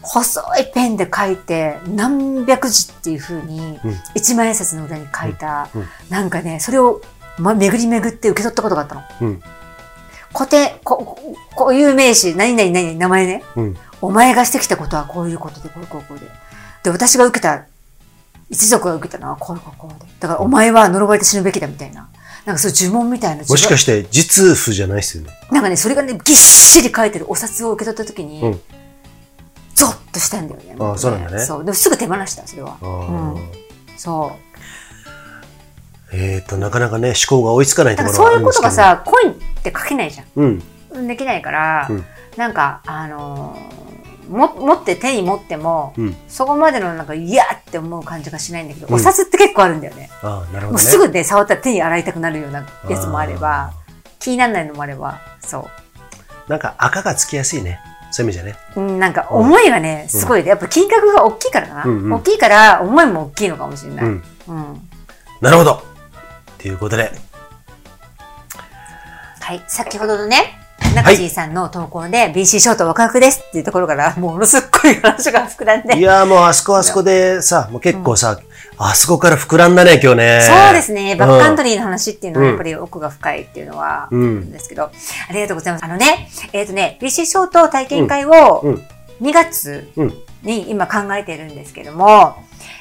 細いペンで書いて、何百字っていう風にうん、一万円札の裏に書いた、うんうんなんかね、それを、ま、巡り巡って受け取ったことがあったの。うん。固定、こ、こういう名詞、何々何々、名前ね。うん。お前がしてきたことはこういうことで、こういうこうこうで。で、私が受けた、一族が受けたのはこういうこうこうで。だからお前は呪われて死ぬべきだみたいな。なんかそういう呪文みたいな。もしかしして、実譜じゃないですよね。なんかね、それがね、ぎっしり書いてるお札を受け取った時に、うんゾッとしたんだよね。ああそうなんだねそう。でもすぐ手放した、それは。あうんー。そう。えーと、なかなかね、思考が追いつかないとだころからそういうことがはあるんですけど。さ、コインって書けないじゃん。うん。できないから、うんなんか、あのーも、持って、手に持っても、うん。そこまでのなんか嫌って思う感じがしないんだけど、うんお札って結構あるんだよね。ああ、なるほどね。すぐね、触ったら手に洗いたくなるようなやつもあれば、気にならないのもあれば、そなんか赤がつきやすいね。そういう意味じゃね。う。うん、なんか思いがね、すごいね。やっぱ金額が大きいからな。うんうん大きいから、思いも大きいのかもしれない。うん。うん。なるほど。ということで、はい。先ほどのね、中地さんの投稿で BC ショートワクワクですっていうところから、ものすっごい話が膨らんで。いや、もうあそこあそこでさ、もう結構さ、あそこから膨らんだね、今日ね。そうですね。バックカントリリーの話っていうのはうんやっぱり奥が深いっていうのは、あうるんんですけど、ありがとうございます。あのね、えっ、とね、BC ショート体験会をうん2月うんに今考えているんですけども、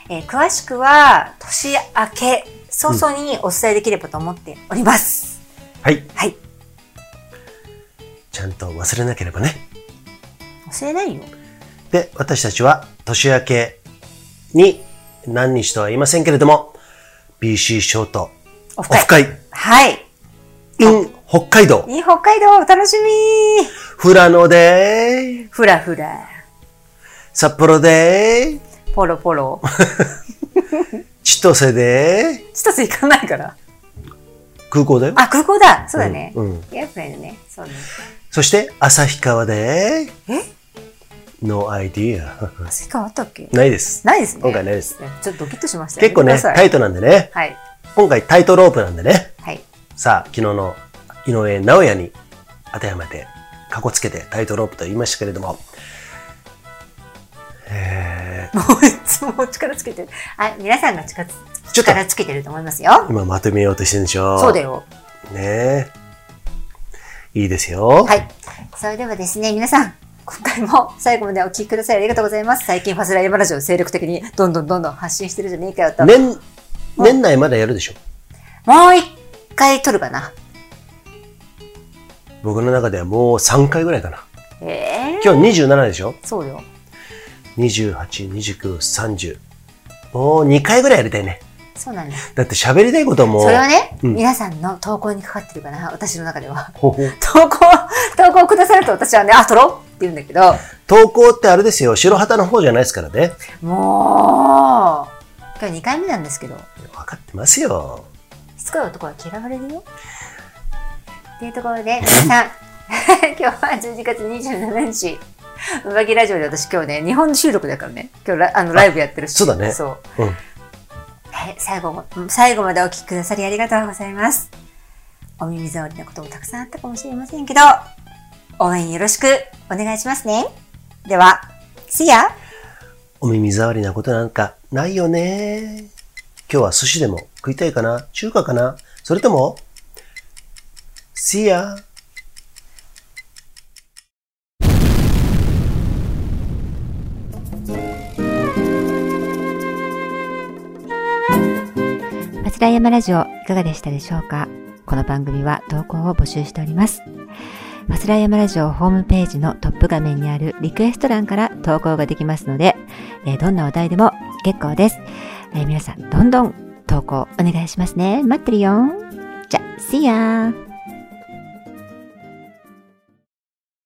えー詳しくは年明け早々にお伝えできればと思っております。はい。はい。ちゃんと忘れなければね。忘れないよ。で、私たちは年明けに何日とは言いませんけれども、BC ショートオフ会。はい。in 北海道、いい北海道お楽しみ富良野で、ふらふら。札幌で、ポロポロ。千歳で、一つ行かないから。空港だよ。あ、空港だ。そうだね。うんうんエアプレイだね。そうね。そして、旭川で、え？No idea. 旭川あったっけ？ないです。ないですね。今回ないです。ちょっとドキッとしました結構ね、タイトなんでね。はい。今回タイトロープなんでね。はい。さあ、昨日の井上直也に当てはめて、かこつけてタイトロープと言いましたけれども、えもういつも力つけてる。あ、皆さんが力つけてると思いますよー、。今まとめようとしてるんでしょそうだ。よ。ねえ。いいですよ。はい。それではですね、皆さん、今回も最後までお聞きください。ありがとうございます。最近ファスライヤマラジオ精力的にどんどんどんどん発信してるじゃねえかよと。年、年内まだやるでしょ。もう一回撮るかな。僕の中ではもう3回ぐらいかな。ええ今日27でしょ？そうよ。?28、29、30。もう2回ぐらいやりたいね。そうなんだ。だって喋りたいことはもう。それはね、うん皆さんの投稿にかかってるかな、私の中では。ほほ投稿、投稿くださると私はね、あ、撮ろうって言うんだけど、投稿ってあれですよ。白旗の方じゃないですからね。もう、今日2回目なんですけど、分かってますよ。しつこい男は嫌われるよ。っていうところで、皆さん、今日は12月27日、うばきラジオで私今日ね、日本収録だからね、今日ラあのライブやってるし。そうだねそう。うん。はい、最後も、最後までお聞きくださりありがとうございます。お耳障りなこともたくさんあったかもしれませんけど、応援よろしくお願いしますね。では、See ya! お耳障りなことなんかないよね。今日は寿司でも食いたいかな中華かなそれとも ?See ya! 松平山ラジオいかがでしたでしょうか？この番組は投稿を募集しております。マスラヤマラジオホームページのトップ画面にあるリクエスト欄から投稿ができますので、えーどんなお題でも結構です。えー皆さんどんどん投稿お願いしますね。待ってるよ。じゃ、See ya!